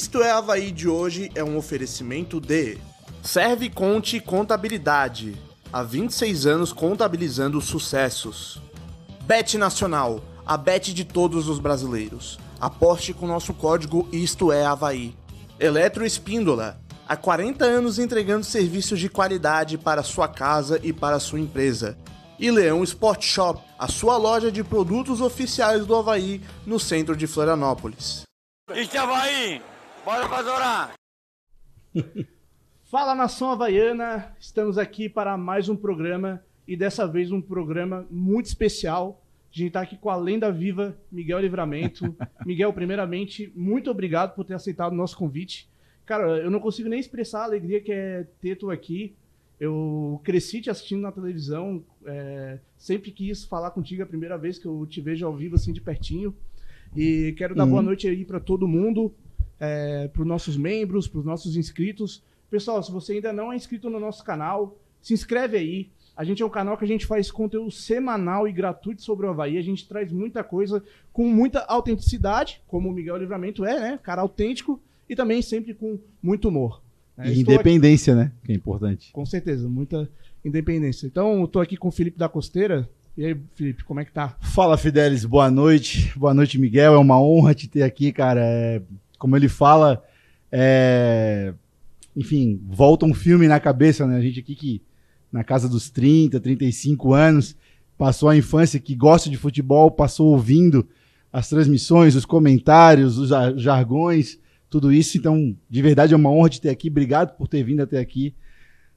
Isto é Havaí de hoje é um oferecimento de Serve Conte Contabilidade. Há 26 anos contabilizando sucessos. Bet Nacional, a bet de todos os brasileiros. Aposte com nosso código Isto é Havaí. Eletro Espíndola, há 40 anos entregando serviços de qualidade para sua casa e para sua empresa. E Leão Sport Shop, a sua loja de produtos oficiais do Havaí no centro de Florianópolis. Isto é Havaí! Bora pra Zorar! Fala nação havaiana, estamos aqui para mais um programa e dessa vez um programa muito especial. A gente está aqui com a lenda viva Miguel Livramento. Miguel, primeiramente, muito obrigado por ter aceitado o nosso convite. Cara, eu não consigo nem expressar a alegria que é ter tu aqui. Eu cresci te assistindo na televisão, é, sempre quis falar contigo é a primeira vez que eu te vejo ao vivo assim de pertinho. E quero dar Uhum. boa noite aí para todo mundo, é, para os nossos membros, para os nossos inscritos. Pessoal, se você ainda não é inscrito no nosso canal, se inscreve aí. A gente é um canal que a gente faz conteúdo semanal e gratuito sobre o Havaí. A gente traz muita coisa com muita autenticidade, como o Miguel Livramento é, né? Cara autêntico e também sempre com muito humor. né? E Estou aqui- independência, né? Que é importante. com certeza, muita independência. Então, eu tô aqui com o Felipe da Costeira. E aí, Felipe, como é que tá? Fala, Fidelis, boa noite. Boa noite, Miguel. É uma honra te ter aqui, cara. É, como ele fala, é, enfim, volta um filme na cabeça, né? A gente aqui que na casa dos 30, 35 anos, passou a infância que gosta de futebol, passou ouvindo as transmissões, os comentários, os jar- jargões, tudo isso. Então, de verdade, é uma honra te ter aqui. Obrigado por ter vindo até aqui.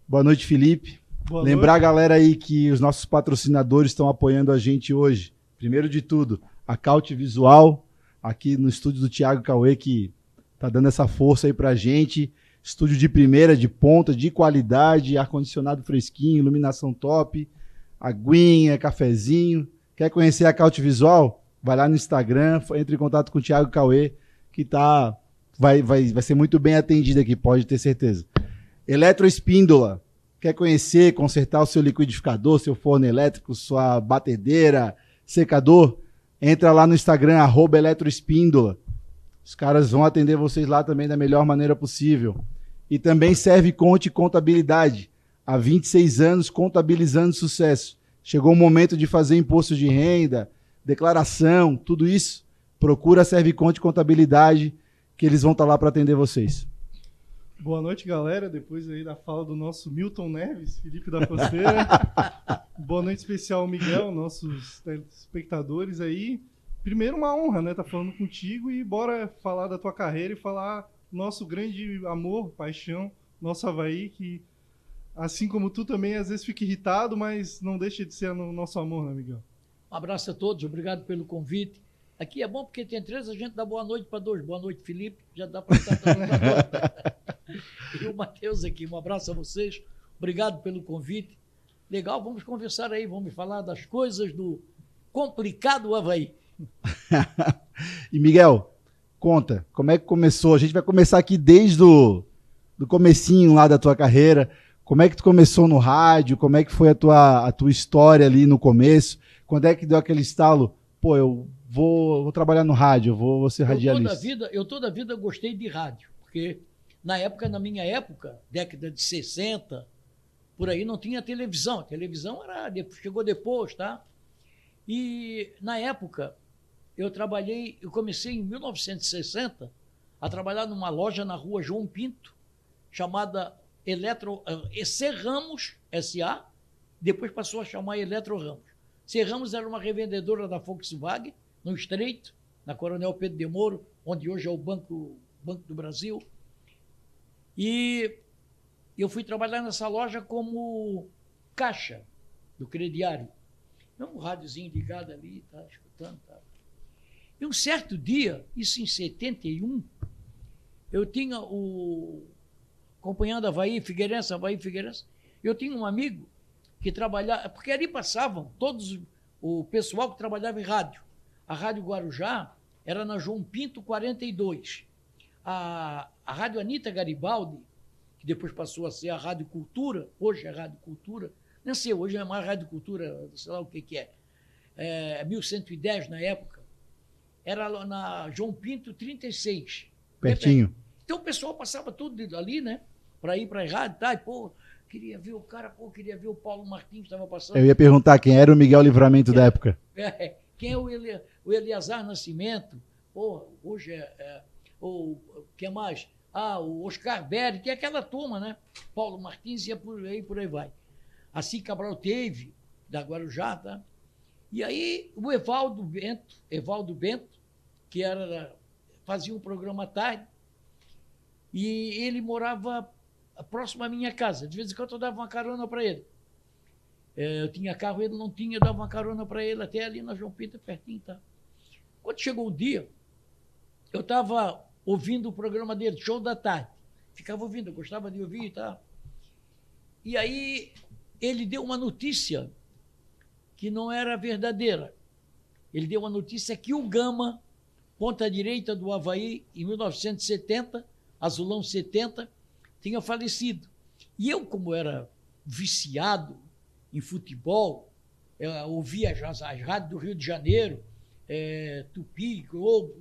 Boa noite, Felipe. Boa Lembrar a galera aí que os nossos patrocinadores estão apoiando a gente hoje. Primeiro de tudo, a Caute Visual, aqui no estúdio do Thiago Cauê, que tá dando essa força aí pra gente. Estúdio de primeira, de ponta, de qualidade, ar-condicionado fresquinho, iluminação top, aguinha, cafezinho. Quer conhecer a Caute Visual? Vai lá no Instagram, entre em contato com o Thiago Cauê, que tá, vai, vai, vai ser muito bem atendido aqui, pode ter certeza. Eletroespíndola. Quer conhecer, consertar o seu liquidificador, seu forno elétrico, sua batedeira, secador? Entra lá no Instagram, arroba Eletroespíndola. Os caras vão atender vocês lá também da melhor maneira possível. E também serve Conte Contabilidade. Há 26 anos contabilizando sucesso. Chegou o momento de fazer imposto de renda, declaração, tudo isso. Procura a Serve Conte Contabilidade, que eles vão estar lá para atender vocês. Boa noite, galera. Depois aí da fala do nosso Milton Neves, Felipe da Costeira. Boa noite especial, Miguel, nossos telespectadores aí. Primeiro, uma honra, né? Tá falando contigo e bora falar da tua carreira e falar nosso grande amor, paixão, nosso Havaí, que assim como tu também às vezes fica irritado, mas não deixa de ser o nosso amor, né, Miguel? Um abraço a todos, obrigado pelo convite. Aqui é bom porque tem três, a gente dá boa noite para dois. Boa noite, Felipe. Já dá para estar. E o Matheus aqui, um abraço a vocês. Obrigado pelo convite. Legal, vamos conversar aí, vamos falar das coisas do complicado Havaí. E Miguel, conta, como é que começou? A gente vai começar aqui desde o do comecinho lá da tua carreira. Como é que tu começou no rádio? Como é que foi a tua, a tua história ali no começo? Quando é que deu aquele estalo? Pô, eu vou, vou trabalhar no rádio, eu vou, vou ser Eu toda, a radialista. vida, eu toda a vida gostei de rádio, porque na época, na minha época, década de 60, por aí não tinha televisão. A televisão era, chegou depois, tá? E na época, eu trabalhei, eu comecei em 1960 a trabalhar numa loja na rua João Pinto, chamada Eletro, eh, EC Ramos SA, depois passou a chamar Eletro Ramos. C Ramos era uma revendedora da Volkswagen, no Estreito, na Coronel Pedro de Moro, onde hoje é o Banco, Banco do Brasil. E eu fui trabalhar nessa loja como caixa do crediário. É um rádiozinho ligado ali, tá escutando, tá. E um certo dia, isso em 71, eu tinha o. acompanhando Havaí, Figueirense, Havaí, Figueirense, eu tinha um amigo que trabalhava, porque ali passavam todos o pessoal que trabalhava em rádio. A Rádio Guarujá era na João Pinto 42. A, a Rádio Anitta Garibaldi, que depois passou a ser a Rádio Cultura, hoje é a Rádio Cultura, não sei, hoje é mais Rádio Cultura, sei lá o que, que é, é 1110 na época, era na João Pinto 36. Pertinho. Então o pessoal passava tudo ali, né? Para ir para a rádio, tá? E, pô, queria ver o cara, pô, queria ver o Paulo Martins estava passando. Eu ia perguntar quem era o Miguel Livramento é, da época. É, quem é o, Eli, o Eliazar Nascimento? Pô, hoje é, é o que mais? Ah, o Oscar Berry, que é aquela turma, né? Paulo Martins e por aí, por aí vai. Assim Cabral teve, da Guarujá, tá? E aí o Evaldo Bento, Evaldo Bento, que era fazia um programa à tarde, e ele morava próximo à minha casa. De vez em quando eu dava uma carona para ele. É, eu tinha carro, ele não tinha, eu dava uma carona para ele até ali na João Pedro, pertinho. Tá? Quando chegou o dia, eu estava ouvindo o programa dele, show da tarde. Ficava ouvindo, eu gostava de ouvir e tal. E aí ele deu uma notícia que não era verdadeira. Ele deu uma notícia que o Gama, ponta direita do Havaí, em 1970, Azulão 70, tinha falecido. E eu, como era viciado em futebol, ouvia as, as rádios do Rio de Janeiro, é, Tupi, Globo,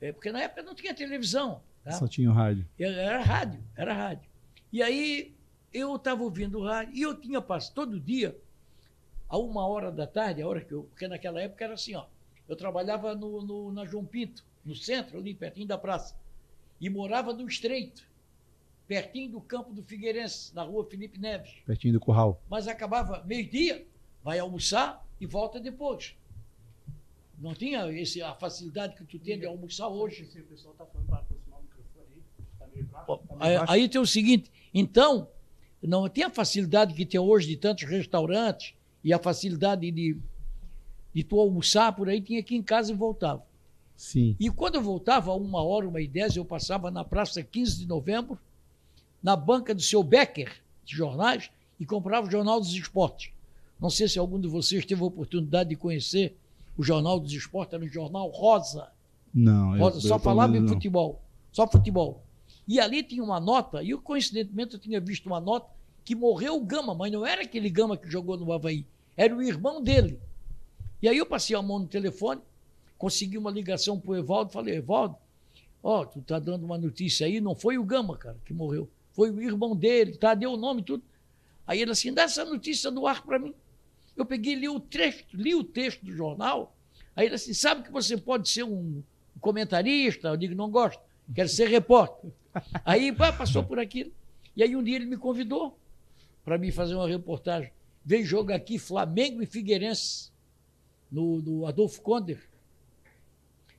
é, porque na época não tinha televisão. Tá? Só tinha o rádio. Era rádio, era rádio. E aí eu estava ouvindo o rádio e eu tinha passado todo dia, a uma hora da tarde, a hora que eu. Porque naquela época era assim, ó. Eu trabalhava no, no, na João Pinto, no centro, ali pertinho da praça. E morava no Estreito, pertinho do campo do Figueirense, na rua Felipe Neves. Pertinho do curral. Mas acabava meio-dia, vai almoçar e volta depois. Não tinha esse, a facilidade que tu tem de almoçar hoje. O pessoal está falando para aproximar o microfone aí. Tá tá Aí, tem o seguinte, então, não tem a facilidade que tem hoje de tantos restaurantes e a facilidade de, de tu almoçar por aí, tinha que ir em casa e voltava. Sim. E quando eu voltava, a uma hora, uma e dez, eu passava na Praça 15 de Novembro, na banca do seu Becker, de jornais, e comprava o Jornal dos Esportes. Não sei se algum de vocês teve a oportunidade de conhecer o Jornal dos Esportes, era um jornal rosa. Não, eu- rosa eu só tô falava em futebol. Só futebol. E ali tinha uma nota, e eu, coincidentemente eu tinha visto uma nota que morreu o Gama, mas não era aquele Gama que jogou no Havaí, era o irmão dele. E aí eu passei a mão no telefone, consegui uma ligação pro Evaldo, falei, Evaldo, ó, tu tá dando uma notícia aí, não foi o Gama, cara, que morreu, foi o irmão dele, tá, deu o nome e tudo. Aí ele assim, dá essa notícia do ar para mim. Eu peguei e li o texto, li o texto do jornal, aí ele assim, sabe que você pode ser um comentarista? Eu digo, não gosto, quero ser repórter. Aí pá, passou por aquilo. E aí um dia ele me convidou para mim fazer uma reportagem. Veio jogo aqui, Flamengo e Figueirense, no, no Adolfo Konder.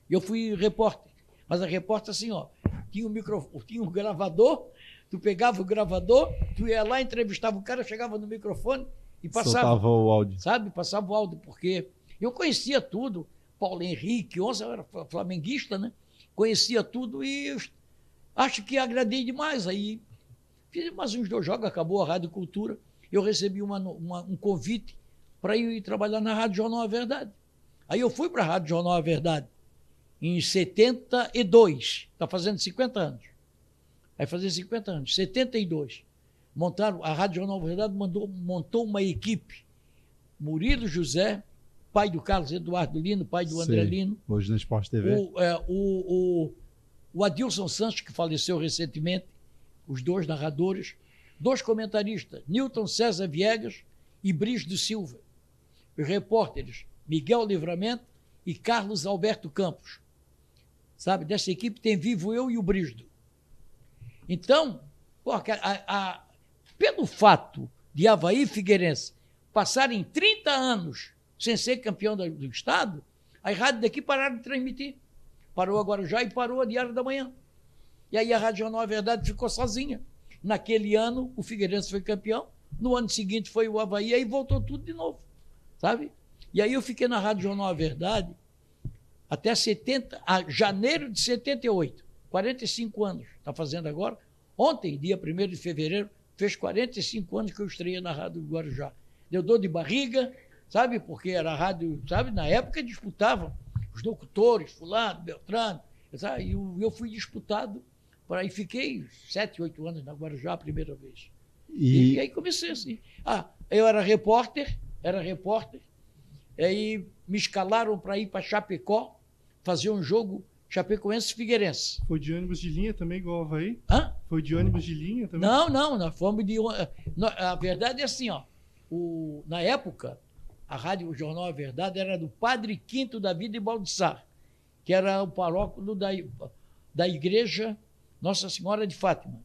E eu fui repórter. Mas a repórter assim, ó, tinha um micro, tinha um gravador, tu pegava o gravador, tu ia lá, entrevistava o cara, chegava no microfone e passava Soltava o áudio. sabe? Passava o áudio, porque eu conhecia tudo. Paulo Henrique, ontem eu era fla- flamenguista, né? Conhecia tudo e acho que agradei demais. Aí fiz mais uns dois jogos, acabou a Rádio Cultura. Eu recebi uma, uma- um convite para ir trabalhar na Rádio Jornal A Verdade. Aí eu fui para a Rádio Jornal A Verdade em 72, está fazendo 50 anos. Vai fazer 50 anos, 72. Montaram, a Rádio Jornal Verdade mandou, montou uma equipe Murilo José, pai do Carlos Eduardo Lino, pai do André Sei. Lino, Hoje na Sport TV. o, é, o, o, o Adilson Santos, que faleceu recentemente, os dois narradores, dois comentaristas, Newton César Viegas e Brígido Silva, os repórteres Miguel Livramento e Carlos Alberto Campos. Sabe, dessa equipe tem vivo eu e o Brígido. Então, pô, cara, a- a- pelo fato de Havaí e Figueirense passarem 30 anos sem ser campeão do Estado, as rádios daqui pararam de transmitir. Parou agora já e parou a Diário da Manhã. E aí a Rádio Jornal A Verdade ficou sozinha. Naquele ano, o Figueirense foi campeão. No ano seguinte foi o Havaí, aí voltou tudo de novo. Sabe? E aí eu fiquei na Rádio Jornal A Verdade até 70, a janeiro de 78. 45 anos, está fazendo agora. Ontem, dia 1 de fevereiro, fez 45 anos que eu estreiei na Rádio Guarujá. Deu dor de barriga, sabe? Porque era a rádio, sabe? Na época disputavam os locutores, fulano, Beltrano, sabe? e eu, eu fui disputado. Por aí fiquei sete, oito anos na Guarujá a primeira vez. E... e aí comecei assim. Ah, eu era repórter, era repórter, aí me escalaram para ir para Chapecó, fazer um jogo Chapecoense Figueirense. Foi de ônibus de linha também, igual Havaí? Hã? Foi de ônibus de linha também? Não, não, nós fomos de. A verdade é assim, ó. O, na época, a Rádio Jornal A Verdade era do Padre Quinto da Vida e Baldissar, que era o paróquio da, da igreja Nossa Senhora de Fátima.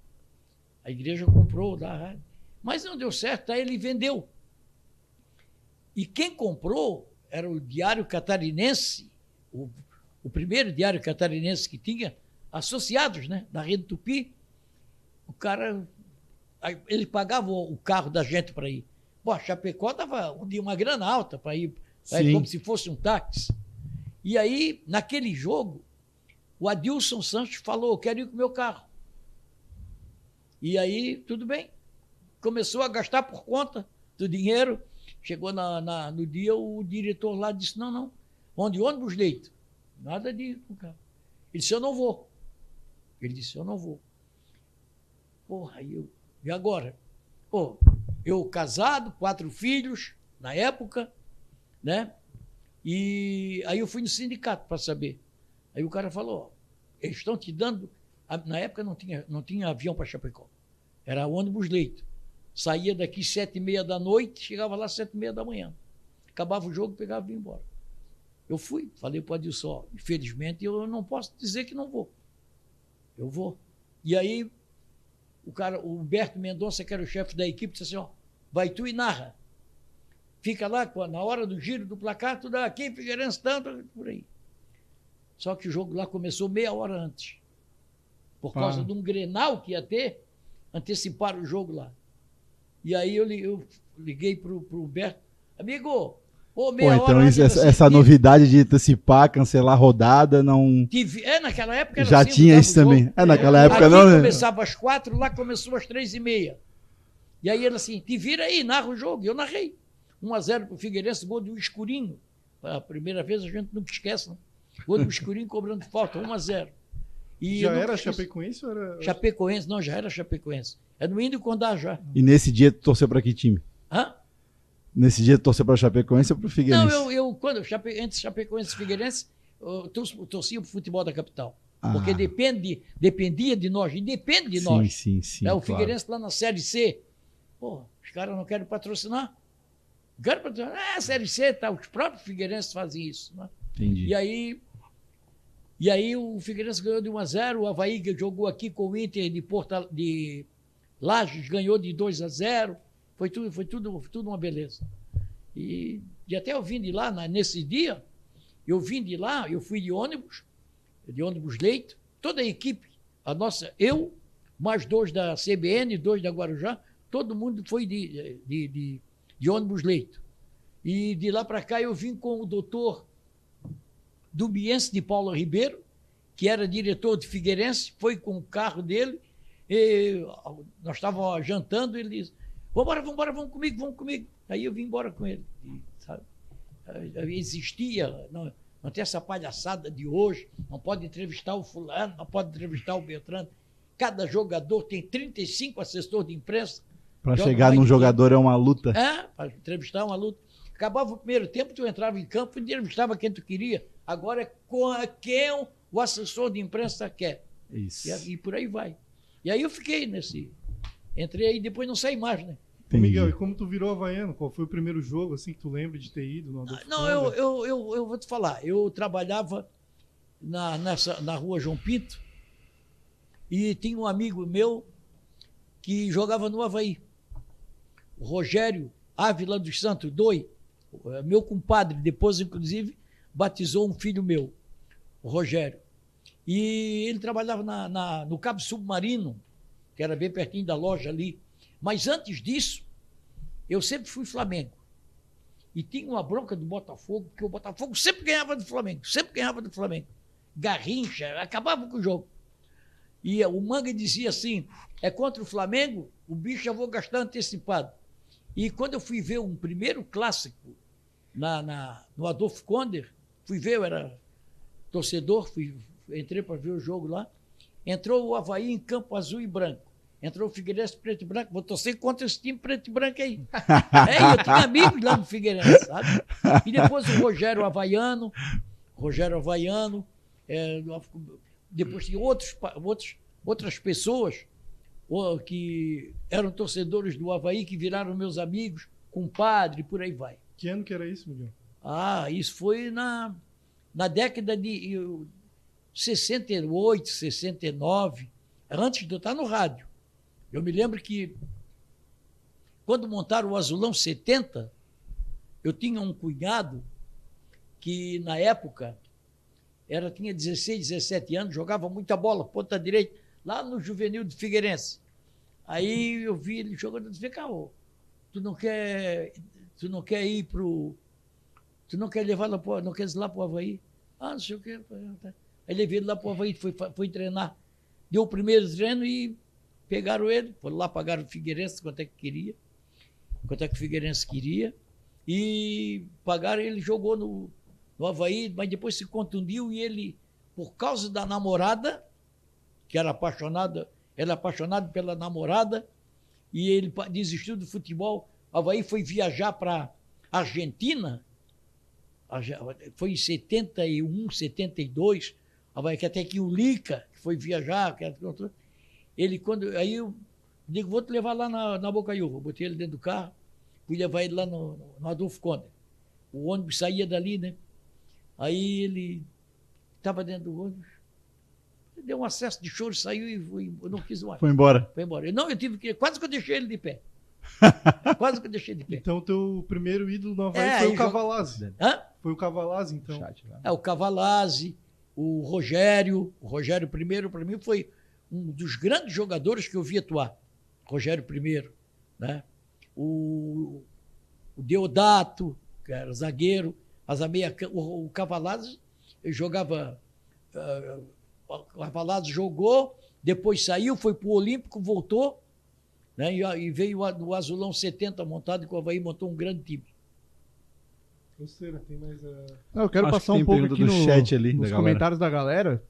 A igreja comprou da rádio. Mas não deu certo, aí ele vendeu. E quem comprou era o Diário Catarinense, o, o primeiro diário catarinense que tinha, associados, né, da Rede Tupi. O cara, ele pagava o carro da gente para ir. Pô, Chapecó dava uma grana alta para ir, ir, como se fosse um táxi. E aí, naquele jogo, o Adilson Santos falou: Eu quero ir com o meu carro. E aí, tudo bem. Começou a gastar por conta do dinheiro. Chegou na, na, no dia, o diretor lá disse: Não, não, onde ônibus leito. Nada de ir com o carro. Ele disse: Eu não vou. Ele disse: Eu não vou. Porra, eu. E agora? Pô, eu casado, quatro filhos, na época, né? E aí eu fui no sindicato para saber. Aí o cara falou: eles estão te dando. Na época não tinha, não tinha avião para Chapecó. Era ônibus leito. Saía daqui sete e meia da noite, chegava lá sete e meia da manhã. Acabava o jogo, pegava e ia embora. Eu fui, falei para o Adilson, infelizmente eu não posso dizer que não vou. Eu vou. E aí, o cara, o Humberto Mendonça, que era o chefe da equipe, disse assim: ó, vai tu e narra. Fica lá, na hora do giro do placar, tu dá aqui, Figueirense, tanto, por aí. Só que o jogo lá começou meia hora antes. Por causa ah. de um grenal que ia ter, anteciparam o jogo lá. E aí eu, eu liguei para o Humberto, amigo, Pô, Pô então isso, essa, essa novidade de antecipar, cancelar a rodada, não. é, naquela época Já assim, tinha isso também. É, naquela é, época aqui não. Né? começava às quatro, lá começou às três e meia. E aí ele assim, te vira aí, narra o jogo. E eu narrei. 1x0 pro Figueirense, gol do escurinho. A primeira vez a gente nunca esquece, né? Gol do escurinho cobrando falta, 1x0. E já era Chapecoense ou era. Chapecoense, não, já era Chapecoense. É no Índio Condá já. E nesse dia tu torceu para que time? Hã? Nesse dia torcer para Chapecoense ou para o Figueirense? Não, eu, eu quando Chape, entre Chapecoense e Figueirense, eu torcia para o futebol da capital. Ah. Porque depende, dependia de nós, e depende de sim, nós. Sim, sim, é, o Figueirense claro. lá na Série C. Pô, os caras não querem patrocinar. Não querem patrocinar. É, a Série C, tá, os próprios Figueirenses fazem isso. Né? Entendi. E aí, e aí o Figueirense ganhou de 1 a 0 o Havaí jogou aqui com o Inter de, Porta, de Lages, ganhou de 2 a 0 foi tudo, foi tudo, tudo uma beleza. E, e até eu vim de lá, na, nesse dia, eu vim de lá, eu fui de ônibus, de ônibus leito, toda a equipe, a nossa, eu, mais dois da CBN, dois da Guarujá, todo mundo foi de, de, de, de ônibus leito. E de lá para cá eu vim com o doutor Dubiense de Paulo Ribeiro, que era diretor de Figueirense, foi com o carro dele, nós estávamos jantando, ele disse, Vambora, vambora, vamos comigo, vamos comigo. Aí eu vim embora com ele. Sabe? Existia, não, não tem essa palhaçada de hoje, não pode entrevistar o fulano, não pode entrevistar o Beltrano. Cada jogador tem 35 assessores de imprensa. Para chegar num jogador é uma luta. É, para entrevistar é uma luta. Acabava o primeiro tempo, tu entrava em campo e entrevistava quem tu queria. Agora é com quem o assessor de imprensa quer. Isso. E, e por aí vai. E aí eu fiquei nesse, Entrei aí e depois não saí mais, né? Ô Miguel, e como tu virou havaiano? Qual foi o primeiro jogo assim que tu lembra de ter ido? No não, eu, eu, eu, eu, vou te falar. Eu trabalhava na, nessa, na rua João Pinto e tinha um amigo meu que jogava no Havaí. O Rogério Ávila dos Santos, Doi, meu compadre, depois, inclusive, batizou um filho meu, o Rogério. E ele trabalhava na, na no Cabo Submarino, que era bem pertinho da loja ali. Mas antes disso, eu sempre fui Flamengo. E tinha uma bronca do Botafogo, porque o Botafogo sempre ganhava do Flamengo, sempre ganhava do Flamengo. Garrincha, acabava com o jogo. E o Manga dizia assim: é contra o Flamengo, o bicho já vou gastar antecipado. E quando eu fui ver um primeiro clássico na, na no Adolfo Konder, fui ver, eu era torcedor, fui, entrei para ver o jogo lá. Entrou o Havaí em campo azul e branco. Entrou o Figueirense preto e branco. Vou torcer contra esse time preto e branco aí. é, eu tinha amigos lá no Figueirense, sabe? E depois o Rogério Havaiano, Rogério Havaiano, é, depois tinha outros, outros, outras pessoas que eram torcedores do Havaí, que viraram meus amigos, compadre, por aí vai. Que ano que era isso, Miguel? Ah, isso foi na, na década de 68, 69, antes de eu estar no rádio. Eu me lembro que quando montaram o Azulão 70, eu tinha um cunhado que na época era tinha 16, 17 anos, jogava muita bola, ponta direita, lá no juvenil de Figueirense. Aí eu vi ele jogando, eu disse, Caô, tu não quer, tu não quer ir pro, tu não quer levar lá pro, não lá pro Havaí? Ah, não sei o que. Aí levei ele lá pro Havaí, foi, foi treinar. Deu o primeiro treino e pegaram ele, foram lá, pagaram o Figueirense quanto é que queria, quanto é que o Figueirense queria, e pagaram, ele jogou no, no Havaí, mas depois se contundiu e ele, por causa da namorada, que era apaixonada, era apaixonado pela namorada, e ele desistiu do futebol. O Havaí foi viajar para Argentina, foi em 71, 72, Havaí, que até que o Lica, que foi viajar, que ele quando. Aí eu digo, vou te levar lá na, na Bocaiúva. Botei ele dentro do carro, fui levar ele lá no, no Adolfo Conde. O ônibus saía dali, né? Aí ele estava dentro do ônibus, deu um acesso de choro, saiu e foi, eu não quis mais. Foi embora? Foi embora. não, eu tive que. Quase que eu deixei ele de pé. quase que eu deixei de pé. Então, o teu primeiro ídolo no Havaí é, foi o Cavalazzi. Hã? Foi o Cavalazzi, então. É, o Cavalazzi, o Rogério. O Rogério primeiro, para mim, foi um dos grandes jogadores que eu vi atuar. Rogério primeiro, né? O, o Deodato, que era zagueiro, as meia, o, o Cavalazzi jogava. Uh, o Cavalazzi jogou, depois saiu, foi para o Olímpico, voltou, né? E, e veio o Azulão 70 montado, e o Havaí montou um grande time. Tem mais. Uh... Não, eu quero Acho passar que um pouco aqui no, chat ali, nos da comentários da galera.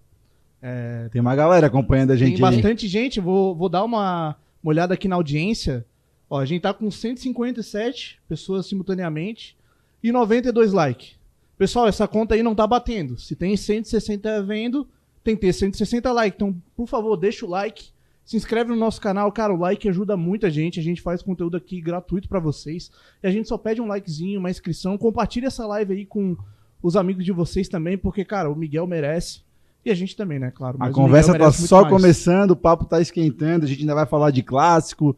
É... Tem uma galera acompanhando a gente. Tem bastante aí. gente, vou, vou dar uma, uma olhada aqui na audiência. Ó, a gente tá com 157 pessoas simultaneamente e 92 likes. Pessoal, essa conta aí não tá batendo. Se tem 160 vendo, tem que ter 160 likes. Então, por favor, deixa o like se inscreve no nosso canal, cara, o like ajuda muita gente. A gente faz conteúdo aqui gratuito para vocês. E a gente só pede um likezinho, uma inscrição. Compartilhe essa live aí com os amigos de vocês também, porque, cara, o Miguel merece. E a gente também, né, claro. a conversa tá só mais. começando, o papo tá esquentando. A gente ainda vai falar de clássico,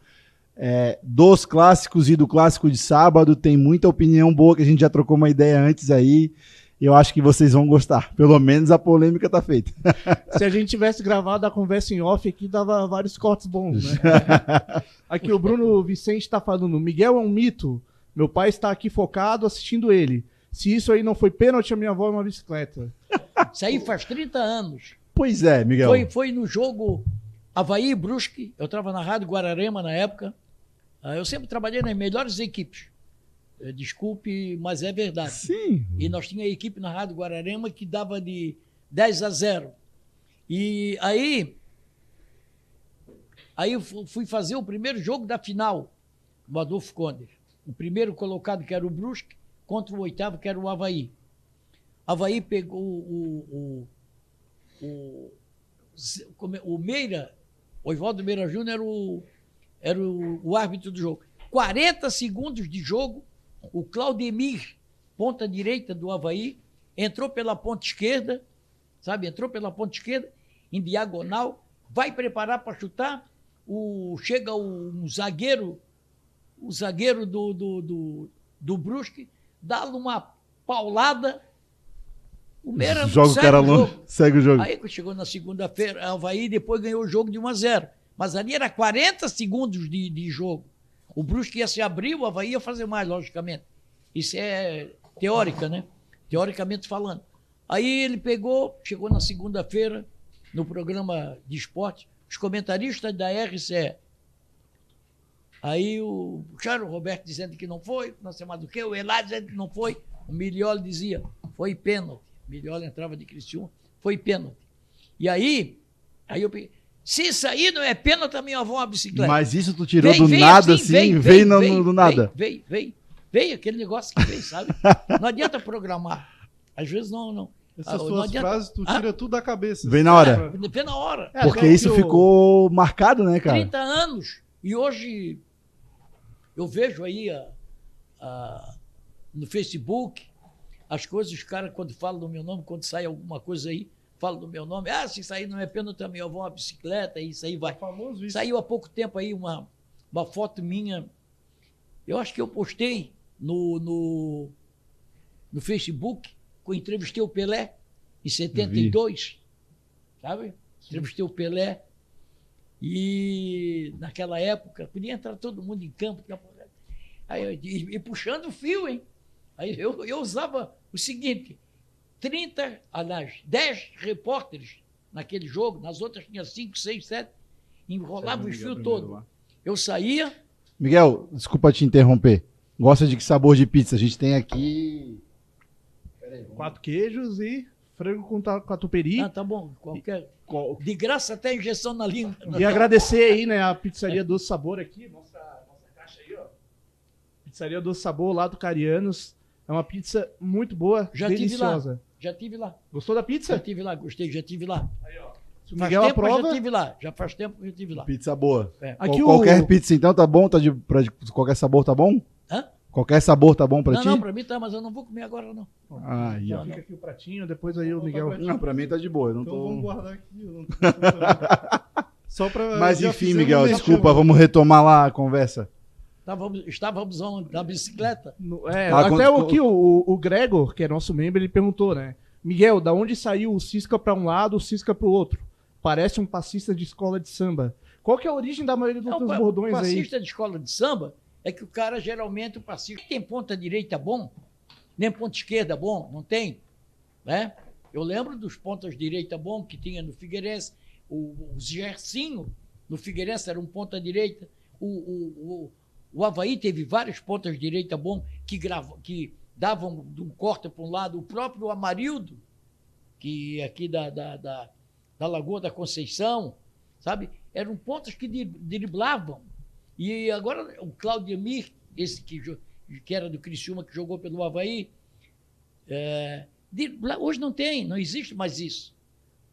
é, dos clássicos e do clássico de sábado. Tem muita opinião boa que a gente já trocou uma ideia antes aí eu acho que vocês vão gostar. Pelo menos a polêmica tá feita. Se a gente tivesse gravado a conversa em off aqui, dava vários cortes bons, né? aqui o Bruno Vicente está falando: Miguel é um mito. Meu pai está aqui focado assistindo ele. Se isso aí não foi pênalti, a minha avó é uma bicicleta. Isso aí faz 30 anos. Pois é, Miguel. Foi, foi no jogo Havaí e Brusque. Eu estava na Rádio Guararema na época. Ah, eu sempre trabalhei nas melhores equipes. Eh, desculpe, mas é verdade. Sim. E nós tínhamos a equipe na Rádio Guararema que dava de 10 a 0. E aí, aí eu fui fazer o primeiro jogo da final do Adolfo Conde. O primeiro colocado, que era o Brusque, contra o oitavo, que era o Havaí. Havaí pegou o, o, o, o, o Meira, o Ivaldo Meira Júnior era, o, era o, o árbitro do jogo. 40 segundos de jogo, o Claudemir, ponta direita do Havaí, entrou pela ponta esquerda, sabe? Entrou pela ponta esquerda, em diagonal, vai preparar para chutar. O, chega o, um zagueiro, o zagueiro do, do, do, do Brusque, dá-lhe uma paulada. O Meira Joga o cara longe, segue o jogo. Aí chegou na segunda-feira, Havaí depois ganhou o jogo de 1 a 0. Mas ali era 40 segundos de, de jogo. O Brusque ia se abrir, o Havaí ia fazer mais, logicamente. Isso é teórica, né? Teoricamente falando. Aí ele pegou, chegou na segunda-feira, no programa de esporte, os comentaristas da RCE. Aí o Charles Roberto dizendo que não foi, não sei mais do que, o Elá dizendo que não foi, o Milioli dizia, foi pênalti. Milioli entrava de Cristiúma, foi pênalti. E aí, aí eu peguei, se isso aí não é pênalti, a minha avó uma bicicleta. Mas isso tu tirou do nada, assim, veio, veio, no, veio, do nada. Veio, veio, veio, aquele negócio que veio, sabe? Não adianta programar. Às vezes não, não. Essas ah, suas frases, tu tira ah? tudo da cabeça. Vem na hora. É, vem na hora. É, Porque isso ficou marcado, né, cara? 30 anos. E hoje eu vejo aí a, a, no Facebook as coisas, os caras, quando falam do meu nome, quando sai alguma coisa aí, falam do meu nome. Ah, se aí não é pênalti, também eu vou uma bicicleta, isso aí vai. É famoso isso. Saiu há pouco tempo aí uma, uma foto minha. Eu acho que eu postei no, no, no Facebook, que eu entrevistei o Pelé em 72. Sabe? Entrevistei o Pelé. E naquela época, podia entrar todo mundo em campo. Aí, e, e puxando o fio, hein? Aí eu, eu usava o seguinte: 30, aliás, 10 repórteres naquele jogo, nas outras tinha 5, 6, 7, enrolava o fio todo. Eu saía. Miguel, desculpa te interromper. Gosta de que sabor de pizza? A gente tem aqui. Aí, Quatro queijos e frango com catupiry. Ah, tá bom. Qualquer... De graça até injeção na língua. E agradecer aí, né, a pizzaria do Sabor aqui. Nossa, nossa caixa aí, ó. Pizzaria do Sabor lá do Carianos. É uma pizza muito boa, já deliciosa. Tive lá, já tive lá. Gostou da pizza? Já tive lá, gostei, já tive lá. Aí, ó. Se o Miguel faz tempo aprova... já tive lá. Já faz tempo que eu tive lá. Pizza boa. É. Aqui qualquer o... pizza então tá bom? Tá de, pra, qualquer sabor tá bom? Hã? Qualquer sabor tá bom pra não, ti? Não, pra mim tá, mas eu não vou comer agora não. Ah, aí, ó. Fica aqui o pratinho, depois aí o Miguel... Não, pra mim tá de boa. Eu não então tô... vamos guardar aqui. Não tô... Só pra... Mas enfim, Miguel, desculpa, vamos retomar lá a conversa. Estávamos, estávamos na bicicleta. No, é, ah, até quando, aqui o, o Gregor, que é nosso membro, ele perguntou, né? Miguel, da onde saiu o Cisca para um lado, o Cisca para o outro? Parece um passista de escola de samba. Qual que é a origem da maioria dos Não, teus bordões aí? O passista de escola de samba é que o cara geralmente o passista tem ponta direita bom, nem ponta esquerda bom, não tem, né? Eu lembro dos pontas direita bom que tinha no Figueirense, o, o Gercinho no Figueirense era um ponta direita, o, o, o Havaí teve vários pontas direita bom que, gravam, que davam de um corte para um lado. O próprio Amarildo, que é aqui da, da, da, da Lagoa da Conceição, sabe? Eram pontas que driblavam. E agora o Claudio Mir, esse que, que era do Criciúma, que jogou pelo Havaí, é, hoje não tem, não existe mais isso.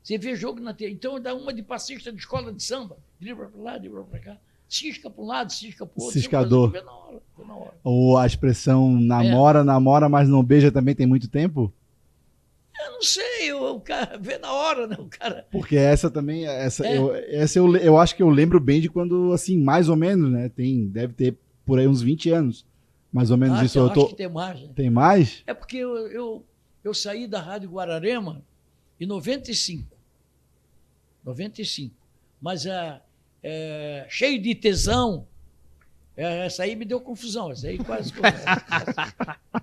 Você vê jogo na TV. Então dá uma de passista de escola de samba. Dribla para lá, dribla para cá cisca para um lado, cisca para o outro. Ciscador. Na hora, na hora. Ou a expressão namora, é. namora, mas não beija também tem muito tempo? Eu não sei, o, cara vê na hora, né? O cara. Porque essa também, essa, é. eu, essa eu, eu acho que eu lembro bem de quando, assim, mais ou menos, né? Tem, deve ter por aí uns 20 anos. Mais ou menos ah, isso. Eu, eu tô... acho que tem mais. Né? Tem mais? É porque eu, eu, eu saí da Rádio Guararema em 95. 95. Mas a é, cheio de tesão. É, essa aí me deu confusão, essa aí quase.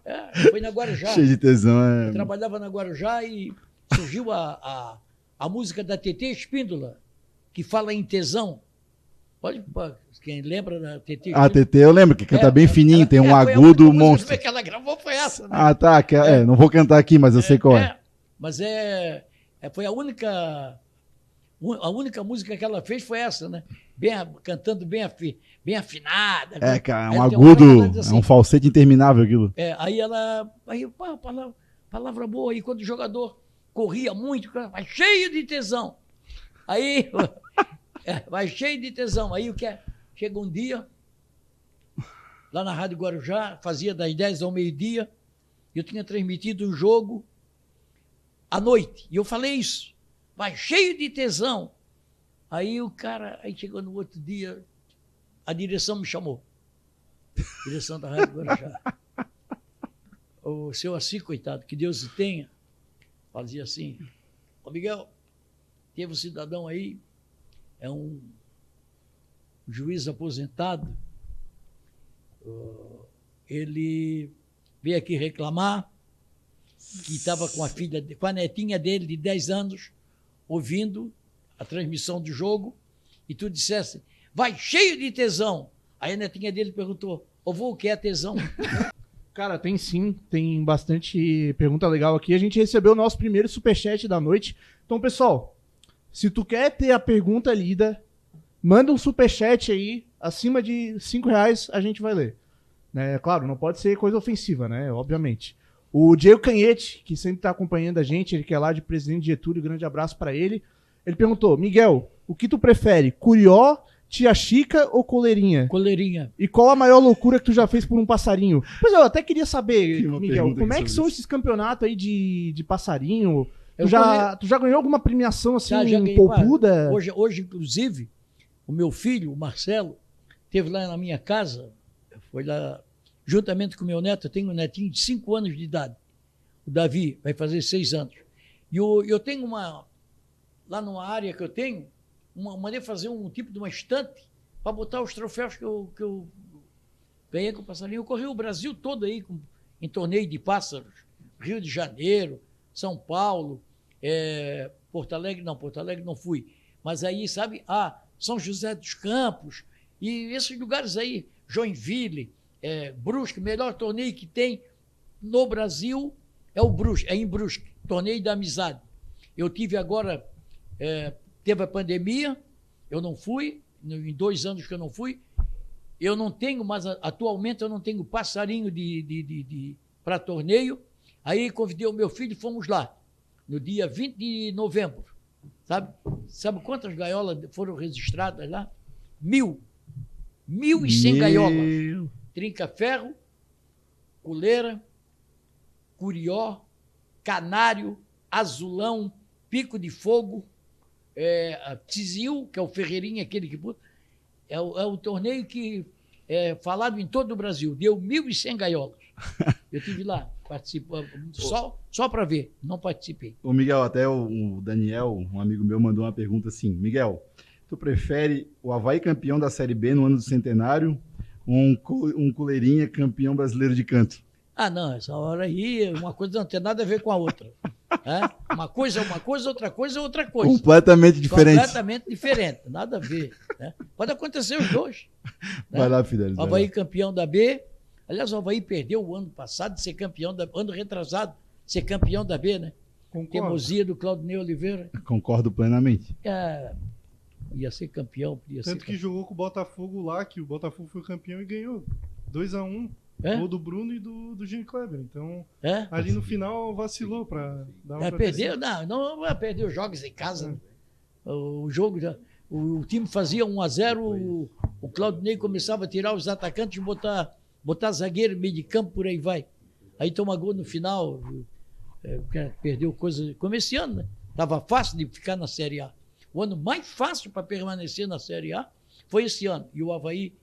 é, foi na Guarujá. Cheio de tesão, é. Eu trabalhava na Guarujá e surgiu a, a, a música da TT Espíndola, que fala em tesão. Pode, quem lembra da TT? A TT eu lembro, que canta é, bem fininho, ela, tem um é, agudo monstro. que ela gravou foi essa, né? Ah, tá. Que, é, não vou cantar aqui, mas eu sei qual é. Mas é, foi a única a única música que ela fez foi essa, né? Bem, cantando bem, afi, bem afinada. É, cara, é um agudo, assim, é um falsete interminável aquilo. É, aí ela. Aí, pá, palavra, palavra boa. E quando o jogador corria muito, vai cheio de tesão. Aí, é, vai cheio de tesão. Aí o que é? Chega um dia, lá na Rádio Guarujá, fazia das 10 ao meio-dia, eu tinha transmitido um jogo à noite. E eu falei isso vai cheio de tesão. Aí o cara, aí chegou no outro dia, a direção me chamou. Direção da Rádio Guarujá. O seu assim, coitado, que Deus o tenha, fazia assim. Ô Miguel, teve um cidadão aí, é um juiz aposentado, ele veio aqui reclamar que estava com a filha, com a netinha dele de 10 anos, ouvindo a transmissão do jogo, e tu dissesse, vai cheio de tesão. Aí a netinha dele perguntou, vô, o que é tesão? Cara, tem sim, tem bastante pergunta legal aqui. A gente recebeu o nosso primeiro superchat da noite. Então, pessoal, se tu quer ter a pergunta lida, manda um superchat aí, acima de 5 reais a gente vai ler. Né? Claro, não pode ser coisa ofensiva, né? Obviamente. O Diego Canhete, que sempre está acompanhando a gente, ele que é lá de Presidente Getúlio, grande abraço para ele. Ele perguntou: Miguel, o que tu prefere, curió, tia Chica ou coleirinha? Coleirinha. E qual a maior loucura que tu já fez por um passarinho? Pois é, eu até queria saber, uma Miguel, como é que são isso. esses campeonatos aí de, de passarinho? Tu já, tu já ganhou alguma premiação assim, Já, já ganhei, poupuda? Hoje, hoje, inclusive, o meu filho, o Marcelo, esteve lá na minha casa, foi lá, juntamente com meu neto, eu tenho um netinho de 5 anos de idade. O Davi vai fazer 6 anos. E eu, eu tenho uma, lá numa área que eu tenho, uma, mandei fazer um tipo de uma estante para botar os troféus que eu, que eu ganhei com o passarinho. Eu corri o Brasil todo aí com, em torneio de pássaros. Rio de Janeiro, São Paulo, é, Porto Alegre, não, Porto Alegre não fui. Mas aí, sabe, ah, São José dos Campos, e esses lugares aí, Joinville, é, Brusque, melhor torneio que tem no Brasil é o Brusque, é em Brusque, torneio da amizade. Eu tive agora, é, teve a pandemia, eu não fui, em dois anos que eu não fui, eu não tenho, mas atualmente eu não tenho passarinho de, de, de, de para torneio. Aí convidei o meu filho e fomos lá, no dia 20 de novembro. Sabe? Sabe quantas gaiolas foram registradas lá? Mil. Mil e cem gaiolas. Meu. Trinca-ferro, coleira, curió, canário, azulão, pico de fogo, é, tizil, que é o ferreirinho, aquele que... É o, é o torneio que é falado em todo o Brasil. Deu 1.100 gaiolas. Eu tive lá, participando, só, só para ver, não participei. Ô, Miguel, até o, o Daniel, um amigo meu, mandou uma pergunta assim: Miguel, tu prefere o Havaí campeão da Série B no ano do centenário um, um Coleirinha campeão brasileiro de canto? Ah, não, essa hora aí, uma coisa não tem nada a ver com a outra. É? Uma coisa é uma coisa, outra coisa é outra coisa. Completamente diferente. Completamente diferente, nada a ver. né? Pode acontecer os dois. né? Vai lá, Fidelis. O Havaí lá. campeão da B. Aliás, o Havaí perdeu o ano passado de ser campeão da ano retrasado, ser campeão da B, né? Concordo. Teimosia do Claudinei Oliveira. Concordo plenamente. É, ia ser campeão, podia ser Tanto que campeão. jogou com o Botafogo lá, que o Botafogo foi campeão e ganhou 2x1. É? Gol do Bruno e do, do Gene Kleber. Então, É? ali no final vacilou pra dar É, pra perdeu, não, não vai perder os jogos em casa. né? O, jogo, já- o, o time fazia 1 a 0 o, o Claudinei começava a tirar os atacantes e botar, botar zagueiro, meio de campo, por aí vai. Aí toma gol no final, é, perdeu coisa. Como esse ano, né? Tava fácil de ficar na Série A. O ano mais fácil para permanecer na Série A foi esse ano. E o Havaí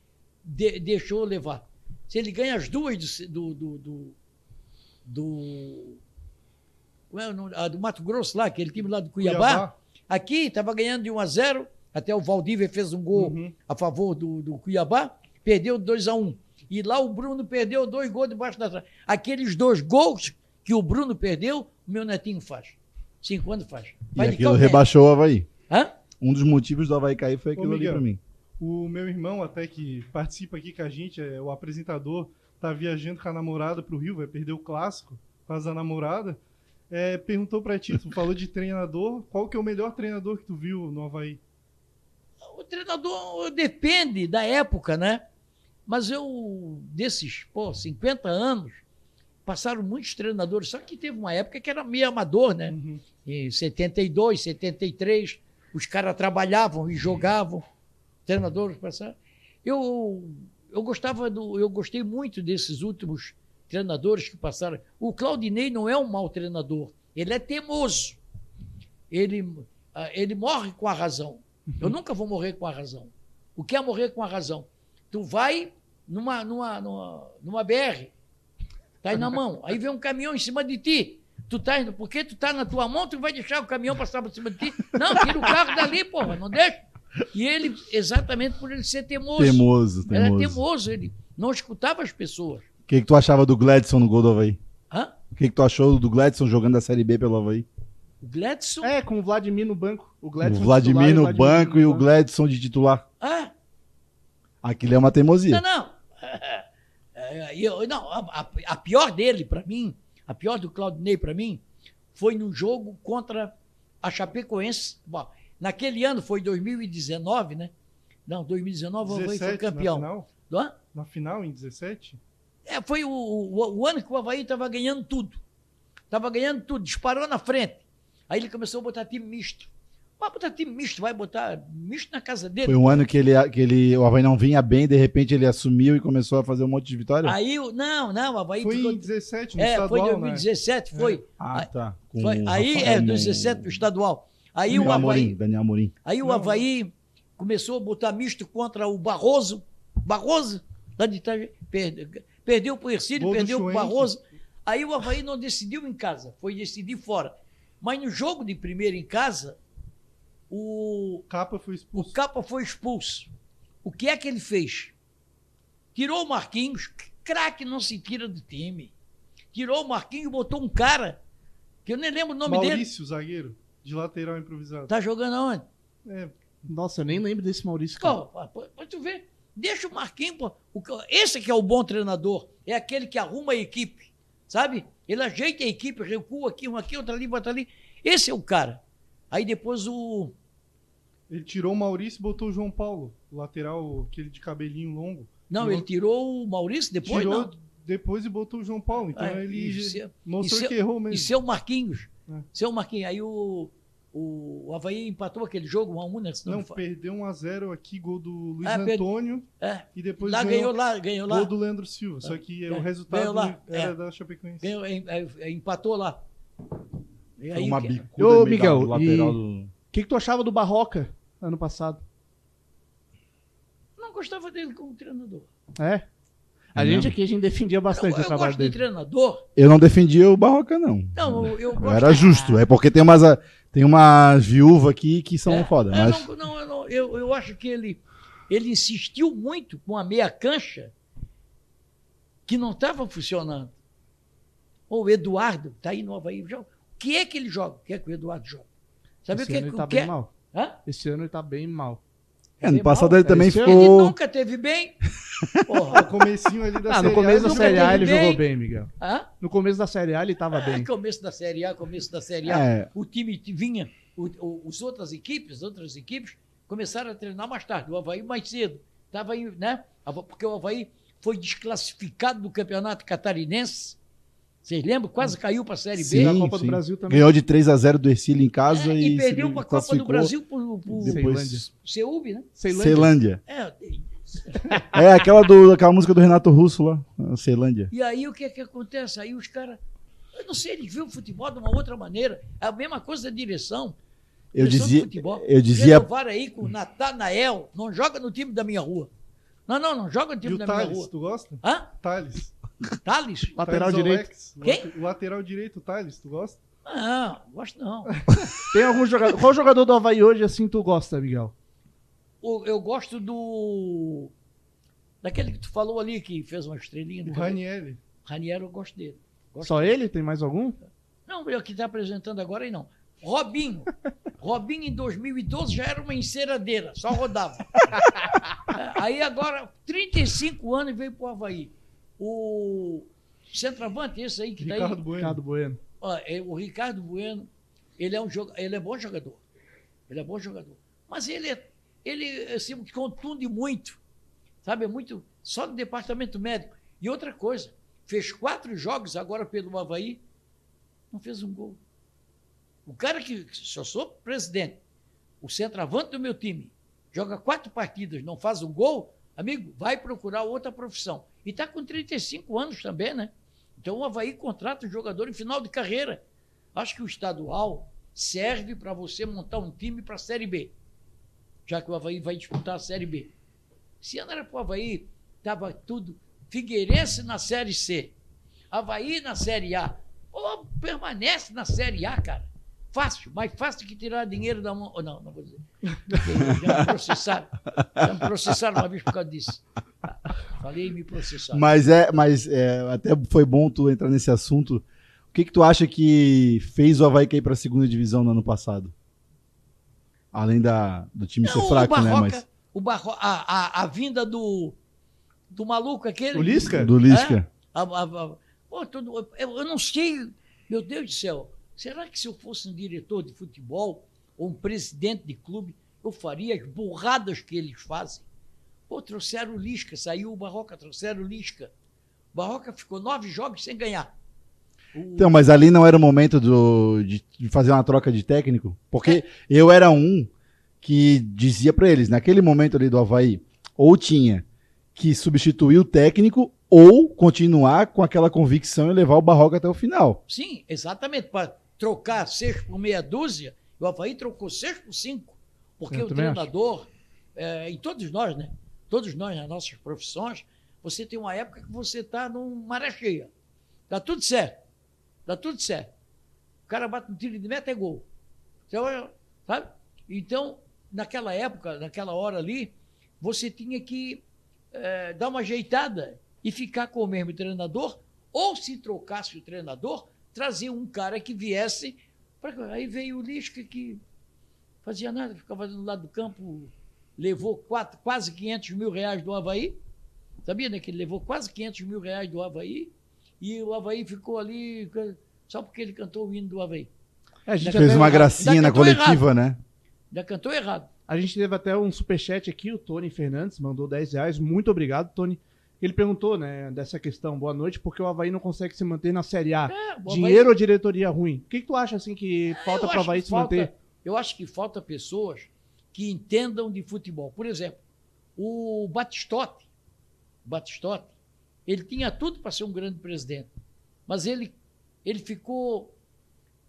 de- deixou levar. Se ele ganha as duas do, do, do, do como é o nome? Ah, do Mato Grosso lá, aquele time lá do Cuiabá. Aqui estava ganhando de 1 a 0 até o Valdívia fez um gol Uhum. a favor do, do Cuiabá, perdeu 2 a 1 E lá o Bruno perdeu dois gols debaixo da trave. Aqueles dois gols que o Bruno perdeu, o meu netinho faz. Cinco anos faz. E Vai de aquilo calcanhar. rebaixou o Havaí. Hã? Um dos motivos do Havaí cair foi aquilo ali Miguel. pra mim. O meu irmão, até que participa aqui com a gente, é o apresentador, tá viajando com a namorada pro Rio, vai perder o clássico, causa da namorada. É, perguntou pra ti, tu falou de treinador, qual que é o melhor treinador que tu viu no Havaí? O treinador depende da época, né? Mas eu, desses, pô, 50 anos, passaram muitos treinadores, só que teve uma época que era meio amador, né? Uhum. Em 72, 73, os caras trabalhavam e jogavam, treinadores passaram. Eu, eu gostava do, eu gostei muito desses últimos treinadores que passaram. O Claudinei não é um mau treinador, ele é teimoso. Ele, ah, ele morre com a razão. Eu nunca vou morrer com a razão. O que é morrer com a razão? Tu vai numa, numa, numa, numa BR, tá aí na mão, aí vem um caminhão em cima de ti. Tu tá indo, porque tu tá na tua mão, tu vai deixar o caminhão passar por cima de ti? Não, tira o carro dali, porra, não deixa. E ele, exatamente por ele ser teimoso. Teimoso, Era teimoso. ele não escutava as pessoas. O que, que tu achava do Gladson no gol do Havaí? Hã? O que, que tu achou do Gladson jogando a Série B pelo Havaí? O Gladson. É, com o Vladimir no banco. O, O Gladson Vladimir titular no banco e o banco. Gladson de titular. Ah, Aquilo é uma teimosia. Não, não. É, eu- não, a, a- a pior dele para mim, a pior do Claudinei para mim, foi no jogo contra a Chapecoense. Bom, naquele ano foi 2019, né? Não, 2019 o Havaí foi 17 campeão. Na final, Hã? na final, em 17? É, foi o, o, o ano que o Havaí estava ganhando tudo. Estava ganhando tudo, disparou na frente. Aí ele começou a botar time misto. Vai botar time misto, vai botar misto na casa dele. Foi um ano que ele, que ele, o Havaí não vinha bem, de repente ele assumiu e começou a fazer um monte de vitória? Aí, o- não, não, o Havaí Foi ficou- em 17, no É, foi estadual, em né? 2017, foi. ah, aí- tá. Com foi- o aí, Rafael é, Mo- 2017, o estadual. Aí o Daniel Havaí, Amorim, Daniel Amorim. aí o Não, Havaí começou a botar misto contra o Barroso. Barroso, lá de Itajaí, perde- perdeu para o Ercílio, perdeu para o. Barroso. Aí o Havaí não decidiu em casa, foi decidir fora. Mas no jogo de primeiro em casa, o, O Capa foi o expulso. Capa foi expulso. O que é que ele fez? Tirou o Marquinhos, craque não se tira do time. Tirou o Marquinhos e botou um cara, que eu nem lembro o nome dele. Maurício, zagueiro, de lateral improvisado. Tá jogando aonde? É, Nossa, eu nem lembro desse Maurício. Cara. Pô, pô, pô, tu vê, deixa o Marquinhos, pô. O esse que é o bom treinador, é aquele que arruma a equipe, sabe? Ele ajeita a equipe, recua aqui, um aqui, outro ali, outro ali. Esse é o cara. Aí depois o. ele tirou o Maurício e botou o João Paulo, lateral, aquele de cabelinho longo. Não, Tirou- ele tirou o Maurício depois, tirou não. depois e botou o João Paulo. Então É, ele isso é- mostrou é- que errou E mesmo. seu Marquinhos. É. Seu Marquinhos. Aí o, o, Havaí empatou aquele jogo, 1 a 1 né? Se Não, me fa- perdeu 1x0 aqui, gol do Luiz É, Antônio. É, E depois lá ganhou lá, ganhou lá. gol do Leandro Silva. Só que É, o resultado ganhou lá, era é. da Chapecoense. Ganhou, em- é, é, empatou lá. E Foi aí, uma bicuda Ô, Miguel, do. O que, que tu achava do Barroca ano passado? Não gostava dele como treinador. É? A É gente mesmo? aqui, a gente defendia bastante eu, o eu trabalho gosto de dele. treinador. Eu não defendia o Barroca, não. Não, eu, eu gosto era justo. É porque tem umas, tem umas viúvas aqui que são É, foda. Mas não, não, eu, não- eu, eu acho que ele, ele insistiu muito com a meia cancha que não estava funcionando. O Eduardo está aí no Havaí. joga. O que é que ele joga? O que é que o Eduardo joga? Sabe Esse o que é ano que ele tá o que bem é? mal. Hã? Esse ano ele tá bem mal. é, no passado mal, ele também Esse ano Ele ficou. nunca teve bem. Porra. No comecinho ali da Ah, no Série A, começo da Série A ele bem. jogou bem, Miguel. Hã? No começo da Série A ele tava É, bem. começo da Série A, começo da Série A. É. O time vinha, o, o, os outras equipes, outras equipes, começaram a treinar mais tarde. O Havaí mais cedo. Tava aí, né? Porque o Havaí foi desclassificado do campeonato catarinense. Vocês lembram? Quase caiu para a Série Sim, B. da Copa sim. do Brasil também. Ganhou de 3 a 0 do Ercílio em casa É, e, e perdeu para a Copa do. Brasil por, por Depois, Seúbe, né? Ceilândia. Ceilândia. É, É aquela, do, aquela música do Renato Russo lá, a Ceilândia. E aí o que é que acontece? Aí os caras. Eu não sei, eles viram o futebol de uma outra maneira. É a mesma coisa da direção. Eu Direção dizia, futebol. eu dizia, Renovaram aí com o Natanael. Não joga no time da minha rua. Não, não, não joga no E time o da minha Thales, rua. tu gosta? Hã? Thales. Thales? Lateral Thales direito. Alex. Quem? Lateral direito, Thales, tu gosta? Não, gosto não. Tem algum jogador. Qual jogador do Havaí hoje assim tu gosta, Miguel? O- Eu gosto do. Daquele que tu falou ali, que fez uma estrelinha. O. Ranieri. Raniero, eu gosto dele. Gosto Só ele? Tem mais algum? Não, o que está apresentando agora aí não. Robinho. Robinho em 2012 já era uma enceradeira, só rodava. Aí agora, 35 anos e veio pro Havaí. O centroavante, esse aí que está aí, Ricardo Bueno. Ricardo Bueno. ó, é, o Ricardo Bueno, ele é um joga, ele é bom jogador. Ele é bom jogador. Mas ele é, ele assim, contunde muito. Sabe, é muito só no departamento médico. E outra coisa, fez quatro jogos agora pelo Havaí, não fez um gol. O cara que, se eu sou presidente, o centroavante do meu time, joga quatro partidas, não faz um gol, amigo, vai procurar outra profissão. E está com 35 anos também, né? Então o Havaí contrata o jogador em final de carreira. Acho que o estadual serve para você montar um time para a Série B. Já que o Havaí vai disputar a Série B. Se ano era para o Havaí, estava tudo. Figueirense na Série C. Havaí na Série A. Pô, permanece na Série A, cara. Fácil, mais fácil que tirar dinheiro da mão. Oh, Não, não vou dizer. Já me processaram. Já me processaram uma vez por causa disso. Falei e me processaram. Mas é, mas é, até foi bom tu entrar nesse assunto. O que que tu acha que fez o Havaí cair para a segunda divisão no ano passado? Além da, do time ser fraco, o né? Barroca, Mas o Barro, a, a, a vinda do, do maluco aquele. O Lisca? do Lisca. A- a- a- pô, tudo- eu, eu não sei, meu Deus do céu, será que se eu fosse um diretor de futebol ou um presidente de clube, eu faria as burradas que eles fazem? Pô, trouxeram o Lisca, saiu o Barroca, trouxeram o Lisca. O Barroca ficou nove jogos sem ganhar. O- Então, mas ali não era o momento do, de, de fazer uma troca de técnico? Porque eu era um que dizia para eles, naquele momento ali do Havaí, ou tinha que substituir o técnico ou continuar com aquela convicção e levar o Barroca até o final. Sim, exatamente, para trocar seis por meia dúzia, o Havaí trocou seis por cinco. Porque Eu o treinador, é, em todos nós, né? Todos nós nas nossas profissões, você tem uma época que você está numa maré cheia. Dá tudo certo. Dá tudo certo. O cara bate um tiro de meta é gol. Você olha, sabe? Então, naquela época, naquela hora ali, você tinha que eh, dar uma ajeitada e ficar com o mesmo treinador, ou se trocasse o treinador, trazer um cara que viesse. pra- Aí veio o Lisca que fazia nada, ficava do lado do campo, levou quatro, quase 500 mil reais do Havaí. Sabia, né? Que ele levou quase 500 mil reais do Havaí e o Havaí ficou ali só porque ele cantou o hino do Havaí. É, a, gente Fez uma ainda gracinha na coletiva, né? Ainda cantou errado. A gente teve até um superchat aqui, o Tony Fernandes mandou 10 reais. Muito obrigado, Tony. Ele perguntou, né, dessa questão, boa noite, porque o Havaí não consegue se manter na Série A. É, o Havaí- Dinheiro ou diretoria ruim? O que, que tu acha, assim, que falta Eu para o Havaí se falta- manter? Eu acho que falta pessoas que entendam de futebol. Por exemplo, o Batistotti, Batistotti, ele tinha tudo para ser um grande presidente, mas ele, ele ficou,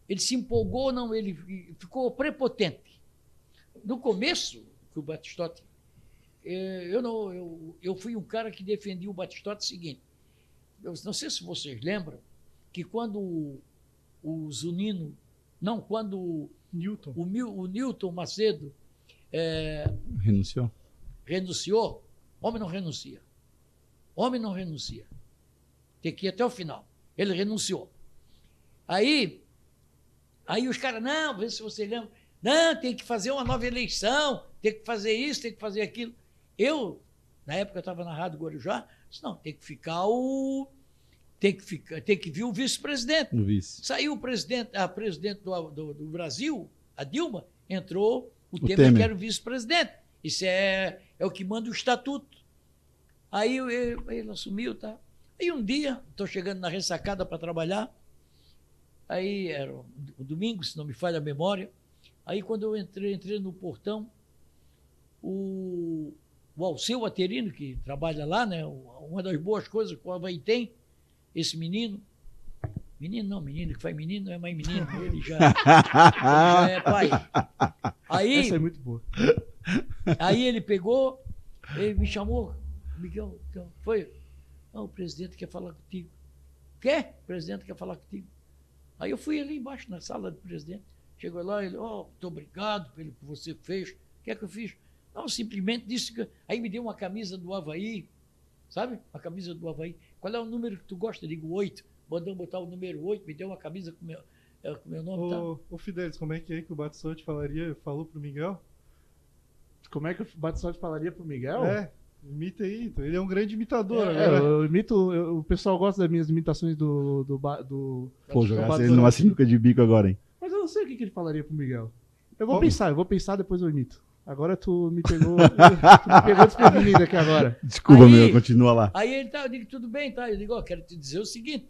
ele se empolgou, não, ele ficou prepotente. No começo, que o Batistotti, eh, eu, não, eu, eu fui um cara que defendia o Batistotti o seguinte, eu não sei se vocês lembram, que quando o, o Zunino, não, quando o, Newton. o, Mil- o Newton Macedo eh, Renunciou. renunciou, homem não renuncia. Homem não renuncia. Tem que ir até o final. Ele renunciou. Aí, aí os caras, não, vê se você lembra. Não, tem que fazer uma nova eleição, tem que fazer isso, tem que fazer aquilo. Eu, na época estava na Rádio Guarujá, disse, não, tem que ficar o. Tem que, ficar, tem que vir o vice-presidente. Vice. Saiu o presidente, a presidente do, do- do Brasil, a Dilma, entrou o, Temer, Temer. que era o vice-presidente. Isso é, é o que manda o estatuto. Aí eu- eu- ele assumiu, tá? Aí um dia, estou chegando na ressacada para trabalhar, aí era o o domingo, se não me falha a memória, aí quando eu entrei, entrei no portão, o, o Alceu Aterino, que trabalha lá, né? Uma das boas coisas que o Havaí tem, esse menino, menino não, menino que faz menino não é mais menino, ele já, já é pai. Aí, Essa é muito boa. Aí ele pegou, ele me chamou, Miguel, foi. "Ah, o presidente quer falar contigo. Quer? O presidente quer falar contigo. Aí eu fui ali embaixo na sala do presidente. Chegou lá, ele, ó, muito obrigado pelo que você fez. O que é que eu fiz? Não, simplesmente disse que. Aí me deu uma camisa do Havaí, sabe? A camisa do Havaí. Qual é o número que tu gosta? Eu digo oito. Mandou botar o número oito, me deu uma camisa com meu, eh, com meu nome. Tá? Ô, ô Fidelis, como é que é que o Batistotti falaria, falou pro Miguel? Como é que o Batistotti falaria pro Miguel? É, imita aí. Ele é um grande imitador. É, É, agora. eu imito, eu- o pessoal gosta das minhas imitações do. do, do- Pô, jogasse Batistotti. ele numa sinuca de bico agora, hein? Mas eu não sei o que, que ele falaria pro Miguel. Eu vou Como? pensar, eu vou pensar, depois eu imito. Agora tu me pegou. tu me pegou desprevenido aqui agora. Desculpa, Aí- meu, continua lá. Aí ele tá, eu digo, tudo bem, tá? Eu digo, ó, quero te dizer o seguinte,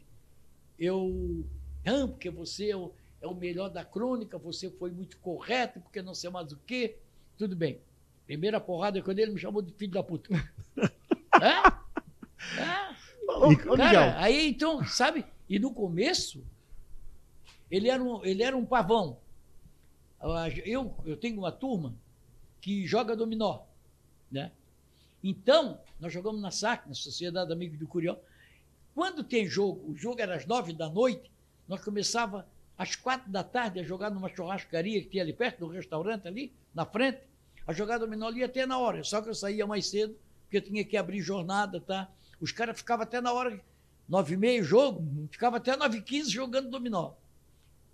eu, não, porque você é o, é o melhor da crônica, você foi muito correto, porque não sei mais o quê, tudo bem. Primeira porrada quando ele me chamou de filho da puta. é? É? Ô, Cara, aí então, sabe? E no começo, ele era um, ele era um pavão. Eu, eu tenho uma turma que joga dominó, né? Então, nós jogamos na SAC, na Sociedade Amigos do Curió. Quando tem jogo, o jogo era às nove da noite, nós começava às quatro da tarde a jogar numa churrascaria que tinha ali perto do restaurante ali, na frente, a jogar dominó ali até na hora. Só que eu saía mais cedo porque tinha que abrir jornada, tá? Os caras ficavam até na hora, nove e meia jogo, Uhum. ficava até nove e quinze jogando dominó.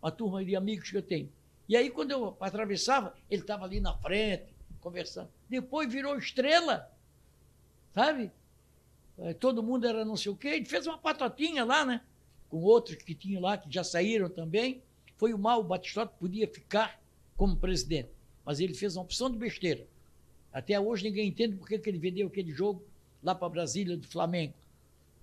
Uma turma de amigos que eu tenho. E aí, quando eu atravessava, ele estava ali na frente, conversando. Depois virou estrela, sabe? Eh, Todo mundo era não sei o quê. Ele fez uma patotinha lá, né? Com outros que tinham lá, que já saíram também. Foi o mal, o Batistotti podia ficar como presidente. Mas ele fez uma opção de besteira. Até hoje ninguém entende por que ele vendeu aquele jogo lá para Brasília, do Flamengo.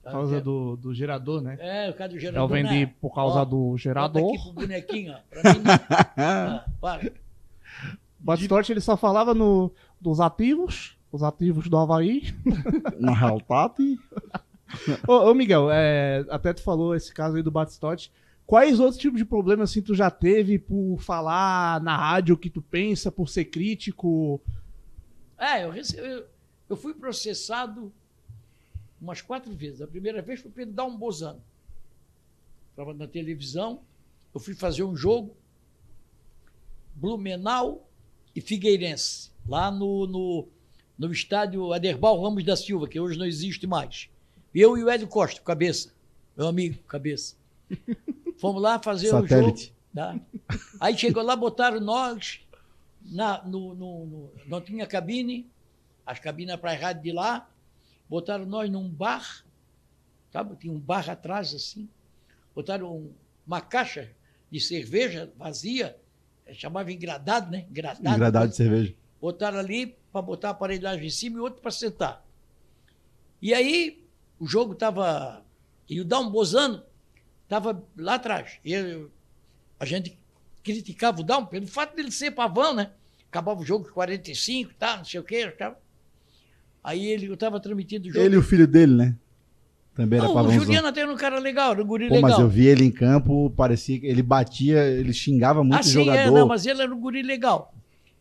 Por causa do, do gerador, né? É, o cara do Eu gerador. vendi né? por causa Ó, do gerador. aqui pro bonequinho, ó. Pra mim, não. Ah, para. Batistotti ele só falava no, dos ativos, os ativos do Havaí. Na realidade, Ô, ô, Miguel, é, até tu falou esse caso aí do Batistotti. Quais outros tipos de problemas assim tu já teve por falar na rádio o que tu pensa, por ser crítico? É, eu, rece- eu, eu fui processado umas quatro vezes. A primeira vez foi pelo Dom Bozano. Estava na televisão, eu fui fazer um jogo, Blumenau e Figueirense, lá no, no, no estádio Aderbal Ramos da Silva, que hoje não existe mais. Eu e o Hélio Costa, cabeça, meu amigo, cabeça. Fomos lá fazer o jogo. satélite. Tá? Aí chegou lá, botaram nós, na, no, no- no- não tinha cabine, as cabines para a rádio de lá, botaram nós num bar, sabe? Tinha um bar atrás assim, botaram um- uma caixa de cerveja vazia, chamava engradado, né? Engradado. Engradado de cerveja. Botaram ali para botar a aparelhagem em cima e outro para sentar. E aí o jogo estava. E o Dom Bozano estava lá atrás. E eu- a gente criticava o Dom pelo fato dele ser pavão, né? Acabava o jogo com 45, tá, não sei o quê. Tá. Aí ele, eu estava transmitindo o jogo. Ele e o filho dele, né? Também era não, o. Juliano até era um cara legal, era um guri Pô, legal. mas eu vi ele em campo, parecia que ele batia, ele xingava muito ah, o jogador. é, não, mas ele era um guri legal.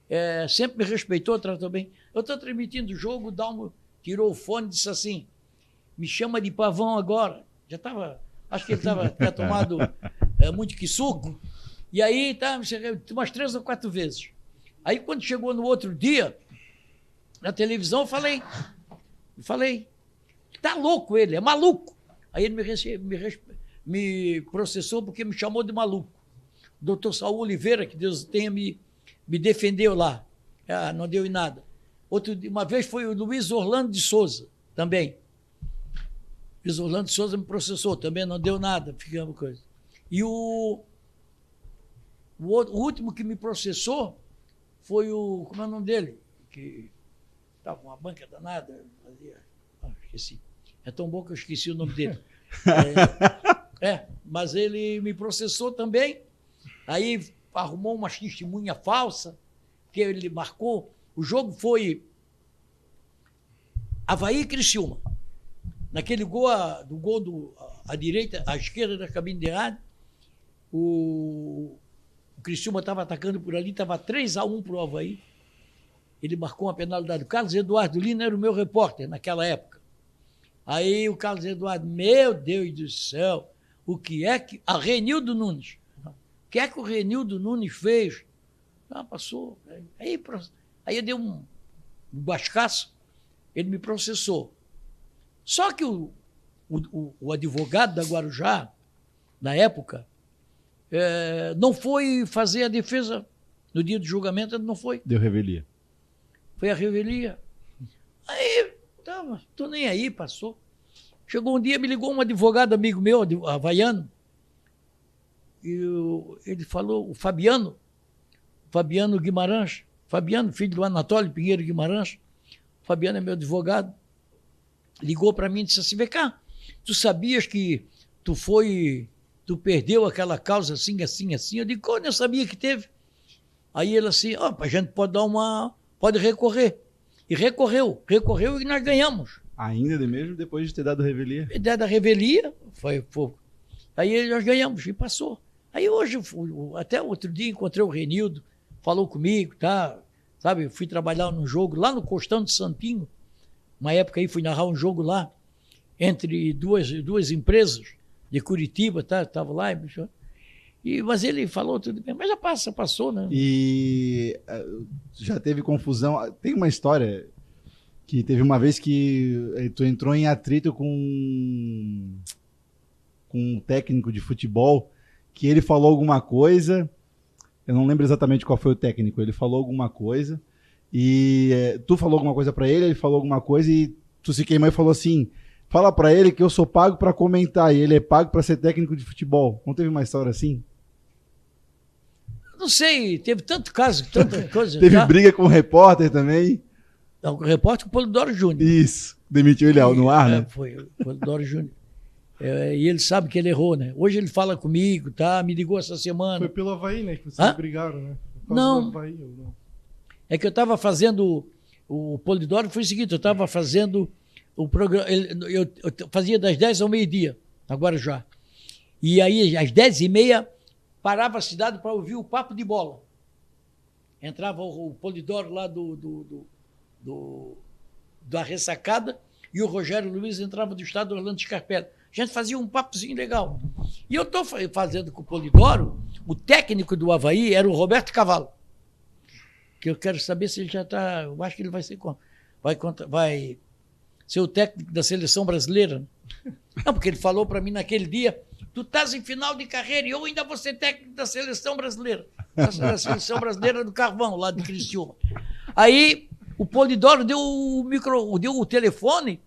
É, sempre me respeitou, tratou bem. Eu estou transmitindo o jogo, o Dalmo tirou o fone e disse assim: me chama de pavão agora. Já estava, acho que ele estava tomado é, muito que suco. E aí, tá, umas três ou quatro vezes. Aí, quando chegou no outro dia, na televisão, eu falei: falei, tá louco ele, é maluco. Aí ele me, rece- me, me processou porque me chamou de maluco. O doutor Saul Oliveira, que Deus tenha, me, me defendeu lá. Ah, não deu em nada. Outro, uma vez foi o Luiz Orlando de Souza, também. Luiz Orlando de Souza me processou, também não deu nada, ficamos coisa. E o, o, outro- o último que me processou foi o. Como é o nome dele? Que estava com uma banca danada. Fazia, ah, esqueci. É tão bom que eu esqueci o nome dele. É, é, mas ele me processou também. Aí arrumou uma testemunha falsa, que ele marcou. O jogo foi Havaí e Criciúma. Naquele gol, a- do gol do, à direita, à esquerda da cabine de rádio, o, o Criciúma estava atacando por ali, estava 3 a 1 para o Havaí. Ele marcou uma penalidade. O Carlos Eduardo Lina era o meu repórter naquela época. Aí o Carlos Eduardo, meu Deus do céu, o que é que. A Renildo Nunes. O que é que o Renildo Nunes fez? Ah, passou. Aí, aí eu dei um, um bascaço, ele me processou. Só que o, o, o- advogado da Guarujá, na época, eh, não foi fazer a defesa no dia do julgamento, ele não foi. Deu revelia. Foi a revelia. Aí, tava, tô nem aí, passou. Chegou um dia, me ligou um advogado amigo meu, havaiano, e o- ele falou, o Fabiano, Fabiano Guimarães, Fabiano, filho do Anatólio Pinheiro Guimarães, Fabiano é meu advogado, ligou para mim e disse assim, vem cá, tu sabias que tu foi, tu perdeu aquela causa assim, assim, assim? Eu digo, como eu sabia que teve? Aí ele assim, ó, a gente pode dar uma, pode recorrer. E recorreu, recorreu e nós ganhamos. Ainda de mesmo depois de ter dado revelia. Ideia da revelia, foi, foi. Aí nós ganhamos e passou. Aí hoje, eu até outro dia, encontrei o Renildo, falou comigo, tá? Sabe, eu fui trabalhar num jogo lá no Costão de Santinho. Uma época aí fui narrar um jogo lá, entre duas, duas empresas de Curitiba, tá? Estava lá, bicho. E, mas ele falou tudo bem, mas já passa, passou, né? E eh, já teve confusão. Tem uma história que teve uma vez que eh, tu entrou em atrito com, com um técnico de futebol, que ele falou alguma coisa, eu não lembro exatamente qual foi o técnico, ele falou alguma coisa, e eh, tu falou alguma coisa pra ele, ele falou alguma coisa e tu se queimou e falou assim, fala pra ele que eu sou pago pra comentar, e ele é pago pra ser técnico de futebol. Não teve uma história assim? Não sei, teve tanto caso, tanta coisa. Teve tá? briga com o repórter também? Não, o repórter o Polidoro Júnior. Isso, demitiu ele no ar, É, né? Foi, o Polidoro Júnior. É, e ele sabe que ele errou, né? Hoje ele fala comigo, tá? Me ligou essa semana. Foi pelo Havaí, né? Que vocês Hã? brigaram, né? Não. Havaí, ou não? É que eu estava fazendo. O Polidoro foi o seguinte: eu estava fazendo o programa. ele- Eu, eu fazia das 10 ao meio-dia, agora já. E aí, às 10 e meia, parava a cidade para ouvir o papo de bola. Entrava o, o Polidoro lá do, do, do, do- da ressacada e o Rogério Luiz entrava do estado Orlando Scarpelli. A gente fazia um papozinho legal. E eu estou fazendo com o Polidoro, o técnico do Havaí era o Roberto Cavalo que eu quero saber se ele já está. Eu acho que ele vai ser vai, vai ser o técnico da seleção brasileira. Não, porque ele falou para mim naquele dia: tu estás em final de carreira e eu ainda vou ser técnico da seleção brasileira. Da seleção brasileira do Carvão, lá de Criciúma. Aí o Polidoro deu o micro, deu o telefone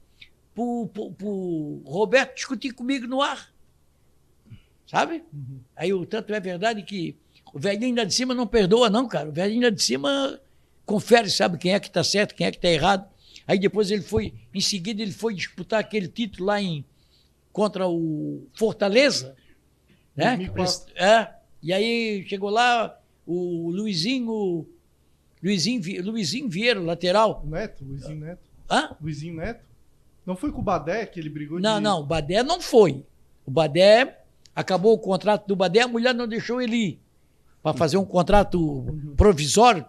pro, pro, pro Roberto discutir comigo no ar. Sabe? Aí o tanto é verdade que o velhinho lá de cima não perdoa, não, cara. O velhinho lá de cima confere, sabe quem é que está certo, quem é que está errado. Aí depois ele foi, em seguida, ele foi disputar aquele título lá em contra o Fortaleza, né? 2004. É. E aí chegou lá o Luizinho, Luizinho, Luizinho Vieira, lateral. Neto, Luizinho Neto. Hã? Luizinho Neto? Não foi com o Badé que ele brigou Não, de... não, o Badé não foi. O Badé acabou o contrato do Badé, a mulher não deixou ele ir para fazer um contrato provisório.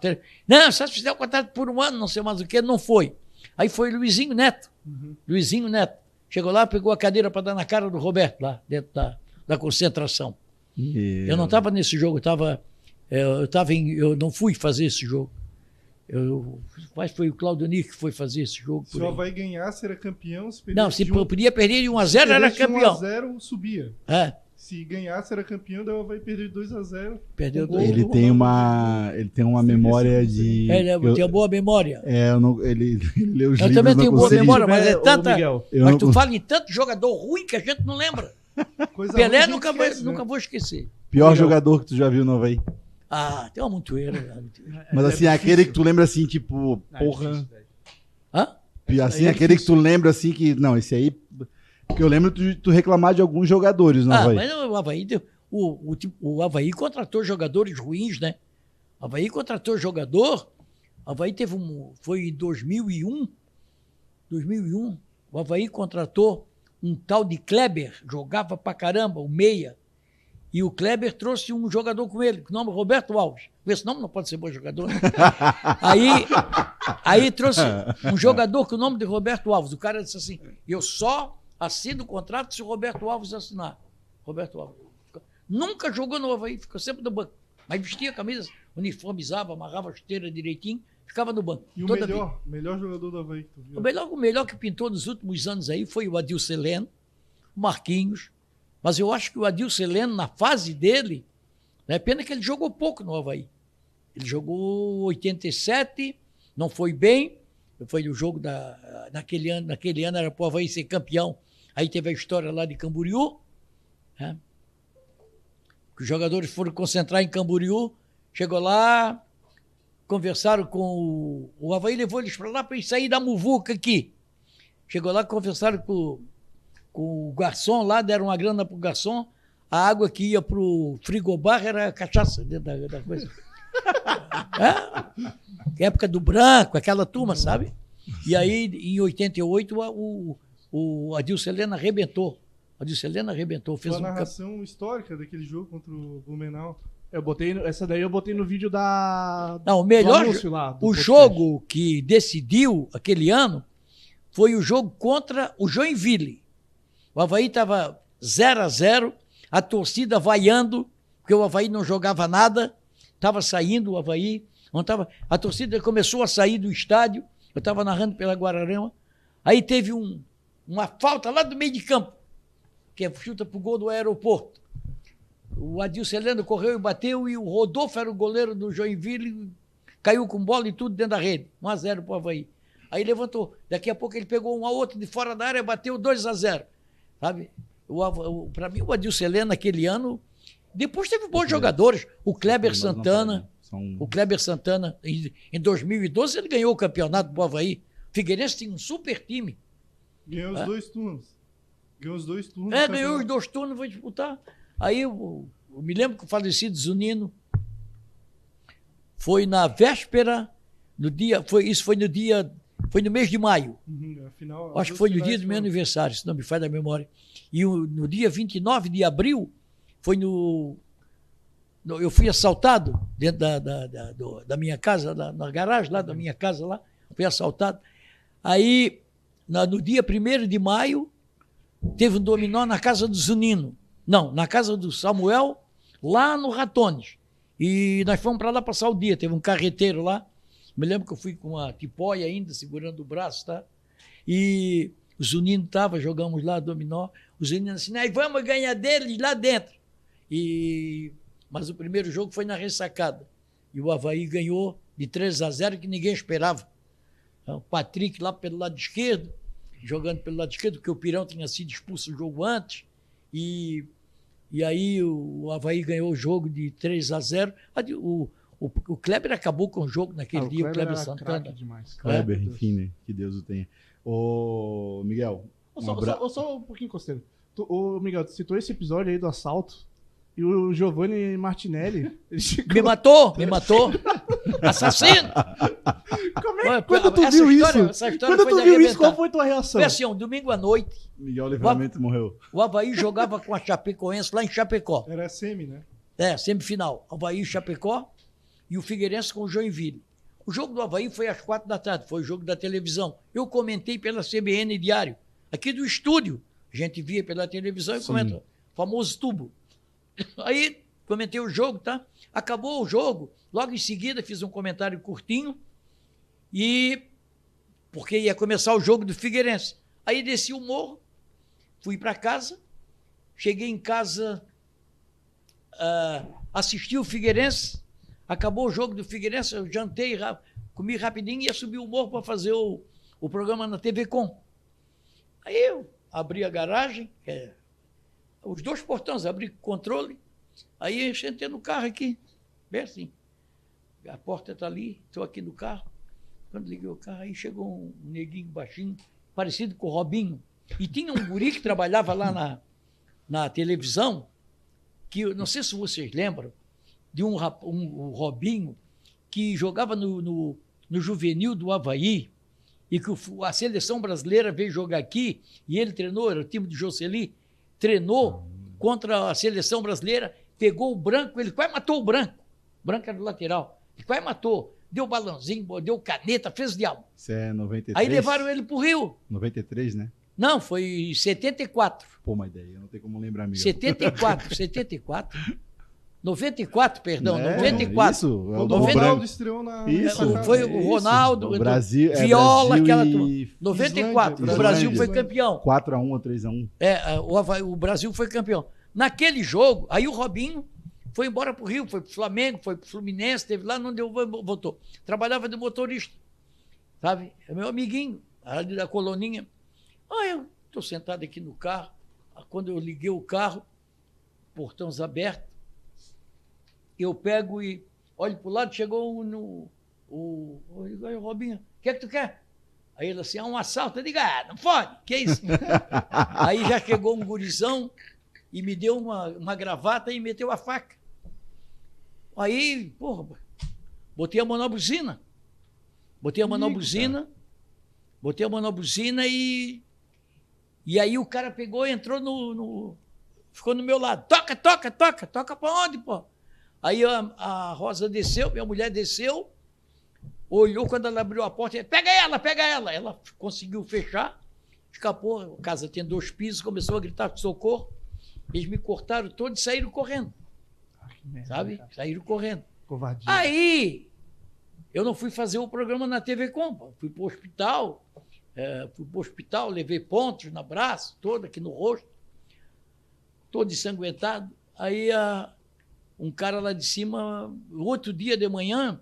Não, só se fizer o contrato por um ano, não sei mais o que, não foi. Aí foi Luizinho Neto. Luizinho Neto. Chegou lá, pegou a cadeira para dar na cara do Roberto, lá dentro da, da concentração. Eu não estava nesse jogo, eu estava. Eu, tava em, eu não fui fazer esse jogo. Eu, mas foi o Claudio Nick que foi fazer esse jogo. Se o aí. Havaí ganhasse, era campeão. Se Não, se um- podia perder de 1 a 0 era perdesse de campeão. 1x0, subia. É, Se ganhasse, era campeão, daí o Havaí perder de 2x0. perdeu Um gol dois. Ele do tem uma, ele tem uma memória de. É, ele eu- tem boa memória. é, eu não, ele, ele leu os Eu livros, também não tenho boa memória, mas é tanta. Mas não tu fala em tanto jogador ruim que a gente não lembra. Coisa Pelé a nunca, vou, esquece, né? nunca vou esquecer. Pior jogador que tu já viu no Havaí. Ah, tem uma montoeira. né? Mas é assim, aquele que tu lembra assim, tipo, Ah, é porra. difícil, velho. Hã? Assim, é aquele que tu lembra assim que. Não, esse aí. Porque eu lembro tu, tu reclamar de alguns jogadores no Ah, Havaí. mas o Havaí, deu- o, o, tipo- o Havaí contratou jogadores ruins, né? O Havaí contratou jogador. O Havaí teve um. Foi em 2001. 2001. O Havaí contratou um tal de Kleber, jogava pra caramba, o Meia. E o Kleber trouxe um jogador com ele, com o nome Roberto Alves. Esse nome não pode ser bom jogador. aí, aí trouxe um jogador com o nome de Roberto Alves. O cara disse assim: eu só assino o contrato se o Roberto Alves assinar. Roberto Alves. Nunca jogou no Havaí, ficou sempre no banco. Mas vestia a camisa, uniformizava, amarrava a chuteira direitinho, ficava no banco. E o melhor, melhor jogador do Havaí que tu viu? O melhor, o melhor que pintou nos últimos anos aí foi o Adil Seleno, o Marquinhos. Mas eu acho que o Adil Seleno, na fase dele, é pena que ele jogou pouco no Havaí. Ele jogou 87, não foi bem. Foi o jogo da. Naquele ano, naquele ano era para o Havaí ser campeão. Aí teve a história lá de Camboriú. né? Que os jogadores foram concentrar em Camboriú. Chegou lá, conversaram com o. O Havaí levou eles para lá para eles sair da muvuca aqui. Chegou lá, conversaram com, com o garçom lá, deram uma grana pro garçom. A água que ia pro frigobar era cachaça dentro da, da coisa. É? Época do branco, aquela turma, sabe? E aí, em 88, o, o Adilson Helena arrebentou. Adilson Helena arrebentou, fez Foi a um narração histórica daquele jogo contra o Blumenau. Eu botei, essa daí eu botei no vídeo da. Não, o melhor lá, O podcast. jogo que decidiu aquele ano foi o jogo contra o Joinville. O Havaí estava 0 a 0 a torcida vaiando, porque o Havaí não jogava nada, estava saindo o Havaí, não tava, a torcida começou a sair do estádio, Eu estava narrando pela Guararema. Aí teve um, uma falta lá do meio de campo, que é chuta pro gol do aeroporto. O Adilson Heleno correu e bateu, e o Rodolfo era o goleiro do Joinville, caiu com bola e tudo dentro da rede. 1x0 pro Havaí. Aí levantou. Daqui a pouco ele pegou uma outra de fora da área, bateu 2 a 0 Sabe? Para mim, o Adilson Heleno, naquele ano. Depois teve bons jogadores. O Kleber Santana. São... O Kleber Santana, em, em 2012, ele ganhou o campeonato do Havaí. Figueirense tinha um super time. Ganhou os é? dois turnos. Ganhou os dois turnos. É, ganhou os dois turnos, vai disputar. Aí eu, eu, me lembro que o falecido Zunino foi na véspera, no dia, foi, isso foi no dia, foi no mês de maio. Uhum, afinal, Acho que foi no dia do meu aniversário, se não me falha da memória. E o, no dia 29 de abril, foi no. no eu fui assaltado dentro da, da, da, da minha casa, na, na garagem lá da minha casa lá, fui assaltado. Aí, na, no dia 1 de maio, teve um dominó na casa do Zunino. Não, na casa do Samuel, lá no Ratones. E nós fomos para lá passar o dia. Teve um carreteiro lá. Me lembro que eu fui com uma tipóia ainda, segurando o braço, tá? E o Zunino estava, jogamos lá dominó. O Zunino assim, nós vamos ganhar deles lá dentro. E... Mas o primeiro jogo foi na ressacada. E o Havaí ganhou de 3 a 0, que ninguém esperava. O Patrick lá pelo lado esquerdo, jogando pelo lado esquerdo, porque o Pirão tinha sido expulso o jogo antes. E, e aí o Havaí ganhou o jogo de 3 a 0. O, o, o Kleber acabou com o jogo naquele ah, dia, o Kleber, Kleber Santana. Demais. Kleber, é. enfim, né? Que Deus o tenha. Ô, Miguel. Um só, abra... só, só, um pouquinho, Costeiro. Tu, ô, Miguel, tu citou esse episódio aí do assalto. E o Giovanni Martinelli. Chegou... Me matou, me matou. Assassino! Como é, quando tu viu história, isso? Quando tu viu isso, qual foi tua reação? Foi assim, um domingo à noite. Miguel Livramento o, morreu. O Havaí jogava com a Chapecoense lá em Chapecó. Era semi, né? É, semifinal. Havaí e Chapecó e o Figueirense com o Joinville. O jogo do Havaí foi às quatro da tarde, foi o jogo da televisão. Eu comentei pela CBN Diário, aqui do estúdio. A gente via pela televisão e comenta. Famoso tubo. Aí comentei o jogo, tá? Acabou o jogo, logo em seguida fiz um comentário curtinho e porque ia começar o jogo do Figueirense. Aí desci o morro, fui para casa, cheguei em casa, uh, assisti o Figueirense, acabou o jogo do Figueirense, eu jantei, comi rapidinho e ia subir o morro para fazer o, o programa na TV Com. Aí eu abri a garagem, é, os dois portões, abri o controle, aí eu sentei no carro aqui, bem assim. A porta está ali, estou aqui no carro. Quando liguei o carro, aí chegou um neguinho baixinho, parecido com o Robinho. E tinha um guri que trabalhava lá na, na televisão, que não sei se vocês lembram, de um, um, um Robinho que jogava no, no, no juvenil do Havaí, e que a seleção brasileira veio jogar aqui, e ele treinou, era o time de Jocely, treinou contra a seleção brasileira, pegou o branco, ele quase matou o branco. Era do lateral. Ele quase matou. Deu balãozinho, deu caneta, fez o diabo. Isso é 93. Aí levaram ele pro Rio. 93, né? Não, foi 74. Pô, uma ideia, não tem como lembrar mesmo. 74, 74. 94, perdão, é, 94. Isso, é o 90... Ronaldo estreou na. Isso, foi o Ronaldo, o Brasil, é Viola, Brasil aquela. E... 94, Islândia, o Brasil foi campeão. 4x1 ou 3x1. É, o, o Brasil foi campeão. Naquele jogo, aí o Robinho foi embora para o Rio, foi para o Flamengo, foi para o Fluminense, teve lá, não deu, voltou. Trabalhava de motorista, sabe? É meu amiguinho, ali da coloninha. Ah, eu estou sentado aqui no carro. Quando eu liguei o carro, portões abertos, eu pego e olho para o lado, chegou no, o, o, Robinho, o que é que tu quer? Aí ele assim, é um assalto. Eu digo, ah, não pode, que é isso? Aí já chegou um gurizão e me deu uma, uma gravata e meteu a faca. Aí, porra, botei a mão na buzina. Botei a mão na buzina, botei a mão na buzina e. E aí o cara pegou e entrou no, no. Ficou no meu lado. Toca, toca, toca. Toca pra onde, pô? Aí a, a Rosa desceu, minha mulher desceu, olhou quando ela abriu a porta, pega ela, pega ela. Ela conseguiu fechar, escapou. A casa tinha dois pisos, começou a gritar socorro. Eles me cortaram todo e saíram correndo. Merda, sabe? Cara. Saíram correndo. Covardia. Aí eu não fui fazer o programa na TV Compa. Fui para o hospital, é, fui para o hospital, levei pontos no braço, todo aqui no rosto, todo ensanguentado. Aí a, um cara lá de cima, outro dia de manhã,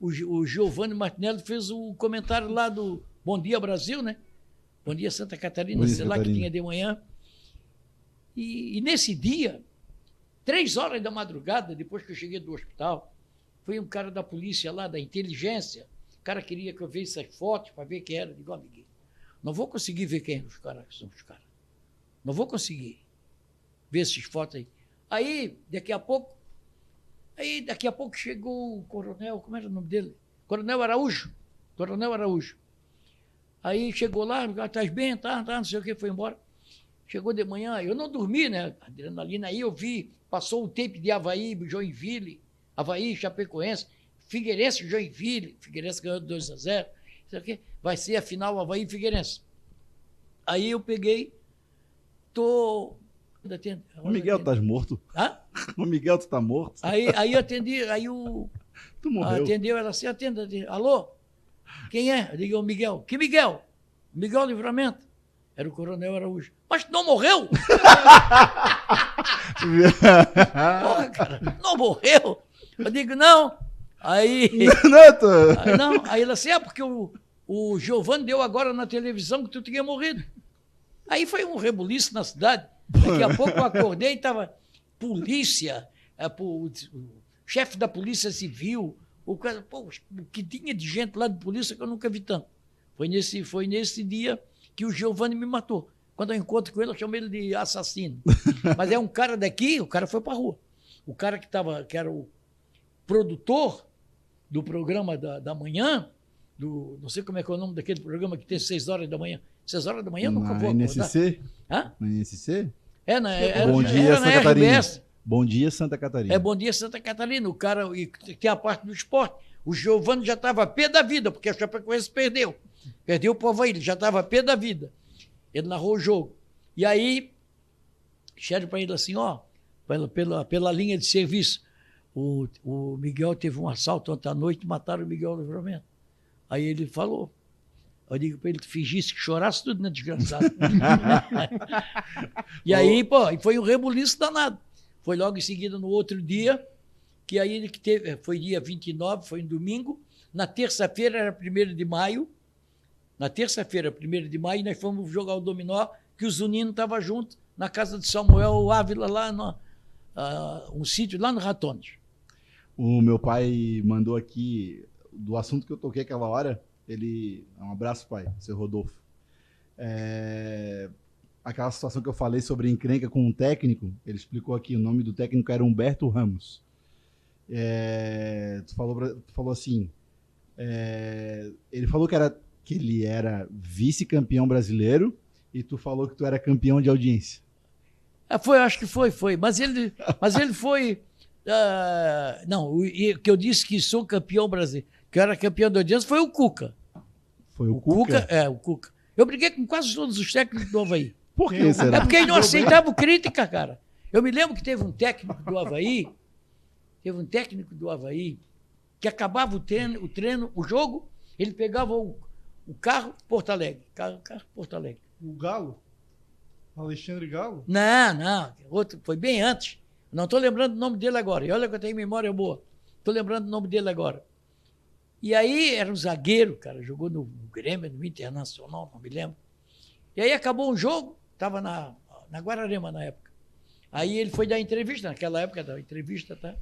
o, o Giovanni Martinelli fez o um comentário lá do Bom Dia Brasil, né? Bom Dia Santa Catarina, Bom dia, sei lá Catarina. que tinha de manhã. E, e, nesse dia, três horas da madrugada, depois que eu cheguei do hospital, foi um cara da polícia lá, da inteligência. O cara queria que eu visse as fotos para ver quem era. Eu digo, amiguinho, não vou conseguir ver quem os caras são os caras. Não vou conseguir ver essas fotos aí. Aí, daqui a pouco, aí daqui a pouco chegou o coronel, como era o nome dele? Coronel Araújo. Coronel Araújo. Aí chegou lá, estás bem, tá, tá, não sei o que, foi embora. Chegou de manhã, eu não dormi, né? Adrenalina aí, eu vi, passou o tempo de Havaí, Joinville, Havaí, Chapecoense, Figueirense, Joinville, Figueirense ganhou 2 a 0 sei o que, vai ser a final Havaí e Figueirense. Aí eu peguei, tô. O Miguel, tá morto? Hã? O Miguel, tu tá morto? Aí, aí eu atendi, aí o. Tu morreu. Atendeu ela assim, atenda, atenda. Alô? Quem é? Eu digo, o Miguel. Que Miguel? Miguel Livramento. Era o Coronel Araújo. Mas não morreu? Porra, cara, não morreu? Eu digo, não. Aí. Não, tô... aí, não, aí ela assim, é porque o, o Giovanni deu agora na televisão que tu tinha morrido. Aí foi um rebuliço na cidade. Daqui a pouco eu acordei e estava polícia, é, o chefe da polícia civil, o cara, pô, que tinha de gente lá de polícia que eu nunca vi tanto. Foi nesse, foi nesse dia que o Giovanni me matou. Quando eu encontro com ele, eu chamo ele de assassino. Mas é um cara daqui, o cara foi para rua. O cara que, tava, que era o produtor do programa da, da manhã, do, não sei como é que é o nome daquele programa que tem seis horas da manhã. Seis horas da manhã na nunca vou NSC? Hã? Na NSC? É, na, era, Bom dia, era Santa na Catarina. RBS. Bom dia, Santa Catarina. É Bom dia, Santa Catarina. O cara e tem a parte do esporte. O Giovanni já estava pé da vida, porque a Chapecoense perdeu. Perdeu o povo aí, ele já estava pé da vida. Ele narrou o jogo. E aí, disseram para ele assim, ó, pela, pela, pela linha de serviço, o, o Miguel teve um assalto ontem à noite, mataram o Miguel Livramento. Aí ele falou. Eu digo para ele, tu fingisse que chorasse tudo, né, desgraçado? e aí, pô, foi um rebuliço danado. Foi logo em seguida, no outro dia, que aí ele que teve, foi dia 29, foi um domingo. Na terça-feira, era 1 de maio. Na terça-feira, 1 de maio, nós fomos jogar o dominó, que o Zunino estava junto, na casa de Samuel Ávila, lá no, uh, um sítio lá no Ratones. O meu pai mandou aqui, do assunto que eu toquei aquela hora, ele. Um abraço, pai, seu Rodolfo. É, aquela situação que eu falei sobre encrenca com um técnico, ele explicou aqui, o nome do técnico era Humberto Ramos. É, tu, falou, tu falou assim, é, ele falou que, era, que ele era vice-campeão brasileiro e tu falou que tu era campeão de audiência. É, foi, acho que foi, foi. Mas ele, mas ele foi. Uh, não, o que eu disse que sou campeão brasileiro, que era campeão de audiência, foi o Cuca. Foi o, o Cuca? Cuca? É, o Cuca. Eu briguei com quase todos os técnicos do Havaí. Por que será? É porque ele não aceitava crítica, cara. Eu me lembro que teve um técnico do Havaí, teve um técnico do Havaí, que acabava o treino, o, treino, o jogo, ele pegava o, o carro Porto Alegre. Carro, carro Porto Alegre. O Galo? Alexandre Galo? Não, não. Outro, foi bem antes. Não estou lembrando o nome dele agora. E olha que eu tenho memória boa. Estou lembrando o nome dele agora. E aí era um zagueiro, cara, jogou no, no Grêmio, no Internacional, não me lembro. E aí acabou um jogo, estava na, na Guararema na época. Aí ele foi dar entrevista, naquela época da entrevista, tá?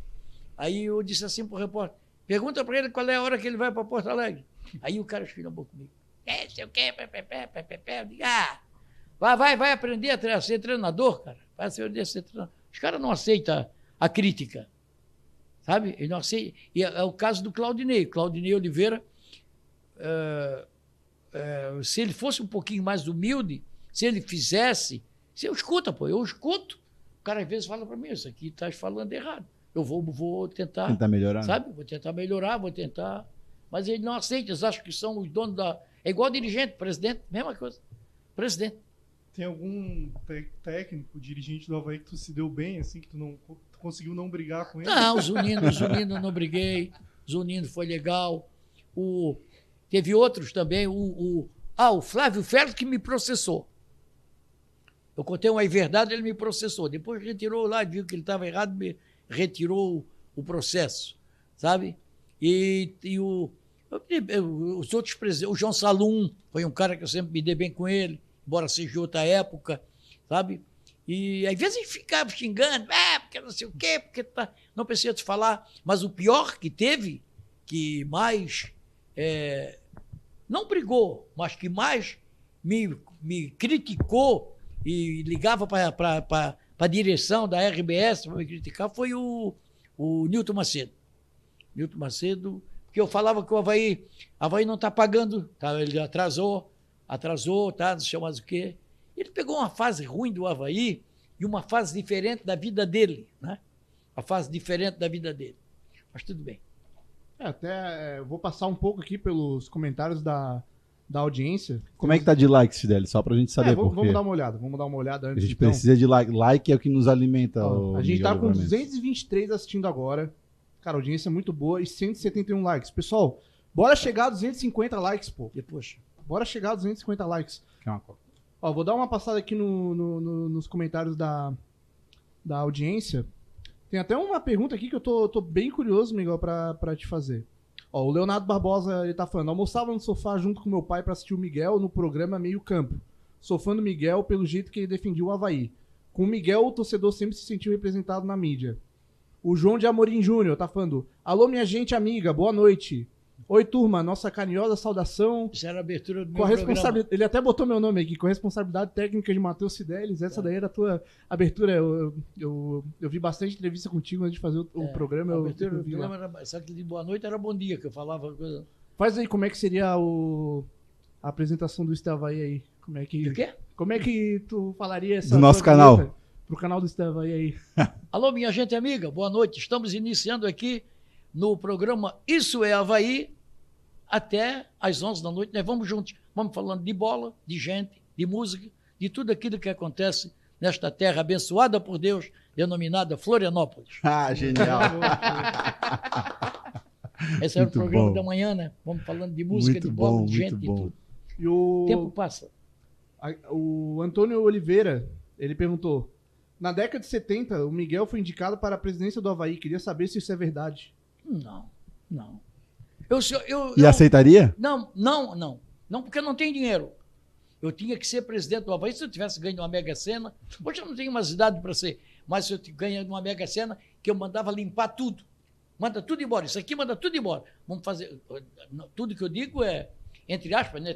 Aí eu disse assim pro repórter, pergunta para ele qual é a hora que ele vai para Porto Alegre. Aí o cara esfilhou comigo. É, sei o quê, pé, pé, pé, pé, pé, pé. Eu digo, ah, vai, vai, vai aprender a ser treinador, cara. Vai aprender a ser treinador. Os caras não aceitam a crítica. Sabe? Ele não aceita. E é, é o caso do Claudinei. Claudinei Oliveira, é, é, se ele fosse um pouquinho mais humilde, se ele fizesse. Se eu escuto, pô, eu escuto. O cara às vezes fala para mim, isso aqui está falando errado. Eu vou, vou tentar. Tentar melhorar. Sabe? Vou tentar melhorar, vou tentar. Mas ele não aceita, eles acham que são os donos da. É igual dirigente, presidente, mesma coisa. Presidente. Tem algum técnico, dirigente do Havaí que tu se deu bem, assim, que tu não tu conseguiu não brigar com ele? Não, o Zunino, o Zunino não briguei. Zunino foi legal. O, teve outros também. O, o, ah, o Flávio Félix que me processou. Eu contei uma verdade, ele me processou. Depois retirou lá, viu que ele estava errado, me retirou o processo, sabe? E, e o, os outros presidentes, o João Salum foi um cara que eu sempre me dei bem com ele, embora seja outra época, sabe? E às vezes ficava xingando, é, porque não sei o quê, porque tá... não precisa te falar. Mas o pior que teve, que mais é, não brigou, mas que mais me, me criticou e ligava para a direção da RBS para me criticar, foi o, o Nilton Macedo. Nilton Macedo, porque eu falava que o Havaí, Havaí não está pagando, tá? ele atrasou, atrasou, tá? não sei mais o quê. Ele pegou uma fase ruim do Havaí e uma fase diferente da vida dele, né? Uma fase diferente da vida dele. Mas tudo bem. É, até é, vou passar um pouco aqui pelos comentários da, da audiência. Como é que tá de likes, Fidel? Só pra gente saber é, vamos, vamos dar uma olhada, vamos dar uma olhada antes. A gente então. precisa de like. Like é o que nos alimenta. Ó, a gente tá com 223 assistindo agora. Cara, audiência muito boa e 171 likes. Pessoal, bora chegar a 250 likes, pô. Depois. Bora chegar a 250 likes. Ó, vou dar uma passada aqui no, no, no, nos comentários da, da audiência. Tem até uma pergunta aqui que eu tô, tô bem curioso, Miguel, pra, pra te fazer. Ó, o Leonardo Barbosa, ele tá falando, almoçava no sofá junto com meu pai para assistir o Miguel no programa Meio Campo. Sou fã do Miguel pelo jeito que ele defendia o Havaí. Com o Miguel, o torcedor sempre se sentiu representado na mídia. O João de Amorim Júnior tá falando, alô minha gente amiga, boa noite. Oi, turma, nossa carinhosa saudação. Isso era a abertura do com meu a Ele até botou meu nome aqui, com a responsabilidade técnica de Matheus Fidelis. Essa é. daí era a tua abertura. Eu, eu, eu, vi bastante entrevista contigo antes de fazer o, o é, programa. A abertura do programa era, só que de boa noite era bom dia, que eu falava coisa. Faz aí como é que seria o, a apresentação do Estavaí aí. Como é que. O quê? Como é que tu falaria essa. Do nosso canal. Pro canal do Estavaí aí. Alô, minha gente amiga, boa noite. Estamos iniciando aqui no programa Isso é Havaí, até às 11 da noite. Nós vamos juntos, vamos falando de bola, de gente, de música, de tudo aquilo que acontece nesta terra abençoada por Deus, denominada Florianópolis. Ah, genial! Esse era o programa bom. da manhã, né? Vamos falando de música, muito de bola, bom, de gente, de tudo. E o tempo passa. O Antônio Oliveira, ele perguntou: na década de 70, o Miguel foi indicado para a presidência do Havaí. Queria saber se isso é verdade. Não, não. Eu, eu, e eu, aceitaria? Não, não, não. Não, porque eu não tenho dinheiro. Eu tinha que ser presidente do Havaí se eu tivesse ganho uma Mega Sena. Hoje eu não tenho mais idade para ser, mas se eu ganho uma Mega Sena, que eu mandava limpar tudo. Manda tudo embora. Isso aqui manda tudo embora. Vamos fazer. Tudo que eu digo é, entre aspas, né?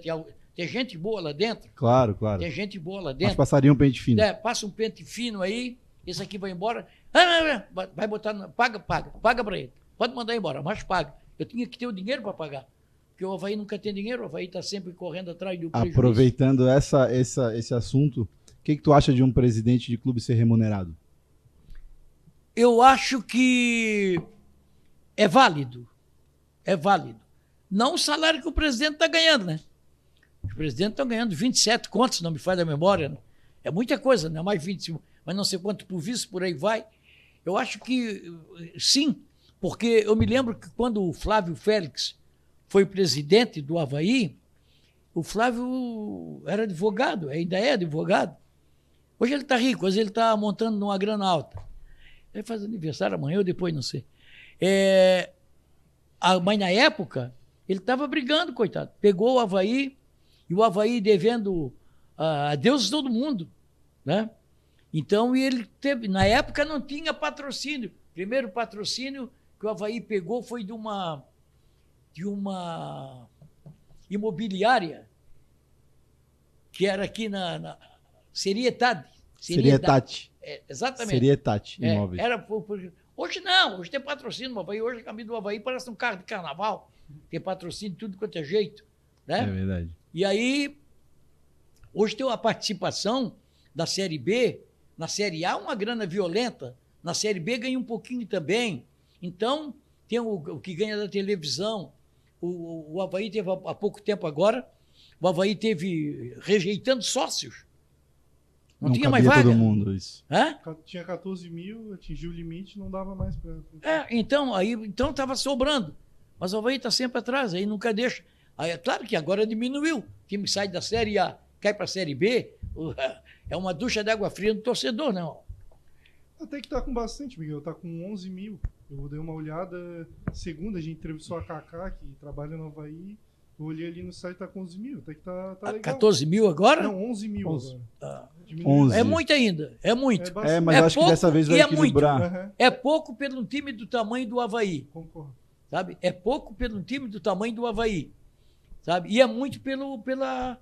Tem, gente boa lá dentro. Claro, claro. Tem gente boa lá dentro. Mas passaria um pente fino. É, passa um pente fino aí, esse aqui vai embora. Ah, vai botar. Paga, paga, paga para ele. Pode mandar embora, mas paga. Eu tinha que ter o dinheiro para pagar. Porque o Havaí nunca tem dinheiro, o Havaí está sempre correndo atrás do prejuízo. Aproveitando essa, essa, esse assunto, o que, que tu acha de um presidente de clube ser remunerado? Eu acho que é válido. É válido. Não o salário que o presidente está ganhando, né? Os presidentes estão ganhando 27 contos, não me faz a memória. Né? É muita coisa, não é mais 25, mas não sei quanto por vice, por aí vai. Eu acho que sim, porque eu me lembro que quando o Flávio Félix foi presidente do Havaí, o Flávio era advogado, ainda é advogado. Hoje ele está rico, hoje ele está montando numa grana alta. Ele faz aniversário amanhã ou depois, não sei. É, a, mas na época, ele estava brigando, coitado. Pegou o Havaí, e o Havaí devendo a Deus todo mundo, né? Então ele teve, na época não tinha patrocínio. Primeiro patrocínio que o Havaí pegou foi de uma de uma imobiliária que era aqui na, na Seriedade. Seriedade. É, exatamente. Seriedade, é, imóveis. Era por, por, hoje não, hoje tem patrocínio no Havaí. Hoje a camisa do Havaí parece um carro de carnaval. Tem patrocínio tudo quanto é jeito. Né? É verdade. E aí, hoje tem uma participação da Série B, na Série A uma grana violenta, na Série B ganha um pouquinho também. Então, tem o, o que ganha da televisão. O, o Havaí teve há pouco tempo agora, o Havaí teve rejeitando sócios. Não, não tinha mais vaga. todo mundo isso. Hã? Tinha 14 mil, atingiu o limite, não dava mais para. É, então aí então estava sobrando. Mas o Havaí está sempre atrás, aí nunca deixa. Aí, é claro que agora diminuiu. O time sai da Série A, cai para a Série B, é uma ducha de água fria no torcedor, não. Até que tá com bastante, Miguel. Tá com 11 mil. Eu dei uma olhada. Segunda, a gente entrevistou a Kaká, que trabalha no Havaí. Eu olhei ali no site, tá com 11 mil. Até que tá, tá legal. 14 mil agora? Não, 11 mil 11. agora. Ah. Diminuiu. 11. É muito ainda, é muito. É. É, mas É acho pouco que dessa vez vai é muito. equilibrar. Aham, É pouco pelo time do tamanho do Havaí, concordo. sabe? É pouco pelo time do tamanho do Havaí, sabe? E é muito pelo, pela,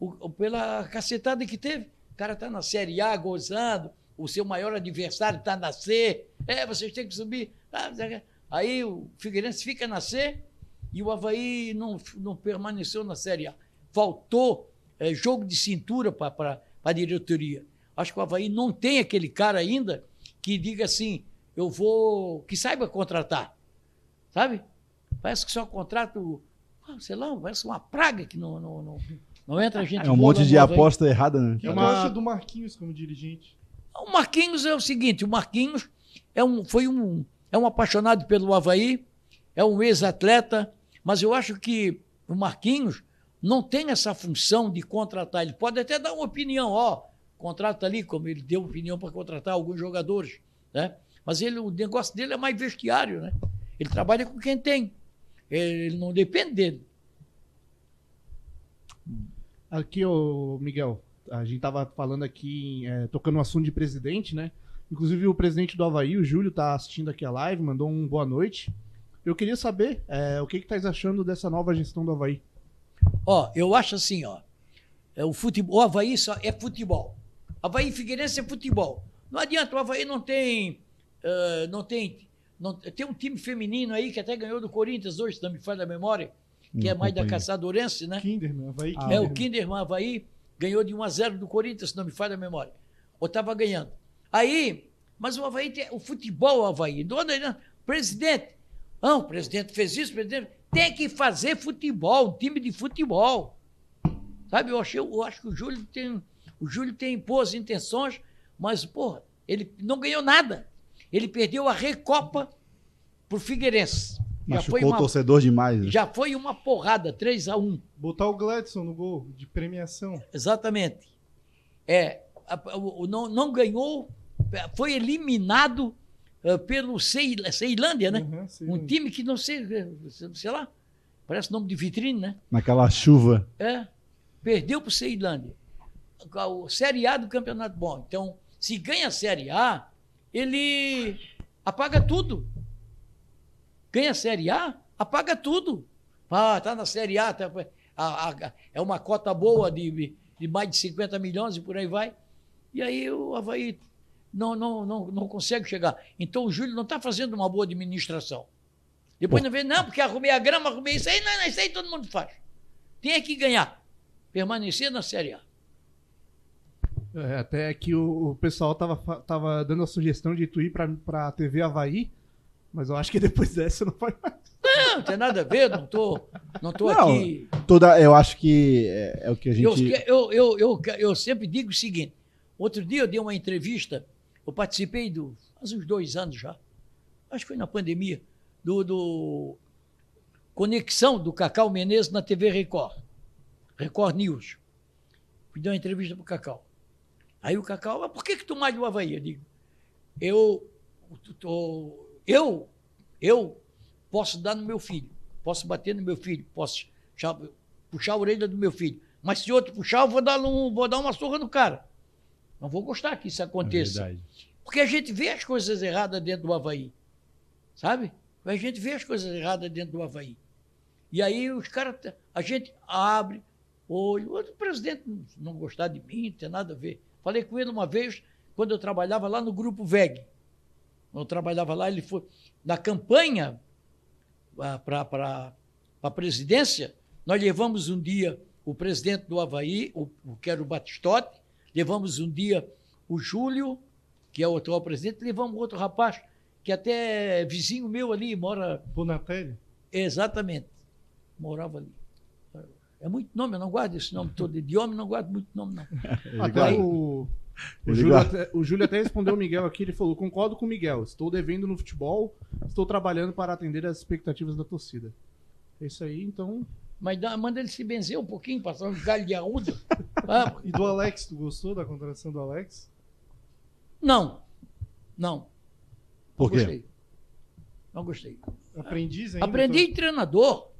o- pela cacetada que teve. O cara tá na Série A gozando, o seu maior adversário tá na C. É, vocês têm que subir. Ah, Aí o Figueirense fica na C e o Havaí não, não permaneceu na Série A. Faltou eh, jogo de cintura para a diretoria. Acho que o Havaí não tem aquele cara ainda que diga assim, eu vou. que saiba contratar. Sabe? Parece que só contrata o. ah, sei lá, parece uma praga que não, não, não, não entra gente É um monte de aposta errada, né? É uma- acha do Marquinhos como dirigente? O Marquinhos é o seguinte, o Marquinhos é um, foi um, é um apaixonado pelo Havaí, é um ex-atleta, mas eu acho que o Marquinhos não tem essa função de contratar. Ele pode até dar uma opinião, ó, contrata ali, como ele deu opinião para contratar alguns jogadores, né? Mas ele, o negócio dele é mais vestiário, né? Ele trabalha com quem tem. Ele não depende dele. Aqui, ô Miguel, a gente tava falando aqui, é, tocando no assunto de presidente, né? Inclusive o presidente do Havaí, o Júlio, tá assistindo aqui a live, mandou um boa noite. Eu queria saber é, o que que tá achando dessa nova gestão do Havaí. Ó, eu acho assim, ó. É o futebol, o Havaí só é futebol. Havaí e Figueirense é futebol. Não adianta, o Havaí não tem. eh, não tem. Não, tem um time feminino aí que até ganhou do Corinthians hoje, se não me falha a memória, que Não é mais da. Caçadorense, né? Kinderman, Havaí Ah, É, o Kinderman Havaí ganhou de 1 a 0 do Corinthians, se não me falha a memória. Ou estava ganhando. Aí, mas o Havaí tem o futebol Havaí. Do ano aí, presidente. Não, o presidente fez isso, o presidente. Tem que fazer futebol, um time de futebol. Sabe, eu, achei, eu acho que o Júlio tem. O Júlio tem boas intenções, mas, porra, ele não ganhou nada. Ele perdeu a Recopa pro Figueirense. Já Machucou foi, o uma, torcedor demais. né? já foi uma porrada, 3 a 1 Botar o Gladson no gol de premiação. Exatamente. É, a- o, o não, não ganhou, foi eliminado eh, pelo Ceil- Ceilândia, né? Sei. Um time que não sei, eh, sei lá, parece nome de vitrine, né? Naquela chuva. É, perdeu para o Ceilândia. O Série A do Campeonato Bom. Então, se ganha a Série A, ele apaga tudo. Ganha a Série A, apaga tudo. Ah, tá na Série A, tá, a- a- é uma cota boa de, de mais de 50 milhões e por aí vai. E aí o Havaí não, não, não, não consegue chegar. Então o Júlio não está fazendo uma boa administração. Depois não vê, não, porque arrumei a grama, arrumei isso aí, não, não, isso aí todo mundo faz. Tem é que ganhar. Permanecer na Série A. É, até que o, o pessoal tava, tava dando a sugestão de tu ir pra, pra TV Havaí, mas eu acho que depois dessa não vai mais. Não, não tem nada a ver, não tô, não tô Não, aqui. Toda, eu acho que é, é o que a gente. eu, eu, eu, eu sempre digo o seguinte: outro dia eu dei uma entrevista, eu participei do. faz uns dois anos já, acho que foi na pandemia, do, do Conexão do Cacau Menezes na TV Record, Record News. Fui dar uma entrevista pro Cacau. Aí o Cacau, mas por que, que tu mais do Havaí? Eu digo, eu, tô- eu, eu posso dar no meu filho, posso bater no meu filho, posso puxar, a orelha do meu filho. Mas se outro puxar, eu vou dar, um, vou dar uma surra no cara. Não vou gostar que isso É aconteça. verdade. Porque a gente vê as coisas erradas dentro do Havaí. Sabe? A gente vê as coisas erradas dentro do Havaí. E aí os caras, a gente abre olho. O presidente não gostar de mim, não tem nada a ver. Falei com ele uma vez, quando eu trabalhava lá no Grupo VEG. Eu trabalhava lá, ele foi. Na campanha para a presidência, nós levamos um dia o presidente do Havaí, o, o que era o Batistotti, levamos um dia o Júlio, que é o atual presidente, levamos outro rapaz, que até é vizinho meu ali, mora Bonatelli. exatamente, morava ali. É muito nome, eu não guardo esse nome todo. De homem não guardo muito nome, não. Até Aí- o, O Júlio, até, o Júlio até respondeu o Miguel aqui, ele falou, concordo com o Miguel, estou devendo no futebol, estou trabalhando para atender as expectativas da torcida. É isso aí, então... Mas dá, manda ele se benzer um pouquinho, passar um galho de arruda. Ah, E do Alex, tu gostou da contratação do Alex? não, não. Por não quê? gostei. Não gostei. Aprendiz ainda? Aprendi em treinador.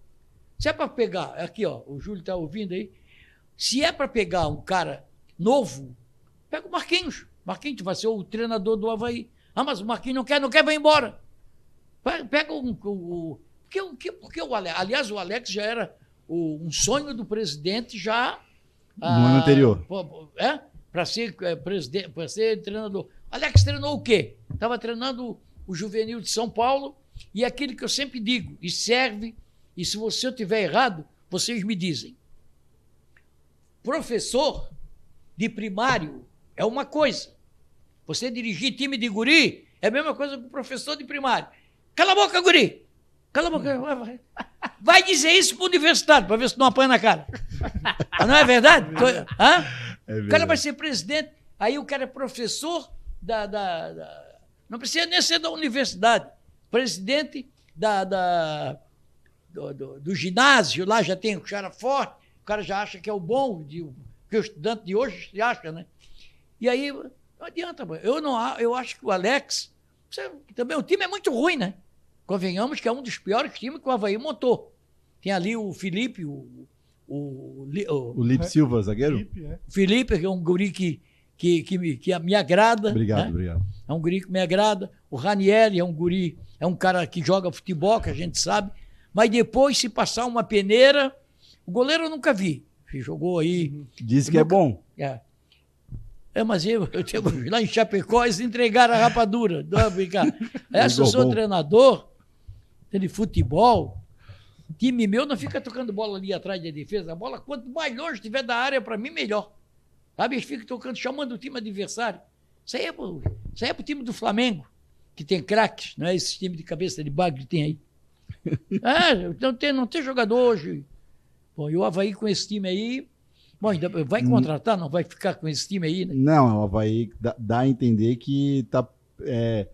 Se é para pegar, aqui ó, o Júlio tá ouvindo aí. Se é para pegar um cara novo, pega o Marquinhos. Marquinhos vai ser o treinador do Havaí. Ah, mas o Marquinhos não quer, não quer, vai embora. Pe- Pega um, o. porque, porque o Alex, aliás, o Alex já era o- um sonho do presidente já. No ano anterior. É? Para ser é, presidente, para ser treinador. Alex treinou o quê? Estava treinando o juvenil de São Paulo e é aquilo que eu sempre digo, e serve, e se você tiver errado, vocês me dizem. Professor de primário é uma coisa. Você dirigir time de guri é a mesma coisa que o professor de primário. Cala a boca, guri! Cala a boca. Vai, dizer isso pro universitário, para ver se não apanha na cara. Não é verdade? Hã? É O cara vai ser presidente, aí o cara é professor da. da- da- não precisa nem ser da universidade. Presidente da, da- do, do- do ginásio, lá já tem o cara forte, o cara já acha que é o bom, de, que o estudante de hoje se acha, né? E aí, não adianta, mano. eu não eu acho que o Alex, você- também o time é muito ruim, né? Convenhamos que é um dos piores times que o Havaí montou. Tem ali o Felipe, o, o, o- O Lipe Silva, zagueiro? Felipe, é. Felipe, que é um guri que, que, que, me, que me agrada. Obrigado, né? obrigado. É um guri que me agrada. O Ranieri é um guri, é um cara que joga futebol, que a gente sabe. Mas depois, se passar uma peneira, o goleiro eu nunca vi. Jogou aí. Disse que é bom. É, é mas eu, eu tenho, lá em Chapecó, eles entregaram a rapadura. Não, brincar. É, se eu sou bom. treinador de futebol, time meu não fica tocando bola ali atrás da defesa. A bola, quanto mais longe estiver da área, para mim, melhor. Sabe? Eles ficam tocando, chamando o time adversário. Isso aí é pro, isso aí é pro time do Flamengo, que tem craques, não é esse time de cabeça de bagre que tem aí. É, não tem, não tem jogador hoje. Bom, e o Havaí com esse time aí. Bom, ainda vai contratar, não vai ficar com esse time aí, né? Não, o Havaí dá, dá a entender que tá é,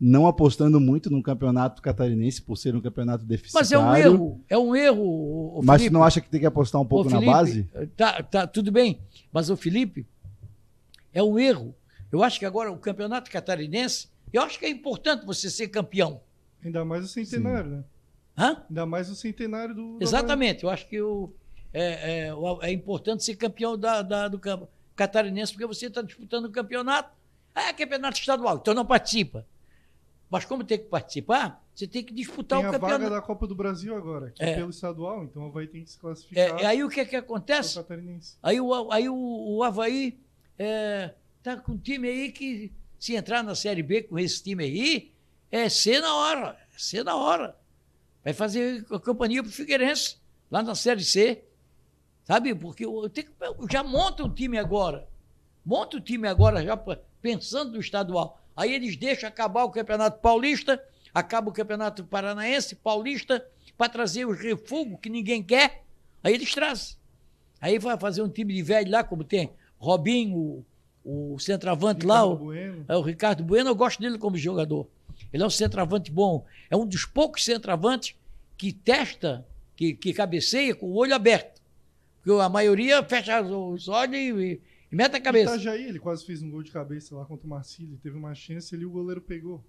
não apostando muito no campeonato catarinense por ser um campeonato deficitário. Mas é um erro, é um erro. Mas tu Felipe. não acha que tem que apostar um pouco Ô, na Felipe, base? Tá, tá, tudo bem. Mas o Felipe é um erro. Eu acho que agora o campeonato catarinense, eu acho que é importante você ser campeão. Ainda mais o centenário, né? Hã? Ainda mais o centenário do. Exatamente. Eu acho que o, é, é, o- é importante ser campeão da, da- do campo catarinense, porque você está disputando o campeonato. Ah, é campeonato estadual, então não participa. Mas como tem que participar, você tem que disputar Tem o a vaga campeonato. da Copa do Brasil agora, que é, É. pelo estadual, então vai ter que se É, classificar é aí o que, que pro acontece? Aí o, aí o, o Havaí é, tá com um time aí que, se entrar na Série B com esse time aí, é ser na hora. É ser na hora. Vai fazer a companhia pro Figueirense, lá na Série C. Sabe? Porque eu, tenho eu já monta o time agora. Monta o time agora, já pensando no estadual. Aí eles deixam acabar o Campeonato Paulista, acaba o Campeonato Paranaense, Paulista, para trazer os refugos que ninguém quer. Aí eles trazem. Aí vai fazer um time de velho lá, como tem Robinho, o, o centroavante lá, Ricardo o, Bueno. é o Ricardo Bueno, eu gosto dele como jogador. Ele é um centroavante bom. É um dos poucos centroavantes que testa, que, que cabeceia com o olho aberto. Porque a maioria fecha os olhos e, e mete a cabeça. Itajaí, ele quase fez um gol de cabeça lá contra o Marcílio. Teve uma chance ali, o goleiro pegou.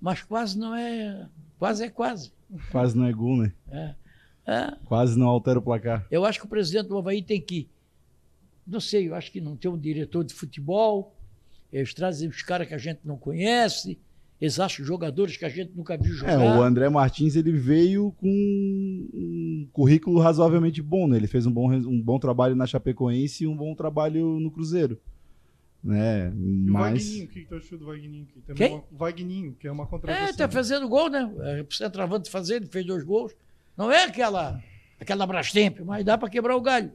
Mas quase não é. Quase é quase. Quase não é gol, né? É. É. Quase não altera o placar. Eu acho que o presidente do Havaí tem que. Não sei, eu acho que não tem um diretor de futebol. Eles trazem os caras que a gente não conhece. Eles acham jogadores que a gente nunca viu jogar. É, o André Martins ele veio com um currículo razoavelmente bom, né? Ele fez um bom, um bom trabalho na Chapecoense e um bom trabalho no Cruzeiro. Né? E o Mas Wagninho, o que, que tu achou do Wagninho? Que também Quem? é uma- o Wagninho, que é uma É, contratação. tá fazendo gol, né? É, centroavante fazer, ele fez dois gols. Não é aquela, aquela Brastemp, mas dá para quebrar o galho.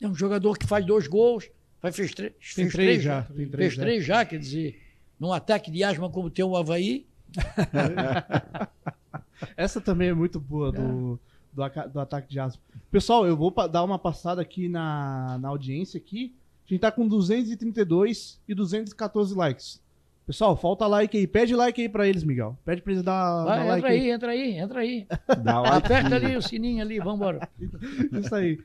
É um jogador que faz dois gols, faz, fez, três, Tem fez três já, três fez já. três já, quer dizer, num ataque de asma como tem o Havaí. Essa também é muito boa do, do, aca- do ataque de asma. Pessoal, eu vou dar uma passada aqui na, na audiência aqui. A gente tá com 232 e 214 likes. Pessoal, falta like aí. Pede like aí pra eles, Miguel. Pede pra eles dar, Vai, dar entra like aí, entra aí, entra aí. Dá like. Aperta ali o sininho ali, vambora. Isso aí.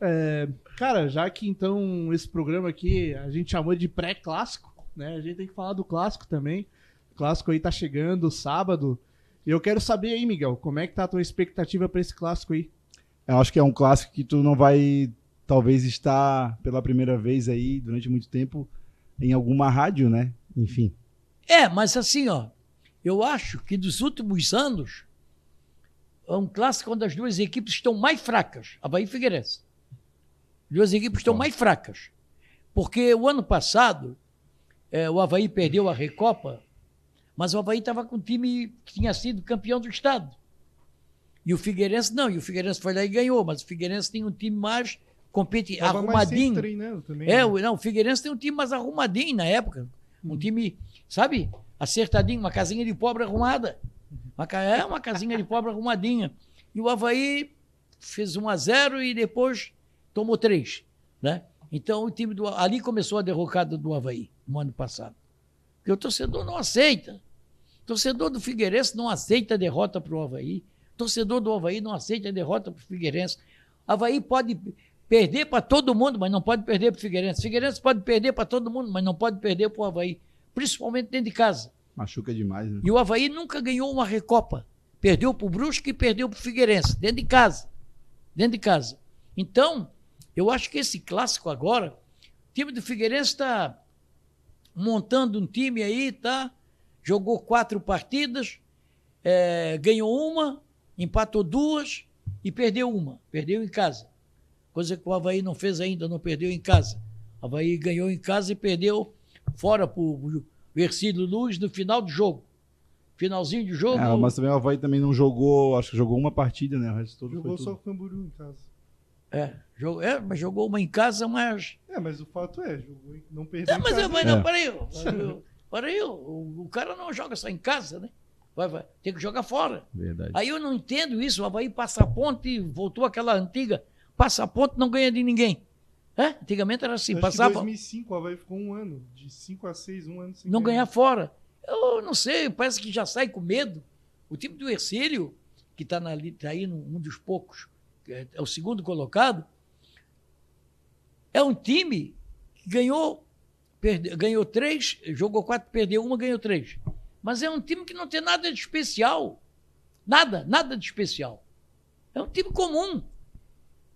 É, cara, já que então esse programa aqui a gente chamou de pré-clássico, né? A gente tem que falar do clássico também. O clássico aí tá chegando, sábado. E eu quero saber aí, Miguel, como é que tá a tua expectativa pra esse clássico aí? Eu acho que é um clássico que tu não vai, talvez, estar pela primeira vez aí, durante muito tempo, em alguma rádio, né? Enfim. É, mas assim, ó, eu acho que dos últimos anos é um clássico onde as duas equipes estão mais fracas, Havaí e Figueirense. As duas equipes estão mais fracas. Porque o ano passado, é, o Havaí perdeu a Recopa, mas o Havaí estava com um time que tinha sido campeão do estado. E o Figueirense não, e o Figueirense foi lá e ganhou, mas o Figueirense tem um time mais competi Tava mais arrumadinho. treinando também. É, né? o, não, o Figueirense tem um time mais arrumadinho na época. Um time, sabe, acertadinho, uma casinha de pobre arrumada. Uma, é uma casinha de pobre arrumadinha. E o Havaí fez 1 a 0 e depois tomou 3. Né? Então o time do ali começou a derrocada do Havaí no ano passado. Porque o torcedor não aceita. O torcedor do Figueirense não aceita a derrota para o Havaí. O torcedor do Havaí não aceita a derrota para o Figueirense. Havaí pode perder para todo mundo, mas não pode perder para o Figueirense. Figueirense pode perder para todo mundo, mas não pode perder para o Havaí. Principalmente dentro de casa. Machuca demais, né? E o Havaí nunca ganhou uma Recopa. Perdeu para o Brusque e perdeu para o Figueirense, dentro de casa. Dentro de casa. Então, eu acho que esse clássico agora, o time do Figueirense está montando um time aí, tá? Jogou quatro partidas, é, ganhou uma, empatou duas e perdeu uma. Perdeu em casa. Coisa que o Havaí não fez ainda, não perdeu em casa. O Havaí ganhou em casa e perdeu fora para o Versilo Luz no final do jogo. Finalzinho de jogo. É, mas também o Havaí também não jogou, acho que jogou uma partida, né? O resto todo Jogou foi só tudo. com o Camboriú em casa. É, jogou, é, mas jogou uma em casa, mas. É, mas o fato é, jogou, em- não perdeu É, mas, casa. mas É. não, peraí. peraí, Peraí, o, o cara não joga só em casa, né? Vai, vai, tem que jogar fora. Verdade. Aí eu não entendo isso. O Havaí passa a ponte, voltou aquela antiga, passa a ponte, não ganha de ninguém. É? Antigamente era assim, Acho que em passava. 2005 o Havaí ficou um ano, de 5 a 6, um ano sem não ganhar. ganhar fora. Eu não sei, parece que já sai com medo. O time do Ercílio, que está tá aí num um dos poucos, é é o segundo colocado, é um time que ganhou, perde, ganhou três, jogou quatro, perdeu uma, ganhou três. Mas é um time que não tem nada de especial. Nada, nada de especial. É um time comum.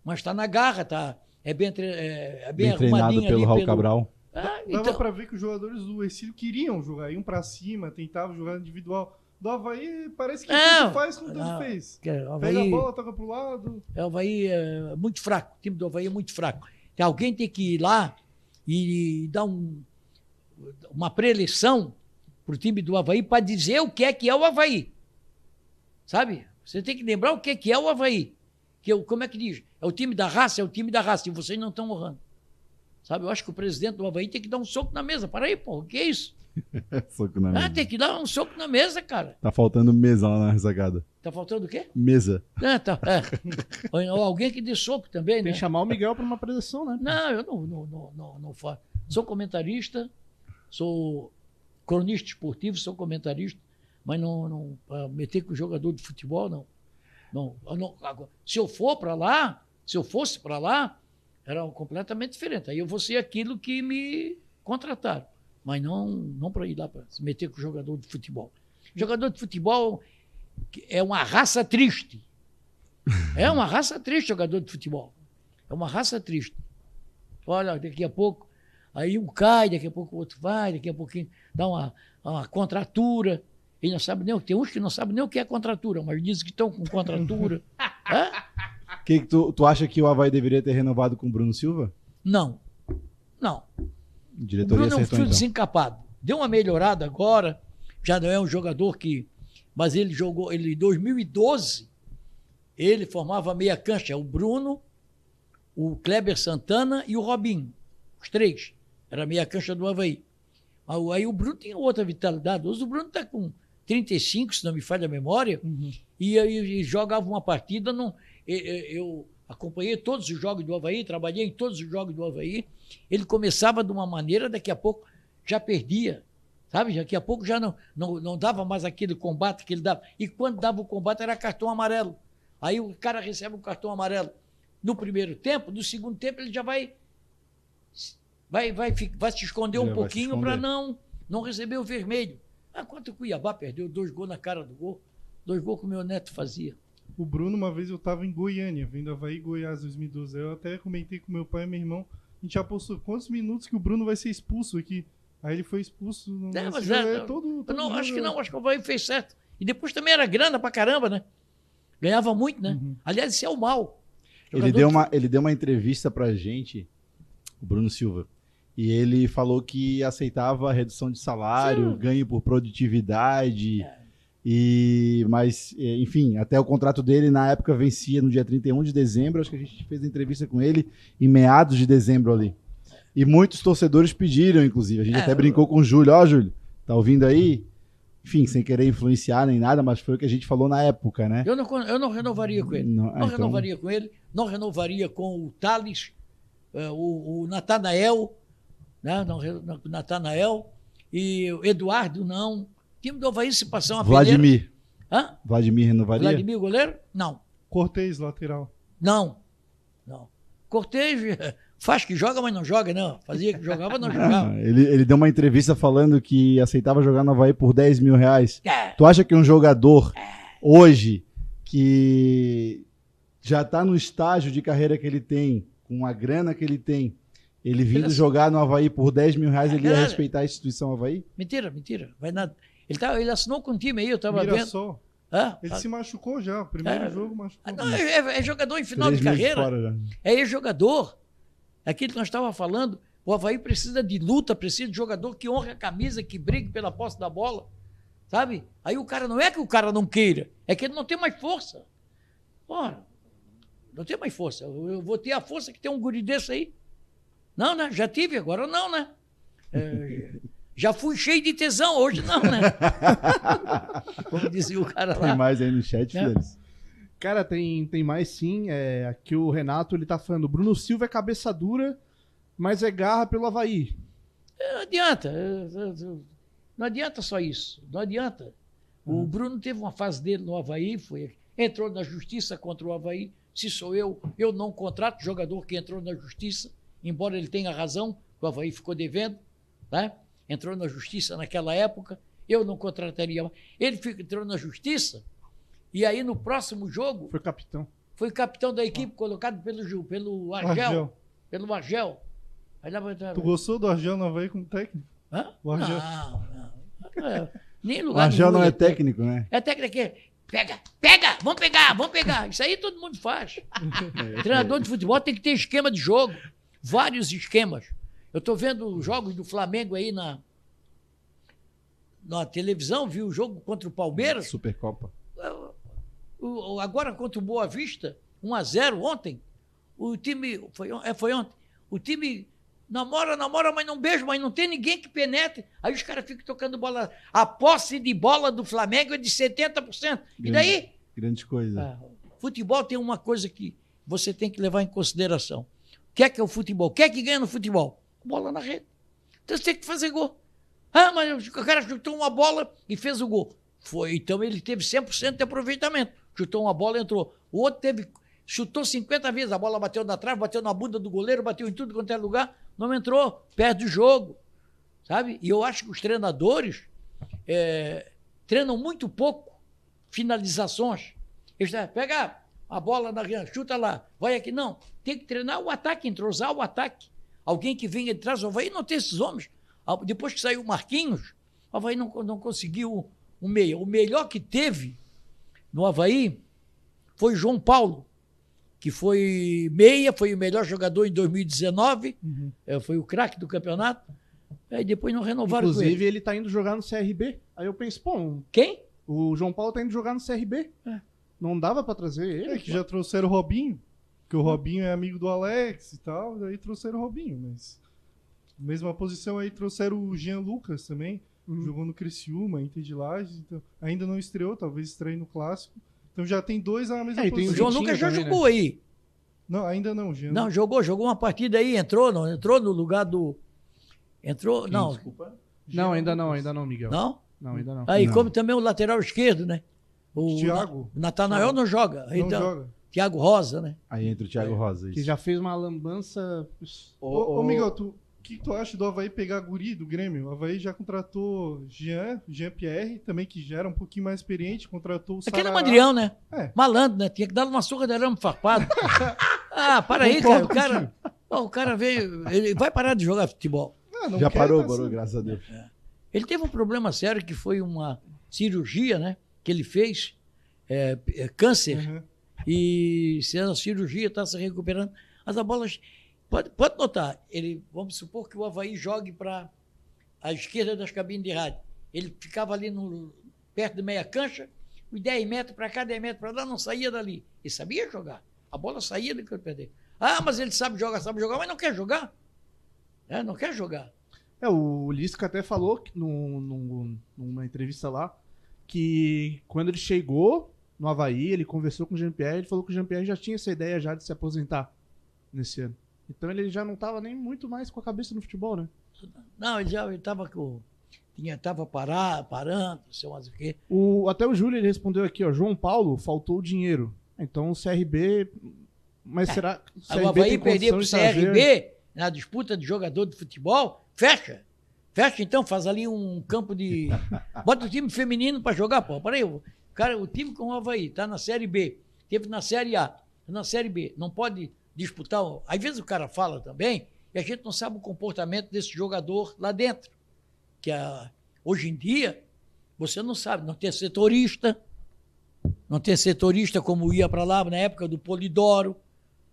Mas está na garra, tá, é bem, tre- é, é bem, Bem treinado pelo ali Raul Cabral. Ah, Dava então, pra ver que os jogadores do Ercílio queriam jogar, iam pra cima, tentavam jogar individual. Do Havaí parece que Não, tanto faz como não. fez. o Pega a Havaí- bola, toca pro lado. É, o Havaí é muito fraco, o time do Havaí é muito fraco. Alguém tem que ir lá e dar um, uma preleção para o time do Havaí para dizer o que é que é o Havaí. Sabe? Você tem que lembrar o que é que é o Havaí. Que eu, como é que diz? É o time da raça, é o time da raça, e vocês não estão honrando. Sabe? Eu acho que o presidente do Havaí tem que dar um soco na mesa. Para aí, pô, o que é isso? Soco na Ah, mesa. tem que dar um soco na mesa, cara. Tá faltando mesa lá na ressacada. Tá faltando o quê? Mesa. Ah, tá, é. Ou alguém que dê soco também, Tem né? que chamar o Miguel pra uma preleção, né? Não, eu não, não, não, não, não faço. Sou comentarista, sou cronista esportivo, sou comentarista, mas não, não pra meter com jogador de futebol, não. não, eu não agora, se eu for para lá, se eu fosse para lá, era completamente diferente. Aí eu vou ser aquilo que me contrataram, mas não, não para ir lá para se meter com jogador de futebol. Jogador de futebol é uma raça triste. É uma raça triste jogador de futebol. É uma raça triste. Olha, daqui a pouco, aí um cai, daqui a pouco o outro vai, daqui a pouquinho dá uma, uma contratura. E não sabe nem o que. Tem uns que não sabem nem o que é contratura, mas dizem que estão com contratura. Hã? Que que tu, tu acha que o Havaí deveria ter renovado com o Bruno Silva? Não. Não. A O diretoria Bruno é um fio então. desencapado. Deu uma melhorada agora, já não é um jogador que. Mas ele jogou, ele em 2012, ele formava meia cancha, o Bruno, o Kleber Santana e o Robinho. Os três. Era meia cancha do Havaí. Aí o Bruno tinha outra vitalidade. Hoje o Bruno está com 35, se não me falha a memória, e aí jogava uma partida, não, e- e- eu acompanhei todos os jogos do Havaí, trabalhei em todos os jogos do Havaí. Ele começava de uma maneira, daqui a pouco já perdia. Sabe? Daqui a pouco já não, não, não dava mais aquele combate que ele dava. E quando dava o combate era cartão amarelo. Aí o cara recebe um cartão amarelo no primeiro tempo, no segundo tempo ele já vai vai vai, vai se esconder um pouquinho para não não receber o vermelho. Ah, quanto o Cuiabá perdeu dois gols na cara do gol, dois gols que o meu neto fazia. O Bruno, uma vez eu estava em Goiânia, vendo Havaí Goiás 2012. Eu até comentei com meu pai e meu irmão. A gente apostou quantos minutos que o Bruno vai ser expulso aqui. Aí ele foi expulso. No é, mas é, é, todo, todo não, acho que não, acho que o Havaí fez certo. E depois também era grana pra caramba, né? Ganhava muito, né? Uhum. Aliás, isso é o mal. Ele deu, uma, ele deu uma entrevista pra gente, o Bruno Silva, e ele falou que aceitava redução de salário, Sim. ganho por produtividade. É. E, mas, é, enfim, até o contrato dele na época vencia no dia 31 de dezembro. Acho que a gente fez a entrevista com ele em meados de dezembro ali. E muitos torcedores pediram, inclusive. A gente é, até brincou com o Júlio. Ó, oh, Júlio, tá ouvindo aí? Enfim, sem querer influenciar nem nada, mas foi o que a gente falou na época, né? Eu não, eu não renovaria com ele. Não, não então... renovaria com ele. Não renovaria com o Thales, uh, o, o Natanael, né? Não, Natanael. E o Eduardo, não. Time do Havaí se passar uma Vladimir. Hã? Vladimir renovaria? Vladimir, goleiro? Não. Cortez, lateral. Não. Não. Cortez faz que joga, mas não joga, não. Fazia que jogava, não jogava. ele, ele deu uma entrevista falando que aceitava jogar no Havaí por 10 mil reais. É. Tu acha que um jogador é. hoje que já está no estágio de carreira que ele tem, com a grana que ele tem, ele vindo jogar no Havaí por 10 mil reais, ele ia respeitar a instituição Havaí? Mentira, mentira. Vai nada. Ele, tá, ele assinou com o time aí, eu tava Mira vendo. Só. Ah, ele ah, se machucou já, primeiro é, jogo machucou. Não, é, é, jogador em final de carreira. É jogador. Aquilo que nós estávamos falando, o Havaí precisa de luta, precisa de jogador que honre a camisa, que brigue pela posse da bola. Sabe? Aí o cara não é que o cara não queira, é que ele não tem mais força. Ora, não tem mais força. Eu vou ter a força que tem um guri desse aí. Não, né? Já tive, agora não, né? É, já fui cheio de tesão, hoje não, né? Como dizia o cara lá. Tem mais aí no chat, é. Cara, tem, tem mais sim. É, aqui o Renato ele tá falando: Bruno Silva é cabeça dura, mas é garra pelo Havaí. É, não adianta. Não adianta só isso. Não adianta. O hum. Bruno teve uma fase dele no Havaí, foi, entrou na justiça contra o Havaí. Se sou eu, eu não contrato jogador que entrou na justiça, embora ele tenha razão, o Havaí ficou devendo, né? Entrou na justiça naquela época, eu não contrataria. Ele entrou na justiça e aí no próximo jogo. Foi capitão. Foi capitão da equipe, ah. colocado pelo, pelo Argel. Argel. Pelo Argel. Aí lá, tu gostou do Argel no Havaí como técnico? Hã? O Argel. Não, não. É, nem lugar o Argel não é técnico, né? É técnico que pega, pega, vamos pegar, vamos pegar. Isso aí todo mundo faz. É, Treinador de futebol tem que ter esquema de jogo. Vários esquemas. Eu estou vendo jogos do Flamengo aí na, na televisão, vi o jogo contra o Palmeiras. Supercopa agora contra o Boa Vista, 1 a 0 ontem, o time. Foi, é, foi ontem. O time namora, namora, mas não beija, mas não tem ninguém que penetre. Aí os caras ficam tocando bola. A posse de bola do Flamengo é de 70%. E daí? Grande coisa. Ah, futebol tem uma coisa que você tem que levar em consideração. O que é que é o futebol? O que é que ganha no futebol? Bola na rede. Então você tem que fazer gol. Ah, mas o cara chutou uma bola e fez o gol. Foi, então ele teve 100% de aproveitamento chutou uma bola, entrou. O outro teve, chutou 50 vezes, a bola bateu na trave, bateu na bunda do goleiro, bateu em tudo quanto é lugar, não entrou, perde o jogo. Sabe? E eu acho que os treinadores é, treinam muito pouco finalizações. Eles pega a bola na chuta lá, vai aqui. Não, tem que treinar o ataque, entrosar o ataque. Alguém que vem de trás, o Havaí não tem esses homens. Depois que saiu o Marquinhos, o Havaí não, não conseguiu o meia. O melhor que teve no Havaí foi João Paulo, que foi meia, foi o melhor jogador em 2019, uhum. é, foi o craque do campeonato. Aí depois não renovaram Inclusive, com ele. ele tá indo jogar no CRB. Aí eu penso, pô. Quem? O João Paulo tá indo jogar no CRB. É. Não dava para trazer ele. É que já trouxeram o Robinho, que o Robinho é amigo do Alex e tal, daí trouxeram o Robinho, mas. Mesma posição aí trouxeram o Jean Lucas também. Uhum. Jogou no Criciúma, Inter de Lages, então ainda não estreou, talvez estreie no Clássico. Então já tem dois na mesma é, posição. O João Lucas já também, jogou né? aí. Não, ainda não, Jean. Não, jogou, jogou uma partida aí, entrou, não, entrou no lugar do. Entrou, não. Desculpa. Não, ainda não, ainda não, Miguel. Não? Não, ainda não. Aí, Não. como também o lateral esquerdo, né? O Thiago. Na- Natanael não joga. Não então, joga. Thiago Rosa, né? Aí entra o Thiago Rosa. Que isso. já fez uma lambança. Ô, ô, Miguel, tu, o que tu acha do Havaí pegar guri do Grêmio? O Havaí já contratou Jean, Jean Pierre, também que já era um pouquinho mais experiente, contratou o Aquele é Sarará. Madrião, né? É. Malandro, né? Tinha que dar uma surra de arame farpado. ah, para aí, cara. O cara, Ó, o cara veio. Ele vai parar de jogar futebol. Ah, não Já quer, parou, tá parou, assim. graças a Deus. Ele teve um problema sério que foi uma cirurgia, né? Que ele fez, é, é, câncer. Uhum. E se a cirurgia está se recuperando, mas a bola. Pode, pode notar, ele, vamos supor que o Havaí jogue para a esquerda das cabines de rádio. Ele ficava ali no, perto de meia cancha, os 10 metros para cá, 10 metros para lá, não saía dali. Ele sabia jogar. A bola saía do campo dele. Ah, mas ele sabe jogar, sabe jogar, mas não quer jogar. É, não quer jogar. É, o Lisca até falou que num- num- numa entrevista lá que quando ele chegou no Havaí, ele conversou com o Jean-Pierre, ele falou que o Jean-Pierre já tinha essa ideia já de se aposentar nesse ano. Então ele já não estava nem muito mais com a cabeça no futebol, né? Não, ele já estava com. Tinha, tava parar, parando, não sei mais o quê. O, até o Júlio ele respondeu aqui, ó, João Paulo, faltou dinheiro. Então o CRB, mas será que o Aí o Havaí perder condição para o de trazer- CRB na disputa de jogador de futebol, fecha. Fecha então, faz ali um campo de. Bota o time feminino para jogar, pô. Peraí, o, cara, o time com o Havaí tá na Série B, teve na Série A, na Série B, não pode disputar. o- Às vezes o cara fala também e a gente não sabe o comportamento desse jogador lá dentro. Que a, hoje em dia, você não sabe, não tem setorista, não tem setorista como ia para lá na época do Polidoro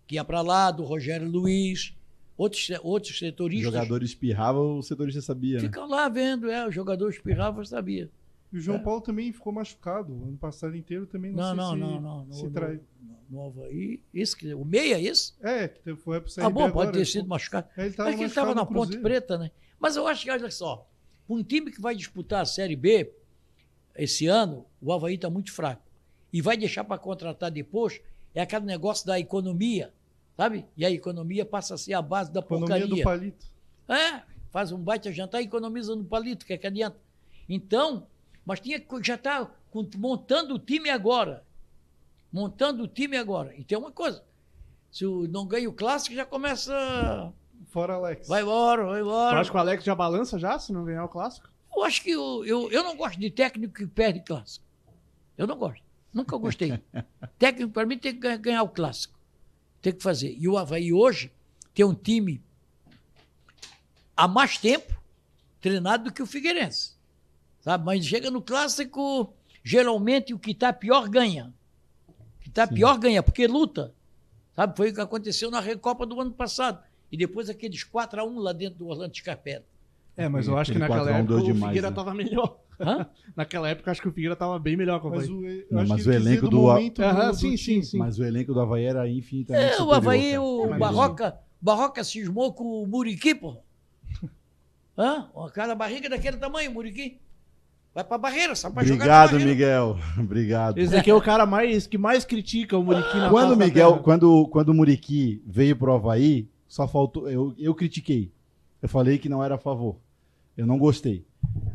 que ia para lá, do Rogério Luiz, outros, outros O setoristas jogador espirrava, o setorista sabia, né? ficam lá vendo, é, o jogador espirrava, sabia. E o João É. Paulo também ficou machucado. Ano passado inteiro também não, Não, sei não, se, não, não, se no- trai- No Havaí, esse, que- o meia, esse? É, que teve- foi pro CRB Ah, bom, pode agora, ter ele sido machucado. É, ele tava Mas que ele estava na Ponte. Preta, né? Mas eu acho que, olha só, um time que vai disputar a Série B esse ano, o Havaí está muito fraco. E vai deixar para contratar depois, é aquele negócio da economia, sabe? E a economia passa a ser a base da Economia do porcaria. palito. É, faz um baita jantar e economiza no palito, que é que adianta. Então, mas tinha que já está montando o time agora. Montando o time agora. E tem uma coisa. Se não ganha o clássico, já começa. Fora Alex. Vai embora, vai embora. acha que o Alex já balança já, se não ganhar o clássico? Eu acho que eu, eu, eu não gosto de técnico que perde clássico. Eu não gosto. Nunca gostei. técnico, para mim, tem que ganhar, ganhar o clássico. Tem que fazer. E o Havaí hoje tem um time há mais tempo treinado do que o Figueirense. Sabe? Mas chega no clássico, geralmente o que está pior ganha. O que está pior ganha, porque luta. Sabe? Foi o que aconteceu na Recopa do ano passado. E depois aqueles 4x1 lá dentro do Orlando Scarpetta. É, mas eu acho que naquela 4 a 1 época deu o demais, Figueira né? tava melhor. Hã? Naquela época, acho que o Figueira tava bem melhor com o Mas Havaí. o, eu Não, acho mas que o quis elenco do- momento do- sim, do sim, time. sim. Mas o elenco do Havaí era infinitamente É, o superior, Havaí, cara. o Barroca, Barroca cismou com o Muriqui, pô. Hã? Aquela barriga daquele tamanho, Muriqui. Vai pra barreira, só pra jogar Obrigado, na barreira. Miguel. Obrigado. Esse aqui é o cara mais, que mais critica o Muriqui na Quando o Miguel, quando, quando o Muriqui veio pro Havaí, só faltou. Eu, eu critiquei. Eu falei que não era a favor. Eu não gostei.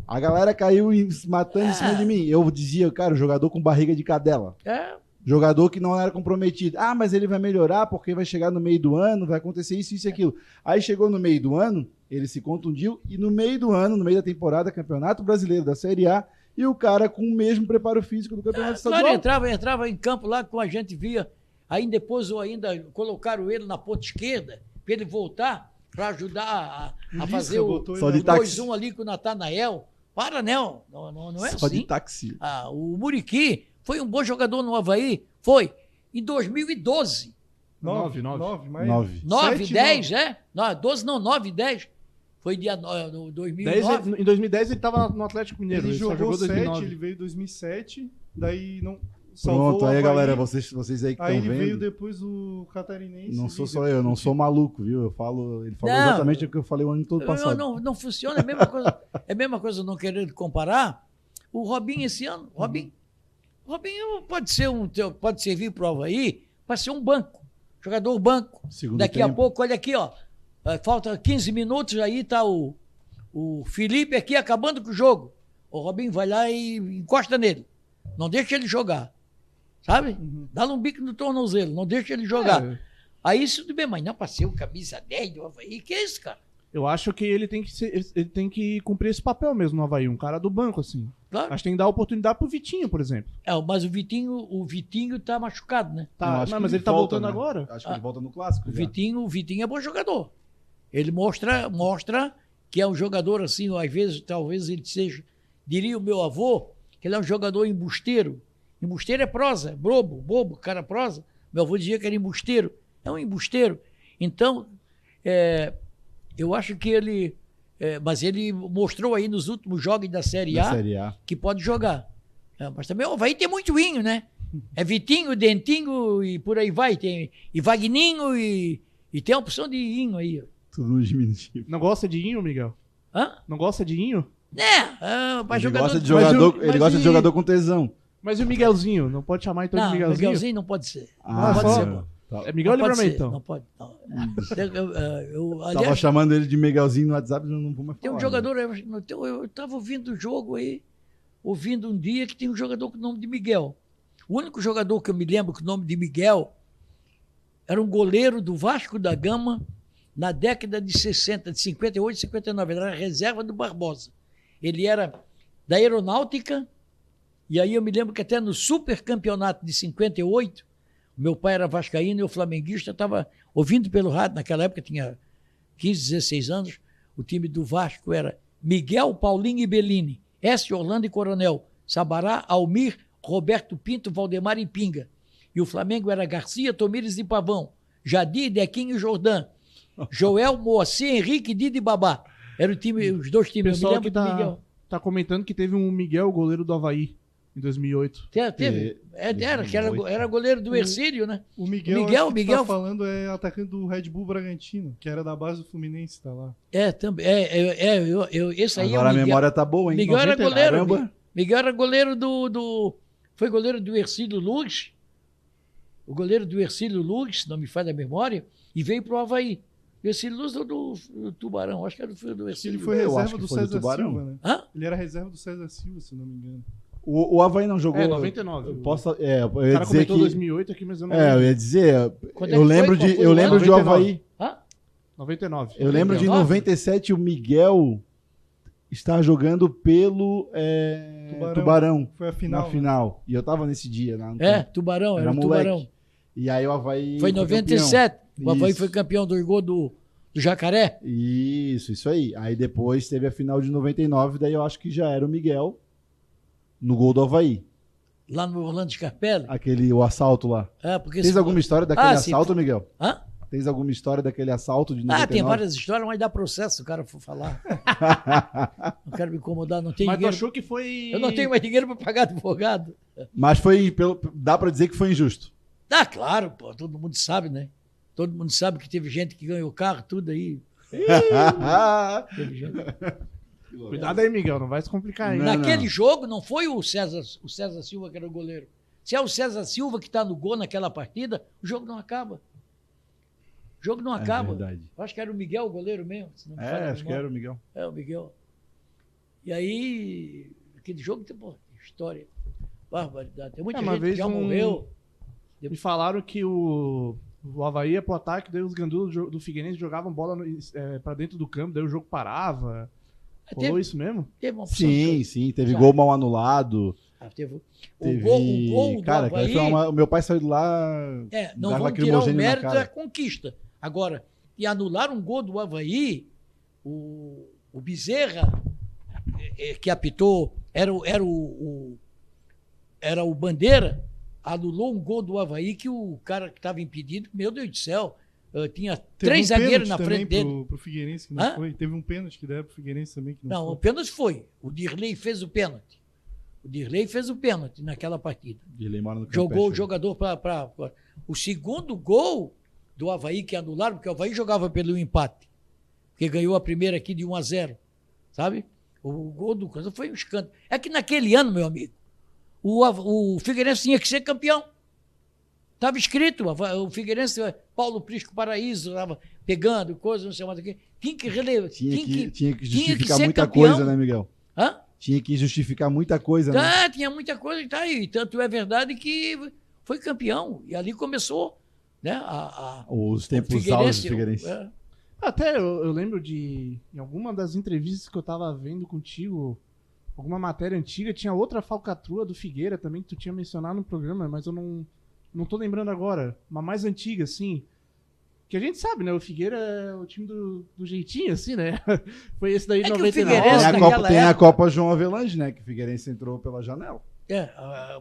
A galera caiu matando em cima de mim. Eu dizia, cara, jogador com barriga de cadela. É, Jogador que não era comprometido. Ah, mas ele vai melhorar porque vai chegar no meio do ano, vai acontecer isso, isso e aquilo. Aí chegou no meio do ano, ele se contundiu, e no meio do ano, no meio da temporada, Campeonato Brasileiro da Série A, e o cara com o mesmo preparo físico do Campeonato claro, Estadual. entrava, entrava em campo lá com a gente via. Aí depois ou ainda colocaram ele na ponta esquerda para ele voltar para ajudar a, a fazer o, botou ele Só na- de o táxi. 2-1 ali com o Natanael. Para, não. Não, não, não é Só assim. de táxi. Ah, o Muriqui foi um bom jogador no Havaí. Foi. Em 2012. Nove, Nove, nove, mais. Nove. 9, Sete, 10, é? Não, 12 não, 9, 10. Foi dia no, no 2009. 10, em 2010 ele tava no Atlético Mineiro. Ele Ele, jogou jogou 7, 2009. ele veio em 2007, daí não salvou Pronto, aí Havaí, galera, vocês, vocês aí que Aí estão ele veio vendo. depois o Catarinense. Não sou só eu, não sou maluco, viu? Eu falo, ele falou Não. exatamente o que eu falei o ano todo passado. não, não funciona, é a mesma coisa. É a mesma coisa não querendo comparar. O Robinho esse ano, Robinho. Robinho pode ser um, pode servir para o Havaí para ser um banco. Jogador banco. Segundo Daqui a tempo. pouco, olha aqui, ó. Eh, Falta 15 minutos, aí tá o, o Felipe aqui acabando com o jogo. O Robinho vai lá e encosta nele. Não deixa ele jogar. Sabe? Dá-lhe um bico no tornozelo, não deixa ele jogar. É, Aí isso tudo bem, mas não pra ser o camisa 10 do Havaí. Que é isso, cara? eu acho que ele tem que, ser, ele tem que cumprir esse papel mesmo no Havaí, um cara do banco, assim. Claro. Acho que tem que dar oportunidade pro Vitinho, por exemplo. É, mas o Vitinho, o Vitinho tá machucado, né? Tá, não, mas ele tá volta, voltando né? agora. Acho que ele volta no clássico. O já. Vitinho, o Vitinho é bom jogador. Ele mostra, mostra que é um jogador assim, às vezes, talvez ele seja, diria o meu avô, que ele é um jogador embusteiro. Embusteiro é prosa, bobo, bobo, cara prosa. Meu avô dizia que era embusteiro. É um embusteiro. Então, é, eu acho que ele. é, mas ele mostrou aí nos últimos jogos da Série Da A Série A. que pode jogar. É, mas também o Havaí tem muito vinho, né? É Vitinho, Dentinho e por aí vai. Tem, e Vagninho e, e tem a opção de Inho aí. Tudo no diminutivo. Não gosta de Inho, Miguel? Hã? Não gosta de Inho? É, pra Ele jogador... gosta de Mas jogador, o- ele mas gosta de e- jogador com tesão. Mas e o Miguelzinho? Não pode chamar então Não, de Miguelzinho? Miguelzinho não pode ser. Ah, não pode só- ser. pô. Tá. É Miguel não Livramento, então. Não pode. Não. Eu, Tava chamando ele de Miguelzinho no WhatsApp, eu não vou mais falar. tem um né? jogador... Eu, eu, eu tava ouvindo o jogo aí, ouvindo um dia que tem um jogador com o nome de Miguel. O único jogador que eu me lembro com o nome de Miguel era um goleiro do Vasco da Gama na década de 60, de 58 e 59. Ele era reserva do Barbosa. Ele era da aeronáutica, e aí eu me lembro que até no supercampeonato de 58, meu pai era vascaíno e eu flamenguista, estava ouvindo pelo rádio, naquela época tinha 15, 16 anos, o time do Vasco era Miguel, Paulinho e Bellini, S. Orlando e Coronel, Sabará, Almir, Roberto Pinto, Valdemar e Pinga. E o Flamengo era Garcia, Tomires e Pavão, Jadir, Dequinho e Jordã, Joel, Moacir, Henrique, Didi e Babá. Era o time, os dois O times. Eu me pessoal lembro que do tá, Miguel. tá comentando que teve um Miguel, goleiro do Havaí, em 2008. Te- Teve? É, era, que era, era goleiro do Ercílio, né? O Miguel, Miguel, acho que tu Miguel- tá falando é atacante do Red Bull Bragantino, que era da base do Fluminense, tá lá. É, também. É, é, é, eu, eu- esse aí Agora é a o Miguel. memória tá boa, hein? Miguel era 90, goleiro. Caramba. Miguel era goleiro do, do. Foi goleiro do Ercílio Luz. O goleiro do Ercílio Luz, não me falha a memória, e veio pro Havaí. O Ercílio Luz é do, do Tubarão, acho que era do, do Ele foi reserva do do César Tubarão. Silva, né? Hã? Ele era reserva do César Silva, se não me engano. O, o Havaí não jogou. É, 99. Eu posso, é, eu O ia cara dizer comentou que. 2008 aqui, mas eu não É, eu lembro. ia dizer. Quando é eu lembro foi? De, eu o lembro ano? de 99. Havaí. Hã? 99. Eu lembro de 99? 97 o Miguel estar jogando pelo é, Tubarão. Tubarão, Foi a final. na né? final. E eu tava nesse dia. No É. Tubarão, era, Era o moleque. Tubarão. E aí o Havaí. Foi em campeão. 97. O Havaí foi campeão do gol do, do Jacaré. Isso, isso aí. Aí depois teve a final de 99, daí eu acho que já era o Miguel no gol do Havaí. Lá no Orlando Scarpelli. Aquele, o assalto lá. É, porque Tens se- alguma história daquele Ah, sim. assalto, Miguel? Hã? Tens alguma história daquele assalto de 99? Ah, tem várias histórias, mas dá processo se o cara for falar. não quero me incomodar, não tenho Mas dinheiro. achou que foi. Eu não tenho mais dinheiro para pagar advogado. Mas foi, pelo, dá pra dizer que foi injusto. Ah, claro, pô, todo mundo sabe, né? Todo mundo sabe que teve gente que ganhou carro, tudo aí. Teve gente. Cuidado aí, Miguel, não vai se complicar aí. Não, Naquele jogo não foi o César, o César Silva que era o goleiro. Se é o César Silva que está no gol naquela partida, o jogo não acaba. O jogo não É acaba. verdade. Eu acho que era o Miguel o goleiro mesmo. se não me É, acho que era o Miguel. É, o Miguel. E aí, aquele jogo tem, pô, história. Barbaridade. Tem muita É, gente que já um- morreu. Me falaram que o, o Havaí ia pro ataque, daí os gandulos do, do Figueirense jogavam bola no, é, pra dentro do campo, daí o jogo parava. Rolou Teve, isso mesmo? teve uma Sim, de- sim. Teve Já. gol mal anulado. Ah, teve- o, Teve... gol, o gol do Cara, Havaí... foi uma- o meu pai saiu de lá. É, não vamos tirar o mérito da conquista. Agora, e anular um gol do Havaí, o, o Bezerra, eh, que apitou, era, o- era, o, o- era o Bandeira, anulou um gol do Havaí que o cara que estava impedido, meu Deus do céu, eh, tinha Teve três um zagueiros na frente dele. Pro, pro Figueirense que não Hã? foi. Teve um pênalti que deram pro Figueirense também que não, Não, o foi. pênalti foi. O Dirley fez o pênalti. O Dirley fez o pênalti naquela partida. Ele mora no Jogou o jogador para. O segundo gol do Havaí que anularam, porque o Havaí jogava pelo empate. Porque ganhou a primeira aqui de 1 a 0 Sabe? O gol do Coisa foi um escândalo. É que naquele ano, meu amigo, o, o Figueirense tinha que ser campeão. Estava escrito, o Figueirense, Paulo Prisco Paraíso, estava pegando coisas, não sei mais o que. Tinha que relevar. Tinha, tinha, que, que, tinha que tinha que justificar muita campeão. coisa, né, Miguel? Hã? Tinha que justificar muita coisa, né? Tá, tinha muita coisa e tá aí. Tanto é verdade que foi campeão. E ali começou né, a, a, Os tempos áureos do Figueirense. é. Até eu, eu lembro de. Em alguma das entrevistas que eu tava vendo contigo, alguma matéria antiga, tinha outra falcatrua do Figueira também que tu tinha mencionado no programa, mas eu não, não tô lembrando agora. Uma mais antiga, assim. Que a gente sabe, né? O Figueira é o time do, do jeitinho, assim, né? Foi esse daí de É que o 99. Tem, a Copa, tem a Copa João Avelange, né? Que o Figueirense entrou pela janela. É,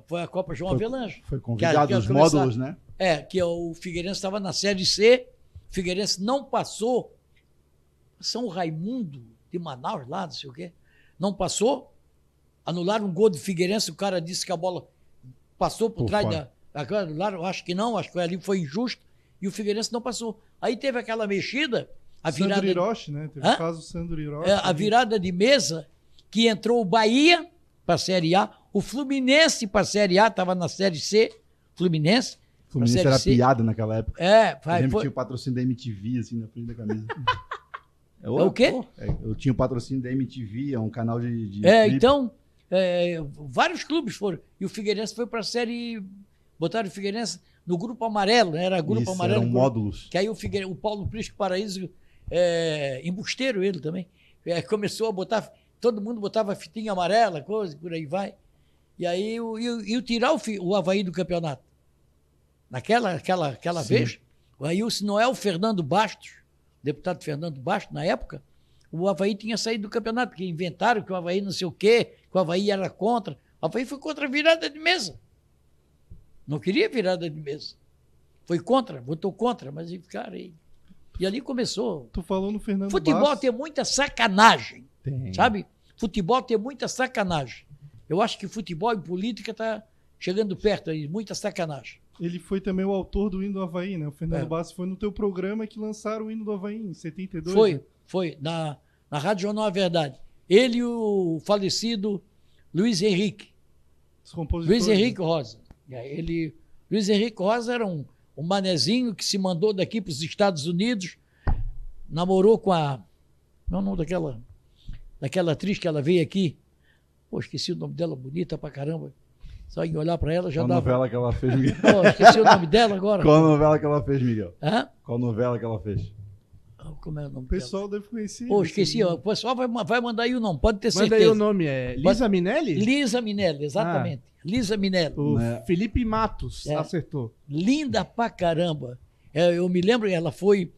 foi a Copa João Foi- Avelange. Foi convidado, que os começar- módulos, né? É, que o Figueirense estava na Série C, o Figueirense não passou. São Raimundo de Manaus, lá, não sei o quê. Não passou. Anularam um gol do Figueirense, o cara disse que a bola passou por, Por trás fora. da. Anularam, acho que não, acho que ali foi injusto. E o Figueirense não passou. Aí teve aquela mexida, a virada, Sandro Hiroshi, né? Teve Hã? o caso Sandro Hiroshi. é, a virada de mesa, que entrou o Bahia para a Série A, o Fluminense para a Série A, estava na Série C, Fluminense. O Fluminense era C. piada naquela época. É, vai, foi, tinha o patrocínio da MTV, assim, na frente da camisa. É o quê? É, eu tinha o patrocínio da MTV, é um canal de. de É, clipe. então, é, vários clubes foram. E o Figueirense foi para a série. Botaram o Figueirense no grupo amarelo, né? Era grupo Isso, amarelo. eram grupo- módulos. Que aí o, Figueire, o Paulo Prisco Paraíso, é, embusteiro ele também, é, começou a botar. Todo mundo botava fitinha amarela, coisa, por aí vai. E aí o, e, o- tirar o, o Havaí do campeonato. Naquela aquela, aquela Sim. vez, aí o, não é Fernando Bastos, deputado Fernando Bastos, na época, o Havaí tinha saído do campeonato, porque inventaram que o Havaí não sei o quê, que o Havaí era contra. O Havaí foi contra a virada de mesa. Não queria virada de mesa. Foi contra, votou contra, mas ficaram aí. E ali começou. Tu falou no Fernando Futebol Bastos. tem muita sacanagem, Tem. sabe? Futebol tem muita sacanagem. Eu acho que futebol e política tá chegando perto aí, muita sacanagem. Ele foi também o autor do hino do Havaí, né? O Fernando É. Bastos foi no teu programa que lançaram o hino do Havaí em 72. Foi, né? Foi, na, na Rádio Jornal A Verdade. Ele e o falecido Luiz Henrique. Luiz Henrique Rosa. Ele, Luiz Henrique Rosa era um, um manezinho que se mandou daqui para os Estados Unidos, namorou com a. Não, não, daquela. Daquela atriz que ela veio aqui. Pô, esqueci o nome dela, bonita pra caramba. Só em olhar para ela já Qual dava. novela que ela fez, Miguel? Pô, esqueci o nome dela agora. Qual novela que ela fez, Miguel? Hã? Qual novela que ela fez? Como é o nome O pessoal deve conhecer. dela? Pô, esse esqueci. ó, O pessoal vai, vai mandar aí o nome, pode ter Manda certeza. aí o nome, é Lisa Minelli? Lisa Minelli, exatamente. Lisa Minelli. O Né? Felipe Matos É. acertou. linda pra caramba. É, eu me lembro, ela foi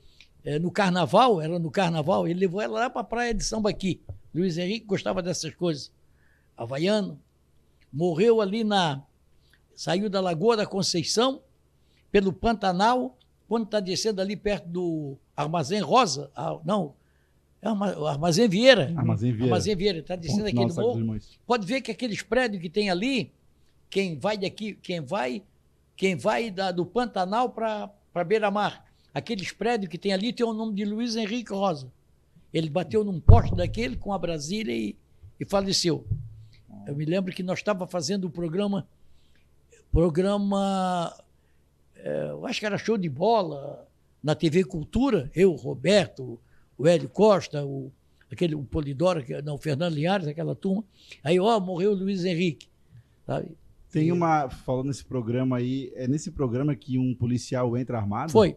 é, no carnaval, era no carnaval, ele levou ela lá pra praia de Sambaqui. Luiz Henrique gostava dessas coisas. Havaiano. Morreu ali na. Saiu da Lagoa da Conceição, pelo Pantanal, quando está descendo ali perto do Armazém Rosa. ah, não, é o Armazém Vieira. Armazém Vieira. Armazém Vieira, está descendo final do morro pode ver que aqueles prédios que tem ali, quem vai daqui, quem vai, quem vai da- do Pantanal para Beira-Mar, aqueles prédios que tem ali tem o nome de Luiz Henrique Rosa. Ele bateu num poste daquele com a Brasília e, e faleceu. Eu me lembro que nós estávamos fazendo o programa, programa, eh, eu acho que era show de bola, na TV Cultura, eu, Roberto, o Hélio Costa, o, aquele, o Polidoro, não, o Fernando Linhares, aquela turma. Aí, ó, morreu o Luiz Henrique. Sabe? Tem uma. Falando nesse programa aí, é nesse programa que um policial entra armado? Foi.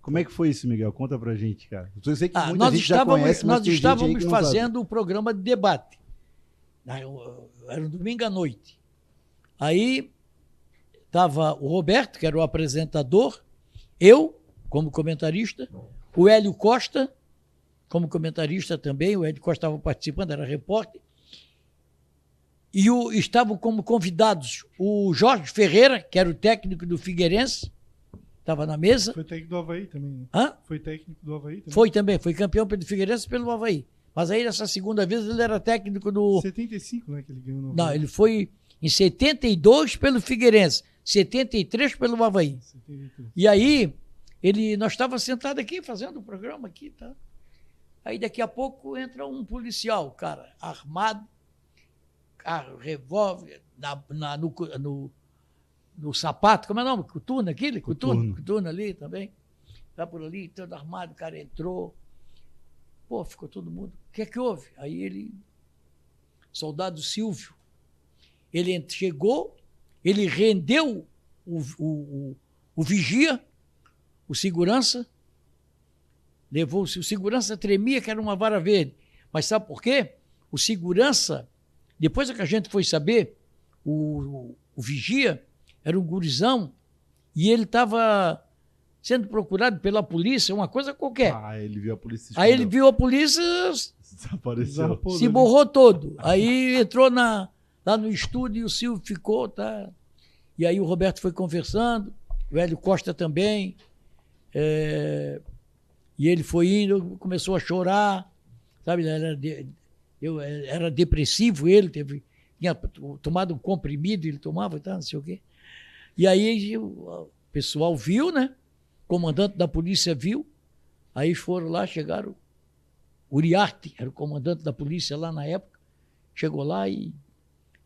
Como é que foi isso, Miguel? Conta pra gente, cara. Eu sei que Ah, muita nós gente já estávamos, conhece, mas nós estávamos fazendo o programa de debate. Ah, Era um domingo à noite. Aí estava o Roberto, que era o apresentador, eu, como comentarista, o Hélio Costa, como comentarista também, o Hélio Costa estava participando, era repórter, e o, estavam como convidados o Jorge Ferreira, que era o técnico do Figueirense, estava na mesa. Foi técnico do Havaí também, né? Hã? Foi técnico do Havaí também. Foi também, foi campeão pelo Figueirense e pelo Havaí. Mas aí, nessa segunda vez, ele era técnico do. 75, né? Que ele ganhou no Não, ele foi em 72 pelo Figueirense, 73 pelo Havaí. 73. E aí, ele, nós estávamos sentados aqui, fazendo o programa aqui, tá? Aí daqui a pouco entra um policial, cara, armado, carro, revólver, na, na- no, no- no sapato, como é o nome? Coturno, aquele? Coturno, Coturno. coturno ali também. Tá por ali, todo armado, o cara entrou. Pô, ficou todo mundo. O que é que houve? Aí ele, soldado Silvio, ele chegou, ele rendeu o, o, o, o vigia, o segurança, levou o segurança tremia que era uma vara verde. Mas sabe por quê? O segurança, depois é que a gente foi saber, o, o, o vigia era um gurizão e ele estava sendo procurado pela polícia, uma coisa qualquer. Ah, ele viu a polícia. Aí ele viu a polícia, Desapareceu. Se dali. borrou todo. Aí entrou na, lá no estúdio e o Silvio ficou, tá? E aí o Roberto foi conversando, o Hélio Costa também. É, e ele foi indo, começou a chorar, sabe? Era, de- eu, era depressivo ele, teve, tinha tomado um comprimido, ele tomava, tá, não sei o quê. E aí o pessoal viu, né? O comandante da polícia viu, aí foram lá, chegaram. Uriarte, era o comandante da polícia lá na época, chegou lá e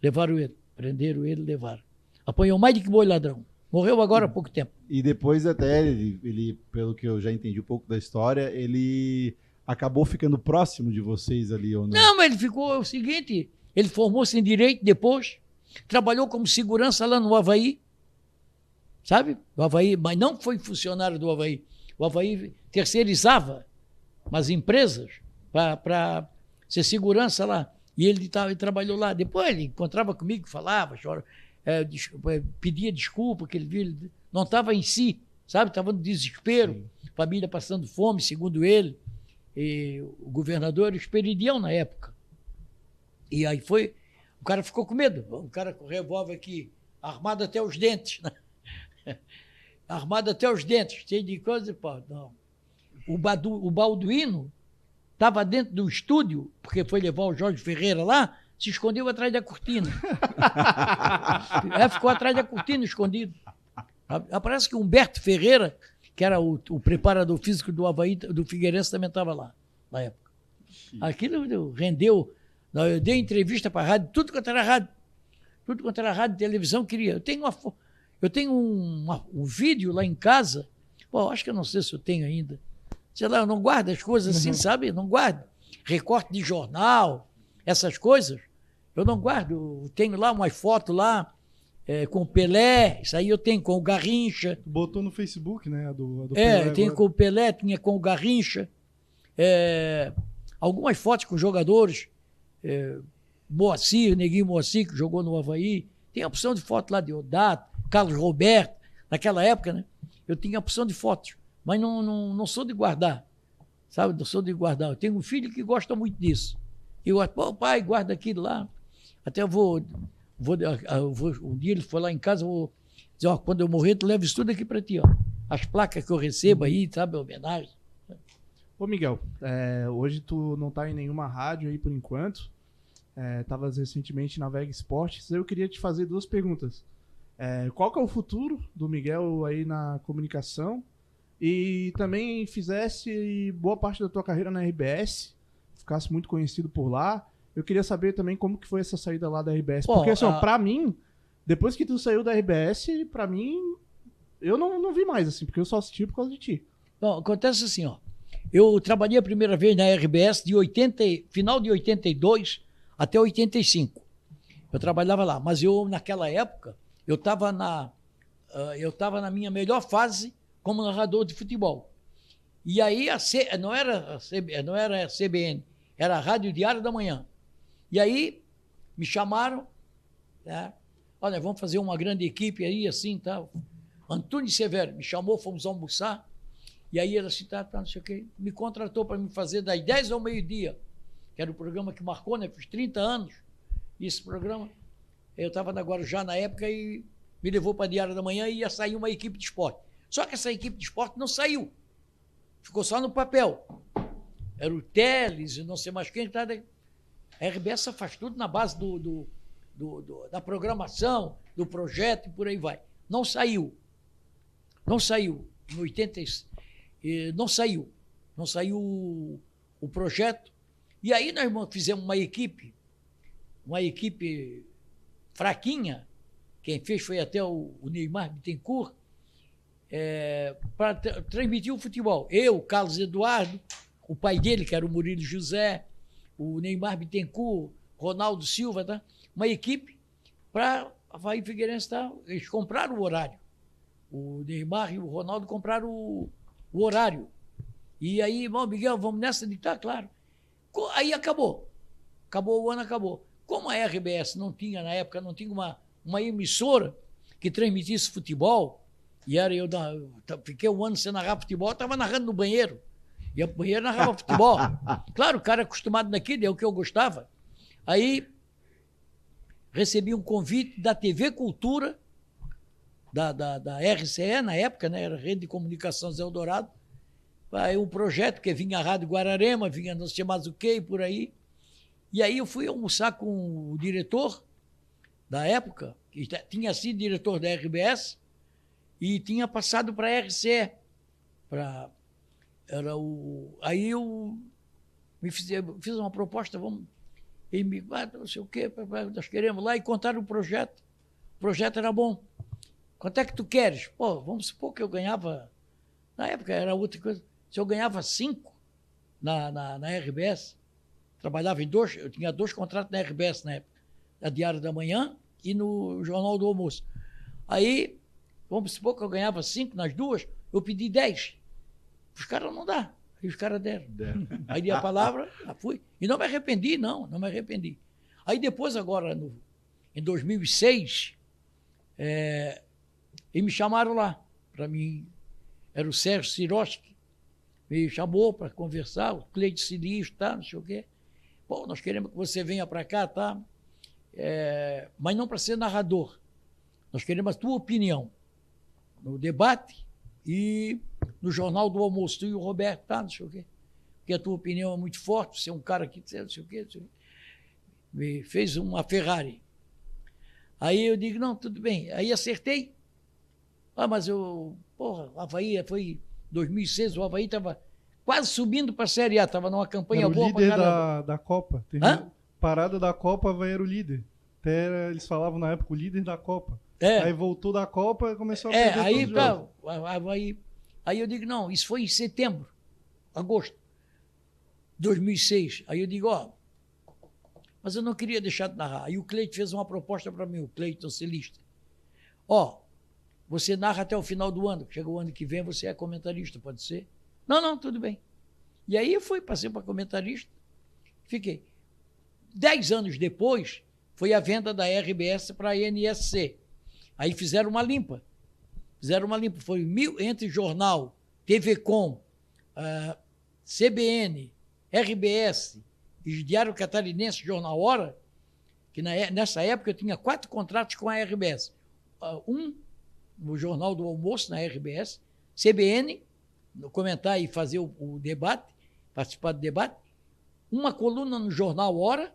levaram ele, prenderam ele, levaram. Apanhou mais do que boi ladrão. Morreu agora há pouco tempo. E depois até ele, ele, pelo que eu já entendi um pouco da história, ele acabou ficando próximo de vocês ali ou não? Não, mas ele ficou é o seguinte: ele formou-se em direito depois, trabalhou como segurança lá no Havaí, sabe? O Havaí, mas não foi funcionário do Havaí. O Havaí terceirizava as empresas para ser segurança lá. E ele, tava, ele trabalhou lá. Depois ele encontrava comigo, falava, chora, é, é, pedia desculpa, que ele viu, não estava em si, sabe? Estava no desespero, família passando fome, segundo ele. E o governador era Esperidião na época. E aí foi, o cara ficou com medo. O cara com revólver aqui, armado até os dentes. Né? armado até os dentes, cheio de coisa. Pô, não. O, Badu, o Balduino estava dentro do estúdio, porque foi levar o Jorge Ferreira lá, se escondeu atrás da cortina. é, ficou atrás da cortina, escondido. Parece que Humberto Ferreira, que era o, o preparador físico do Havaí, do Figueirense, também estava lá, na época. Aquilo deu- rendeu. Eu dei entrevista para a rádio, tudo quanto era rádio. Tudo quanto era rádio e televisão queria. Eu tenho, uma, eu tenho um, uma- um vídeo lá em casa. Pô, acho que eu não sei se eu tenho ainda. Sei lá, eu não guardo as coisas assim, sabe? Não guardo. Recorte de jornal, essas coisas. Eu não guardo. Eu tenho lá umas fotos lá eh, com o Pelé. Isso aí eu tenho com o Garrincha. Botou no Facebook, né? A do, a do É, Pelé tem agora. com o Pelé, tinha com o Garrincha. É, algumas fotos com jogadores. É, Moacir, Neguinho Moacir, que jogou no Havaí. Tem a opção de foto lá de Odato, Carlos Roberto. Naquela época, né? Eu tinha a opção de fotos. Mas não, não, não sou de guardar. Sabe? Não sou de guardar. Eu tenho um filho que gosta muito disso. E eu, pô, pai, guarda aquilo lá. Até eu vou, vou, eu vou. Um dia ele foi lá em casa, eu vou dizer, ó, quando eu morrer, tu leva isso tudo aqui para ti, ó. As placas que eu recebo aí, sabe, homenagem. Ô, Miguel, é, hoje tu não tá em nenhuma rádio aí por enquanto. É, recentemente na Vega Esportes. Eu queria te fazer duas perguntas. É, qual que é o futuro do Miguel aí na comunicação? E também fizesse boa parte da tua carreira na RBS, ficasse muito conhecido por lá. Eu queria saber também como que foi essa saída lá da RBS. Bom, Porque, assim, a- pra mim, depois que tu saiu da RBS, pra mim, eu não, não vi mais, assim, porque eu só assisti por causa de ti. Bom, acontece assim, ó. Eu trabalhei a primeira vez na RBS de 80, e- final de 82 até 85. Eu trabalhava lá, mas eu naquela época eu estava na ah, eu estava na minha melhor fase como narrador de futebol. E aí a C, não era a CB, não era a CBN, era a Rádio Diário da Manhã. E aí me chamaram, né? Olha, vamos fazer uma grande equipe aí assim, tal. Antônio Severo me chamou, fomos almoçar. E aí ele assim, tá, tá, não sei o quê. Me contratou para me fazer das 10 ao meio-dia, que era o programa que marcou, né? Fiz 30 anos. Esse programa, eu estava na Guarujá na época e me levou para a Diário da Manhã e ia sair uma equipe de esporte. Só que essa equipe de esporte não saiu. Ficou só no papel. Era o Teles e não sei mais quem. Tá, daí. A RBS faz tudo na base do, do- do- do- da programação, do projeto e por aí vai. Não saiu. Não saiu. Em 80, e- eh, não saiu. Não saiu o, projeto. E aí nós fizemos uma equipe, uma equipe fraquinha, quem fez foi até o, o Neymar Bittencourt, é, para transmitir o futebol. Eu, Carlos Eduardo, o pai dele, que era o Murilo José, o Neymar Bittencourt, Ronaldo Silva, tá? uma equipe para Havaí Figueirense. Tá? Eles compraram o horário. O Neymar e o Ronaldo compraram o, o horário. E aí, irmão Miguel, vamos nessa de tá, claro. Aí acabou. Acabou o ano, acabou. Como a RBS não tinha, na época, não tinha uma, uma emissora que transmitisse futebol, e era eu, fiquei um ano sem narrar futebol, estava narrando no banheiro. Ia pro banheiro narrava futebol. Claro, o cara acostumado naquilo, é o que eu gostava. Aí recebi um convite da TV Cultura, da, da, da RCE na época, né? Era Rede de Comunicação Zé Eldorado. Aí um projeto que vinha a Rádio Guararema, vinha não sei mais o que, por aí. E aí eu fui almoçar com o diretor da época, que tinha sido diretor da RBS, e tinha passado para a RCE. Pra, era o, aí eu me fiz, fiz uma proposta, vamos. E me, ah, não sei o quê, nós queremos lá e contaram o projeto. O projeto era bom. Quanto é que tu queres? Pô, vamos supor que eu ganhava. Na época era outra coisa. Se eu ganhava cinco na, na, na RBS, trabalhava em dois, eu tinha dois contratos na RBS na época, na Diário da Manhã e no Jornal do Almoço. Aí, vamos supor que eu ganhava cinco nas duas, eu pedi dez. Os caras não dá. Aí os caras deram. deram. Aí dei a palavra, fui. E não me arrependi, não, não me arrependi. Aí depois, agora, no, em 2006, é, e me chamaram lá. Para mim, era o Sérgio Siroski. Me chamou para conversar, o Cleide Sinistro, tá, não sei o quê. Bom, nós queremos que você venha para cá, tá? É, mas não para ser narrador. Nós queremos a tua opinião no debate e no Jornal do Almoço. Tu e o Roberto, tá? Não sei o quê. Porque a tua opinião é muito forte, você é um cara que não sei o quê. Não sei o quê. Me fez uma Ferrari. Aí eu digo, não, tudo bem. Aí acertei. Ah, mas eu, porra, o Havaí foi 2006, o Havaí estava quase subindo para a Série A, estava numa campanha era o boa líder da, da Copa. Hã? Parada da Copa, Havaí era o líder. Até era, eles falavam na época o líder da Copa. É. Aí voltou da Copa e começou a é, perder aí, tá, aí, aí eu digo, não, isso foi em setembro, agosto de 2006. Aí eu digo, ó, mas eu não queria deixar de narrar. Aí o Cleiton fez uma proposta para mim, o Cleiton Celista. Ó, você narra até o final do ano. Chega o ano que vem, você é comentarista, pode ser? Não, não, tudo bem. E aí eu fui, passei para comentarista, fiquei. Dez anos depois, foi a venda da RBS para a NSC. Aí fizeram uma limpa. Fizeram uma limpa. Foi mil, entre jornal, TV Com, uh, ah, CBN, RBS e Diário Catarinense, Jornal Hora, que na, nessa época eu tinha quatro contratos com a RBS. Uh, ah, um no Jornal do Almoço, na RBS, CBN, comentar e fazer o, o, debate, participar do debate, uma coluna no Jornal Hora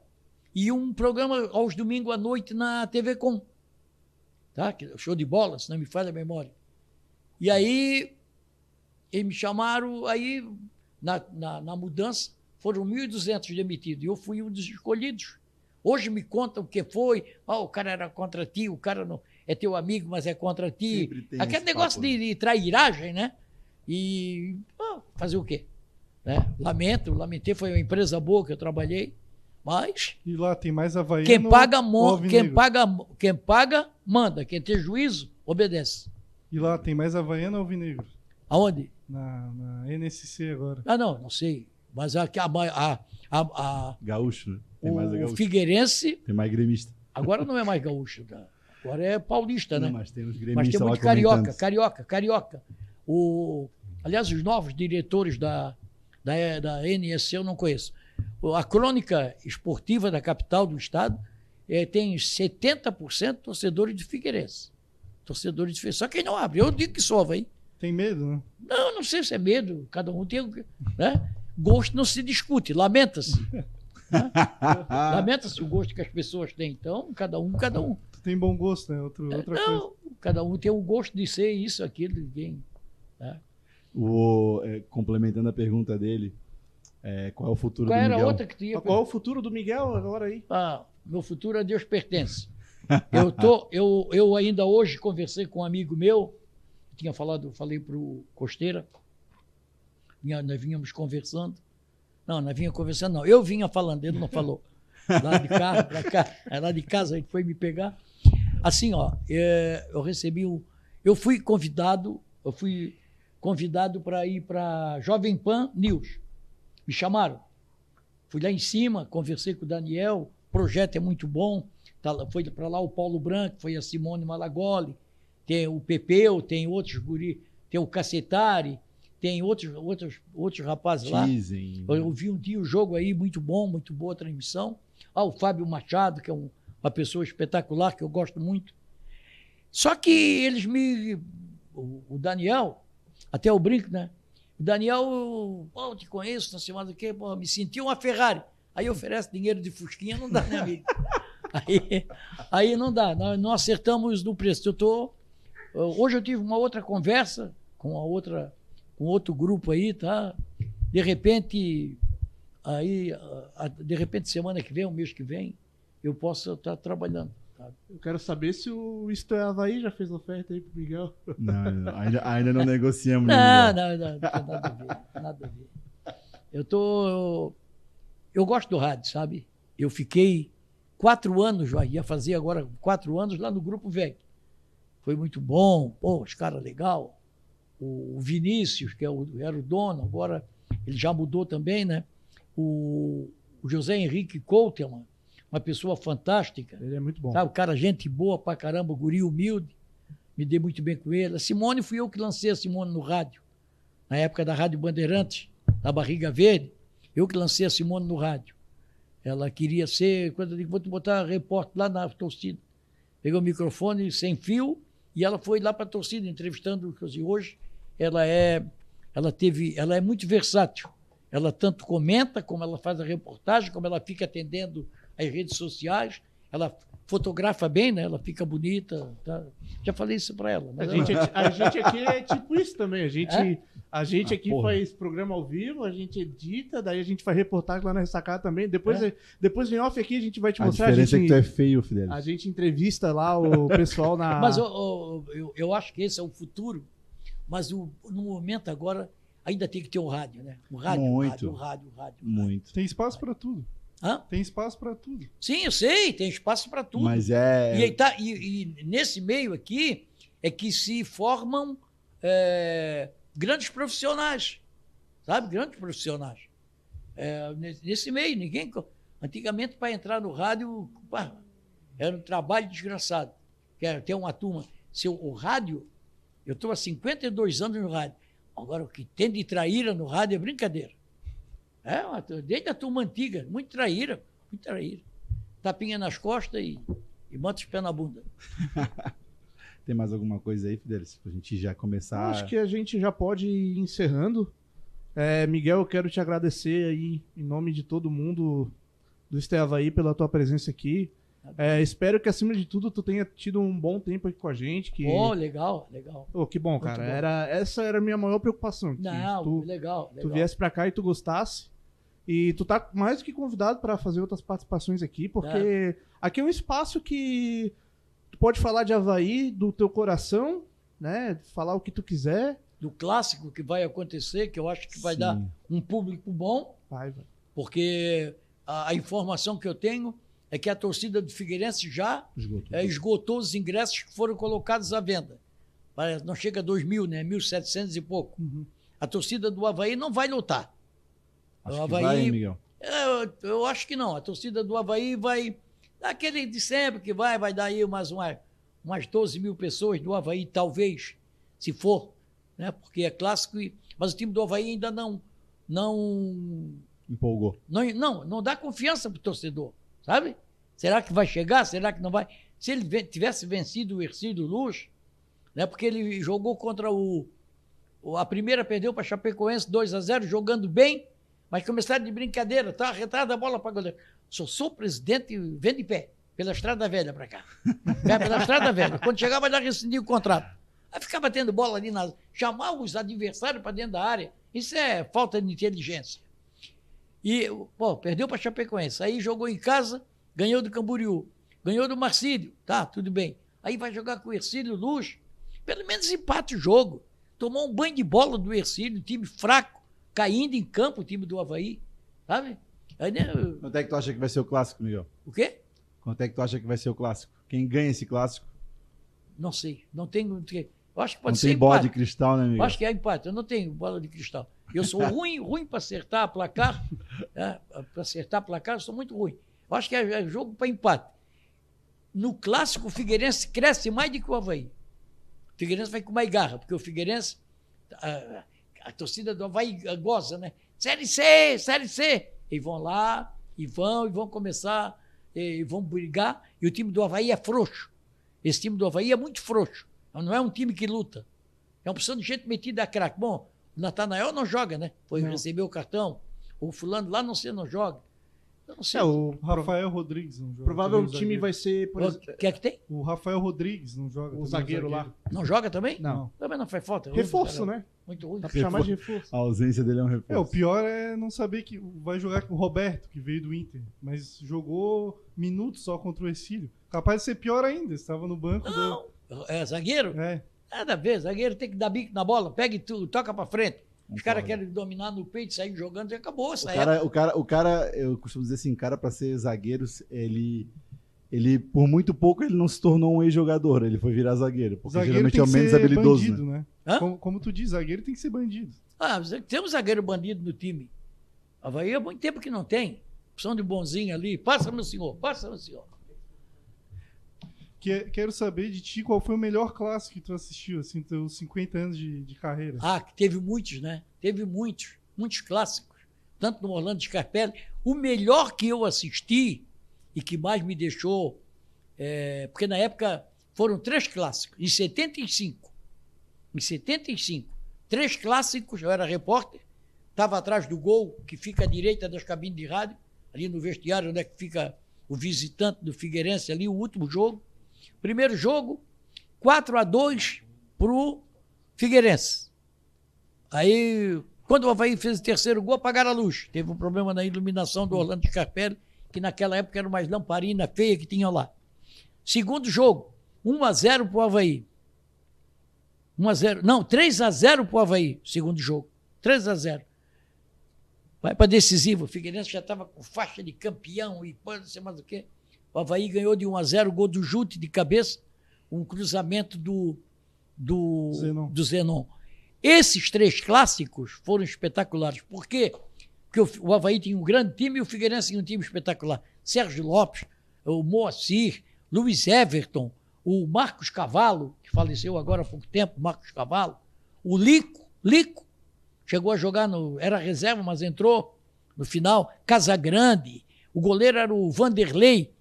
e um programa aos domingos à noite na TV Com. Tá? Show de bola, se não me falha a memória. E aí, eles me chamaram, aí, na, na, na mudança, foram 1.200 demitidos, e eu fui um dos escolhidos. Hoje me contam o que foi, oh, o cara era contra ti, o cara não é teu amigo, mas é contra ti. Aquele negócio de, de, trairagem, né? E oh, fazer o quê? Né? Lamento, lamentei, foi uma empresa boa que eu trabalhei, mas. E lá tem mais Havaiano. Quem paga, quem paga, quem paga, manda. Quem tem juízo, obedece. E lá tem mais Havaiano ou Alvinegro? Aonde? Na, na NSC agora. Ah, não, não sei. Mas a, a, a, a Gaúcho, né? Tem o mais gaúcho. Figueirense. Tem mais gremista. Agora não é mais gaúcho. Tá? Agora é paulista, né? Não, mas tem os gremistas Mas tem muito carioca, carioca, carioca. O, aliás, os novos diretores da, da, da NSC eu não conheço. A crônica esportiva da capital do estado é, tem 70% torcedores de Figueirense. Torcedores de Figueirense. Só quem não abre. Eu digo que sova, hein? Tem medo, né? Não, não sei se é medo. Cada um tem. Né? Gosto não se discute, lamenta-se. né? Lamenta-se o gosto que as pessoas têm. Então, cada um, cada um tem bom gosto, né? Outro, é, outra não, coisa. cada um tem o um gosto de ser isso, aquilo, ninguém. Né? O, é, complementando a pergunta dele, é, qual é o futuro qual do Miguel? Qual era outra que tinha? Qual é o futuro do Miguel agora aí? Ah, meu futuro a Deus pertence. Eu, tô, eu, eu ainda hoje conversei com um amigo meu, tinha falado, falei para o Costeira, vinha, nós vínhamos conversando. Não, nós vinha conversando, não. Eu vinha falando, ele não falou. Lá de carro, pra cá, lá de casa, ele foi me pegar. Assim, ó, é, eu recebi um. Eu fui convidado, eu fui convidado para ir para Jovem Pan News. Me chamaram. Fui lá em cima, conversei com o Daniel, o projeto é muito bom. Tá, foi para lá o Paulo Branco, foi a Simone Malagoli, tem o Pepeu, tem outros guri, tem o Cacetari, tem outros, outros, outros rapazes lá. Dizem. Eu vi um dia o jogo aí, muito bom, muito boa transmissão. Ah, o Fábio Machado, que é um, uma pessoa espetacular, que eu gosto muito. Só que eles me. O, o Daniel, até o brinco, né? Daniel, pô, eu te conheço, não sei mais do que, pô, me senti uma Ferrari. Aí oferece dinheiro de Fusquinha, não dá, né, amigo? Aí, aí não dá, nós não acertamos no preço. Eu tô, hoje eu tive uma outra conversa com a outra, com outro grupo aí, tá? De repente, aí, de repente, semana que vem, o mês que vem, eu posso estar trabalhando. Eu quero saber se o Isto é Havaí já fez oferta aí pro Miguel. Não, não, ainda, ainda não negociamos. Não, não, não, não tem nada a ver, nada a ver. Eu tô, eu gosto do rádio, sabe? Eu fiquei quatro anos, já ia fazer agora quatro anos lá no Grupo VEG. Foi muito bom, pô, os caras legal. O Vinícius, que é o- era o dono, agora ele já mudou também, né? O, o José Henrique Coutelman, uma pessoa fantástica. Ele é muito bom. Sabe, o cara, gente boa pra caramba, guri humilde. Me dei muito bem com ele. A Simone fui eu que lancei a Simone no rádio. Na época da Rádio Bandeirantes, da Barriga Verde, eu que lancei a Simone no rádio. Ela queria ser, quando eu digo, vou te botar repórter lá na torcida. Pegou o microfone sem fio e ela foi lá para a torcida entrevistando, dizer, hoje ela é, ela teve, ela é muito versátil. Ela tanto comenta, como ela faz a reportagem, como ela fica atendendo as redes sociais. Ela fotografa bem, né? Ela fica bonita. tá? Já falei isso para ela. A gente, ela- é- a gente aqui é tipo isso também. A gente, É? a gente Ah, aqui porra. faz programa ao vivo, a gente edita, daí a gente faz reportagem lá na Ressacada também. Depois, É. depois em off aqui a gente vai te A mostrar. A diferença é gente, que tu é feio, Fidelis. a gente entrevista lá o pessoal na. Mas eu, eu, eu- acho que esse é o futuro. Mas o- no momento agora ainda tem que ter o rádio, né? O rádio, o Muito. rádio, o rádio, o rádio. Muito. Tem espaço para tudo. Hã? Tem espaço para tudo. Sim, eu sei, tem espaço para tudo. Mas é. E, aí tá- e- e nesse meio aqui é que se formam é, grandes profissionais, sabe? Grandes profissionais. É, nesse, meio, ninguém. Antigamente, para entrar no rádio, pá, era um trabalho desgraçado. Quer ter uma turma. Se o, o rádio, eu estou há 52 anos no rádio. Agora, o que tem de traíra no rádio é brincadeira. É, uma tu- desde a turma antiga, muito traíra, muito traíra. Tapinha nas costas e, e bota os pés na bunda. Tem mais alguma coisa aí, Fidelis? Pra gente já começar. Acho que a gente já pode ir encerrando. É, Miguel, eu quero te agradecer aí, em nome de todo mundo do Estevavaí, pela tua presença aqui. É, espero que, acima de tudo, tu tenha tido um bom tempo aqui com a gente. Que, Oh, legal, legal. Ô, que bom, Muito cara. bom. Era, essa era a minha maior preocupação. que Não, tu, legal, tu legal. viesse pra cá e tu gostasse. E tu tá mais do que convidado para fazer outras participações aqui, porque aqui é um espaço que tu pode falar de Havaí, do teu coração, né? Falar o que tu quiser. Do clássico que vai acontecer, que eu acho que vai Sim. dar um público bom, Vai, vai. porque a, a informação que eu tenho é que a torcida do Figueirense já Esgotou. é, esgotou os ingressos que foram colocados à venda. Não chega a 2 mil, né? 1.700 e pouco. A torcida do Havaí não vai lotar. Acho o que Havaí- vai, Miguel. É, Eu, eu acho que não. A torcida do Havaí vai. Daquele de sempre que vai, vai dar aí umas, uma- umas 12 mil pessoas do Havaí, talvez, se for, né? Porque é clássico. E, mas o time do Havaí ainda não. Não, Empolgou. não, não, não dá confiança pro torcedor, sabe? Será que vai chegar? Será que não vai? Se ele ve- tivesse vencido o Ercílio Luz, né? Porque ele jogou contra o. o- A primeira perdeu para Chapecoense 2 a 0 jogando bem, mas começaram de brincadeira, tá? Retrada a bola para goleiro. Sou, sou presidente, vem de pé, pela Estrada Velha para cá. Vai pela Estrada Velha. Quando chegar, vai dar rescindir o contrato. Vai ficar batendo bola ali, na, chamar os adversários para dentro da área. Isso é falta de inteligência. E, pô, perdeu para Chapecoense. Aí jogou em casa, ganhou do Camboriú. Ganhou do Marcílio. Tá, tudo bem. Aí vai jogar com o Ercílio Luz. Pelo menos empate o jogo. Tomou um banho de bola do Ercílio, time fraco, caindo em campo o time do Havaí. Sabe? Aí, né, Quanto é que tu acha que vai ser o clássico, Miguel? o quê? Quanto é que tu acha que vai ser o clássico? Quem ganha esse clássico? Não sei. Não tenho. Eu acho que Não pode ser tem bola de cristal, né, Eu Miguel? acho que é empate. Eu não tenho bola de cristal. Eu sou ruim, ruim para acertar placar. Né? Para acertar placar, eu sou muito ruim. Eu acho que é, é jogo para empate. No clássico, o Figueirense cresce mais do que o Havaí. O Figueirense vai com mais garra, porque o Figueirense, a, a torcida do Havaí goza, né? Série C, Série C. E vão lá, e vão, e vão começar, e vão brigar. E o time do Havaí é frouxo. Esse time do Havaí é muito frouxo. Não é um time que luta. É uma opção de gente metida a craque. Bom, o Natanael não joga, né? Foi Não. receber o cartão. O fulano lá não sei, não joga. Eu não sei. É, o Rafael Rodrigues não joga. provável também, o time zagueiro. vai ser, por O exemplo, que é que tem? O Rafael Rodrigues não joga. o zagueiro lá. Não joga também? Não. Também não faz falta. Reforço, né? Muito ruim. Dá pra chamar de reforço. A ausência dele é um reforço. É, o pior é não saber que vai jogar com o Roberto, que veio do Inter, mas jogou minutos só contra o Ercílio. Capaz de ser pior ainda, estava no banco. Não. É zagueiro? Do... É. Nada a ver. Zagueiro tem que dar bico na bola. Pega e tu, toca pra frente. Os caras querem dominar no peito, sair jogando e acabou O época. cara, o, cara, o cara, eu costumo dizer assim, cara, pra ser zagueiro, ele, ele, por muito pouco, ele não se tornou um ex-jogador, ele foi virar zagueiro, porque Zagueiro geralmente tem é o menos ser habilidoso, bandido, né? né? Hã? Como, como tu diz, zagueiro tem que ser bandido. Ah, tem um zagueiro bandido no time. Havaí há muito tempo que não tem. Opção de bonzinho ali. Passa, meu senhor. Passa, meu senhor. Que- quero saber de ti qual foi o melhor clássico que tu assistiu, assim, teus 50 anos de, de carreira. Ah, teve muitos, né? Teve muitos, muitos clássicos. Tanto no Orlando Scarpelli. O melhor que eu assisti e que mais me deixou. é, porque na época foram três clássicos, em 75. Em 75. Três clássicos, eu era repórter, estava atrás do gol, que fica à direita das cabines de rádio, ali no vestiário, onde é que fica o visitante do Figueirense ali, o último jogo. Primeiro jogo, 4 a 2 pro Figueirense. Aí, quando o Havaí fez o terceiro gol, apagaram a luz. Teve um problema na iluminação do Orlando Scarpelli, que naquela época era umas lamparinas feias que tinham lá. Segundo jogo, 1 a 0 pro Havaí. 1 a 0 Não, 3 a 0 pro Havaí, segundo jogo. 3 a 0 Vai para decisivo. O Figueirense já estava com faixa de campeão e não sei mais o quê. O Havaí ganhou de 1 a 0 gol do Jute de cabeça, um cruzamento do, do, Zenon. do Zenon. Esses três clássicos foram espetaculares. Por quê? Porque o, o Havaí tinha um grande time e o Figueirense tinha um time espetacular. Sérgio Lopes, o Moacir, Luiz Everton, o Marcos Cavalo, que faleceu agora há pouco tempo, Marcos Cavalo, o Lico, Lico, chegou a jogar no. Era reserva, mas entrou no final. Casagrande, o goleiro era o Vanderlei,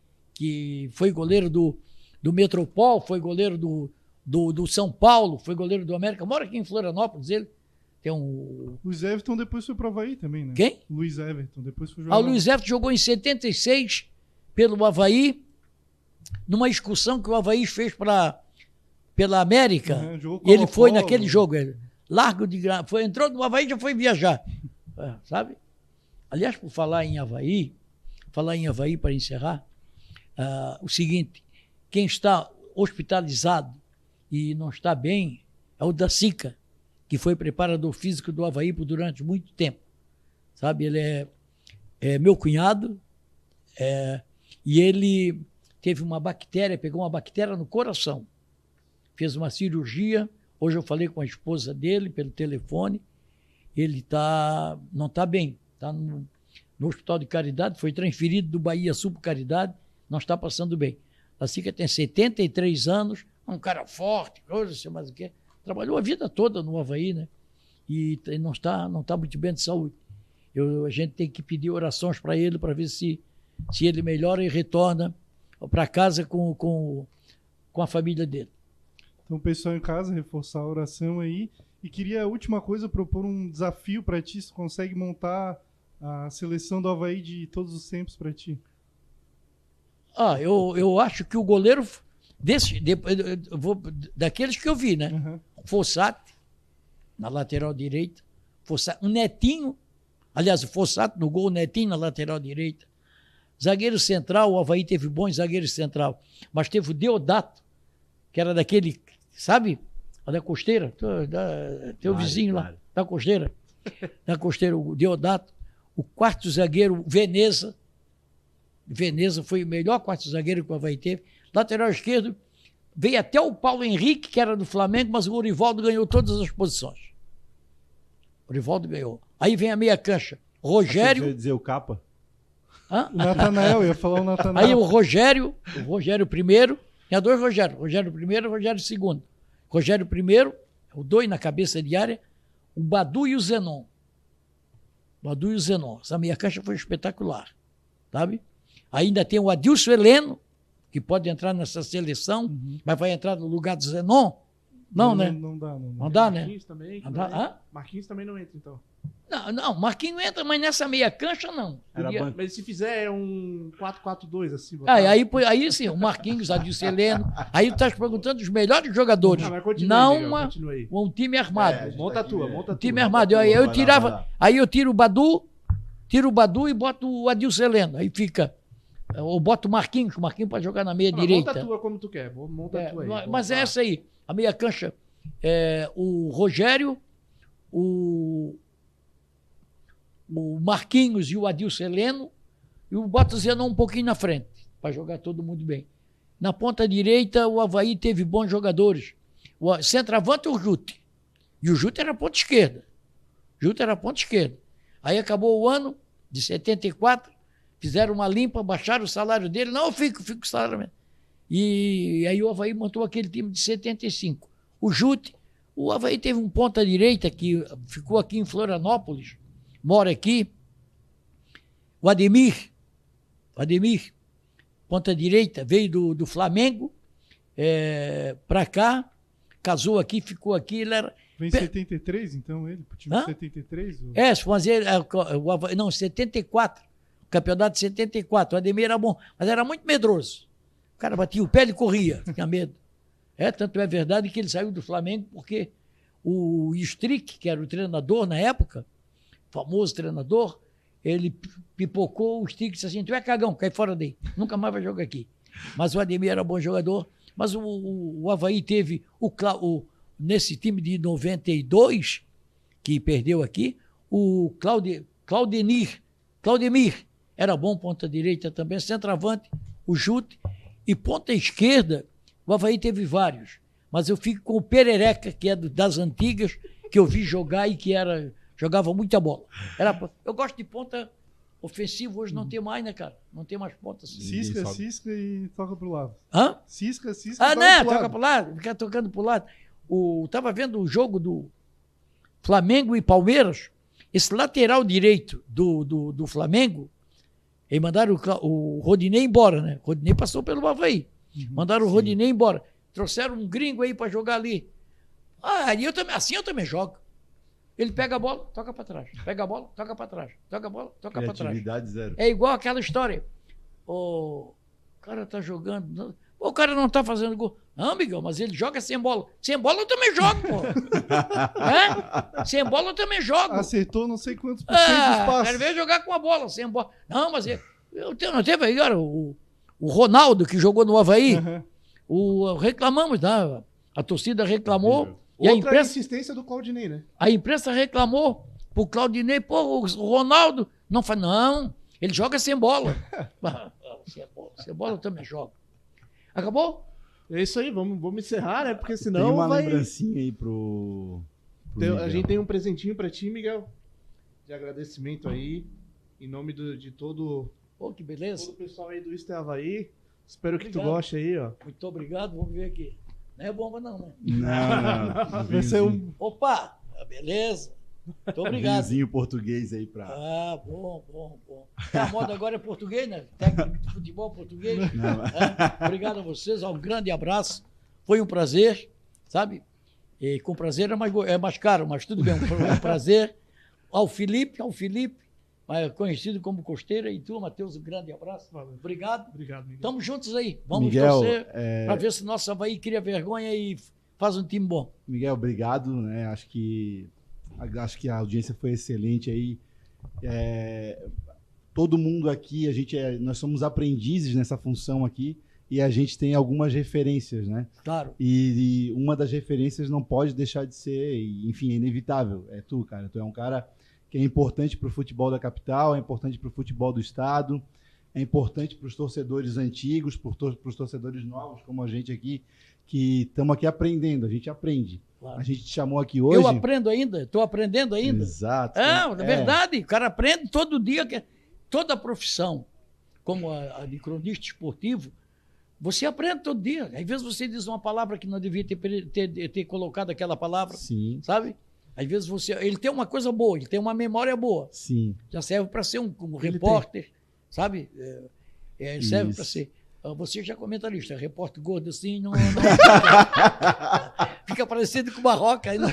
que foi goleiro do, do Metropol, foi goleiro do, do, do São Paulo, foi goleiro do América, mora aqui em Florianópolis, ele. Tem um. Luiz Everton depois foi pro Havaí também, né? Quem? Luiz Everton, depois foi jogar. Ah, o Luiz Everton jogou em 76 pelo Havaí, numa excursão que o Havaí fez pra, pela América. E ele foi naquele jogo. Ele, largo de gra... foi Entrou no Havaí e já foi viajar. É, sabe? Aliás, por falar em Havaí, falar em Havaí para encerrar, ah, o seguinte: quem está hospitalizado e não está bem é o da Sica, que foi preparador físico do Havaí por durante muito tempo. Sabe? Ele é, é meu cunhado é, e ele teve uma bactéria, pegou uma bactéria no coração. Fez uma cirurgia. Hoje eu falei com a esposa dele pelo telefone. Ele tá, não está bem. Está no, no Hospital de Caridade, foi transferido do Bahia Sul para Caridade, não está passando bem. A Sica tem 73 anos, é um cara forte, coisa, sei mais o quê. Trabalhou a vida toda no Havaí, né? E não está, não está muito bem de saúde. Eu, a gente tem que pedir orações para ele para ver se, se ele melhora e retorna para casa com, com, com a família dele. Então, pessoal em casa, reforçar a oração aí. E queria, a última coisa, propor um desafio pra ti. Se consegue montar a seleção do Havaí de todos os tempos pra ti. Ah, eu, eu acho que o goleiro desse, depois, eu vou, daqueles que eu vi, né? Aham. Fossati, na lateral direita. Fossati, um Netinho, aliás, o Fossati no gol, o Netinho na lateral direita. Zagueiro central, o Havaí teve bons zagueiros central, mas teve o Deodato, que era daquele, sabe? Da costeira, teu, da, teu vizinho lá, da costeira. Da costeira, o Deodato. O quarto zagueiro, Veneza. Veneza foi o melhor quarto zagueiro que o Havaí teve. Lateral esquerdo, veio até o Paulo Henrique, que era do Flamengo, mas o Orivaldo ganhou todas as posições. O Orivaldo ganhou. Aí vem a meia cancha. Você Rogério. ia dizer o capa? Hã? O Natanael, eu ia falar o Natanael. Aí o Rogério, o Rogério primeiro, tinha dois Rogério, Rogério primeiro e Rogério segundo. Rogério primeiro, o dois na cabeça de área, o Badu e o Zenon. Badu e o Zenon. Essa meia cancha foi espetacular, sabe? Ainda tem o Adilson Heleno, que pode entrar nessa seleção, mas vai entrar no lugar do Zenon? Não, né? Não dá, não. Não dá, né? Marquinhos também. que Não dá- também- hã? Marquinhos também não entra, então. Não, não, Marquinhos entra, mas nessa meia cancha não. Podia-. Mas se fizer um 4-4-2, assim. Botar- aí, põe- aí sim, o Marquinhos, Adilson Heleno. Aí tu estás perguntando os melhores jogadores. Ah, não aí, Miguel, uma- aí. um time armado. É, Monta tá a tua, aqui, monta a um tua. time armado. Aí eu tirava. Aí eu tiro o Badu, tiro o Badu e boto o Adilson Heleno. Aí fica. Ou boto o Marquinhos, o Marquinhos pode jogar na meia Ah, direita. Monta a tua como tu quer. Monta É, a tua aí. mas- é essa aí. A meia cancha. É, o Rogério, o, o Marquinhos e o Adilson Heleno. E o boto o Zenon um pouquinho na frente, para jogar todo mundo bem. Na ponta direita, o Havaí teve bons jogadores. O centroavante, o Jute. E o Jute era ponta esquerda. Jute era ponta esquerda. Aí acabou o ano de 74, fizeram uma limpa, baixaram o salário dele. Não, eu fico, fico com o salário mesmo. E aí o Havaí montou aquele time de 75. O Jute, o Havaí teve um ponta direita que ficou aqui em Florianópolis, mora aqui. O Ademir, Ademir, ponta direita, veio do, do Flamengo é, para cá, casou aqui, ficou aqui. Ele era, Vem em Pe- 73, então, ele? Pro time Hã? de 73? o- é, fazer. é, Não, 74. Campeonato de 74. O Ademir era bom, mas era muito medroso. O cara batia o pé e corria, tinha medo. É, tanto é verdade que ele saiu do Flamengo porque o Strick, que era o treinador na época, famoso treinador, ele pi- pipocou o Strick e disse assim: Tu é cagão, cai fora daí. Nunca mais vai jogar aqui. Mas o Ademir era bom jogador. Mas o, o, o Havaí teve o, o- nesse time de 92, que perdeu aqui, o Claude, Claudenir, Claudemir, era bom ponta direita também, centroavante, o Jute, e ponta esquerda, o Havaí teve vários, mas eu fico com o Perereca, que é do- das antigas, que eu vi jogar e que era jogava muita bola. Era, eu gosto de ponta ofensiva, hoje não tem mais, né, cara? Não tem mais ponta assim. Cisca, cisca e toca pro lado. Hã? Cisca, cisca Ah, e né? toca pro Toca lado. pro lado, fica tocando pro lado. O, tava vendo o jogo do Flamengo e Palmeiras. Esse lateral direito do, do, do Flamengo, e mandaram o, o Rodinei embora, né? O Rodinei passou pelo Havaí. mandaram o Rodinei embora. Trouxeram um gringo aí para jogar ali. Ah, eu também, assim eu também jogo. Ele pega a bola, toca para trás. Pega a bola, toca para trás. Toca a bola, toca para trás. Zero. É igual aquela história. O cara tá jogando. O cara não tá fazendo gol. Não, Miguel, mas ele joga sem bola. Sem bola eu também jogo, pô. é? Sem bola eu também jogo. Acertou não sei quantos por cento dos Ah, passos. quero ver jogar com a bola, sem bola. Não, mas eu, eu não teve aí, olha, o, o Ronaldo, que jogou no Havaí, Aham. o, reclamamos, né? A torcida reclamou. E a Outra imprensa, insistência do Claudinei, né? a imprensa reclamou pro Claudinei, pô, o Ronaldo não faz, não, ele joga sem bola. Ah, sem bola, sem bola eu também jogo. Acabou? É isso aí, vamos, vamos encerrar, né? Porque Tem senão uma vai... lembrancinha aí pro. pro Tem- a gente tem um presentinho pra ti, Miguel. De agradecimento aí. Em nome do- de todo, Pô, que todo beleza. o pessoal aí do Isto é Havaí. Espero que tu Obrigado. goste aí, ó. Muito obrigado, vamos ver aqui. Não é bomba não, né? Não, não. Vai ser um Opa, beleza. Muito obrigado. Vinhozinho português aí pra. Ah, bom, bom, bom. A moda agora é português, né? Técnico de futebol português. Não, É, Obrigado a vocês, um grande abraço. Foi um prazer, sabe? E com prazer é mais, é mais caro, mas tudo bem, foi um prazer. Ao Felipe, ao Felipe, conhecido como Costeira, e tu, Matheus, um grande abraço. Obrigado. Obrigado, Miguel. Estamos juntos aí. Vamos Miguel, torcer é, para ver se nosso Havaí cria vergonha e faz um time bom. Miguel, obrigado, né? Acho que acho que a audiência foi excelente aí. É, todo mundo aqui, a gente é, nós somos aprendizes nessa função aqui e a gente tem algumas referências, né? Claro. E, e uma das referências não pode deixar de ser, enfim, é inevitável. É tu, cara. Tu é um cara que é importante para o futebol da capital, é importante para o futebol do estado, é importante para os torcedores antigos, para os torcedores novos, como a gente aqui, que estamos aqui aprendendo. A gente aprende. Claro. A gente te chamou aqui hoje. Eu aprendo ainda, estou aprendendo ainda. Exato. É, é verdade. O cara aprende todo dia, que toda a profissão, como a, a de cronista esportivo, você aprende todo dia. Às vezes você diz uma palavra que não devia ter, ter, ter colocado aquela palavra, Sim. sabe? Às vezes você. Ele tem uma coisa boa, ele tem uma memória boa. Sim. Já serve para ser um, um repórter, sabe? É, é, serve para ser. Ah, você já é comentarista, repórter gordo assim, não. não fica parecido com uma roca. Aí não...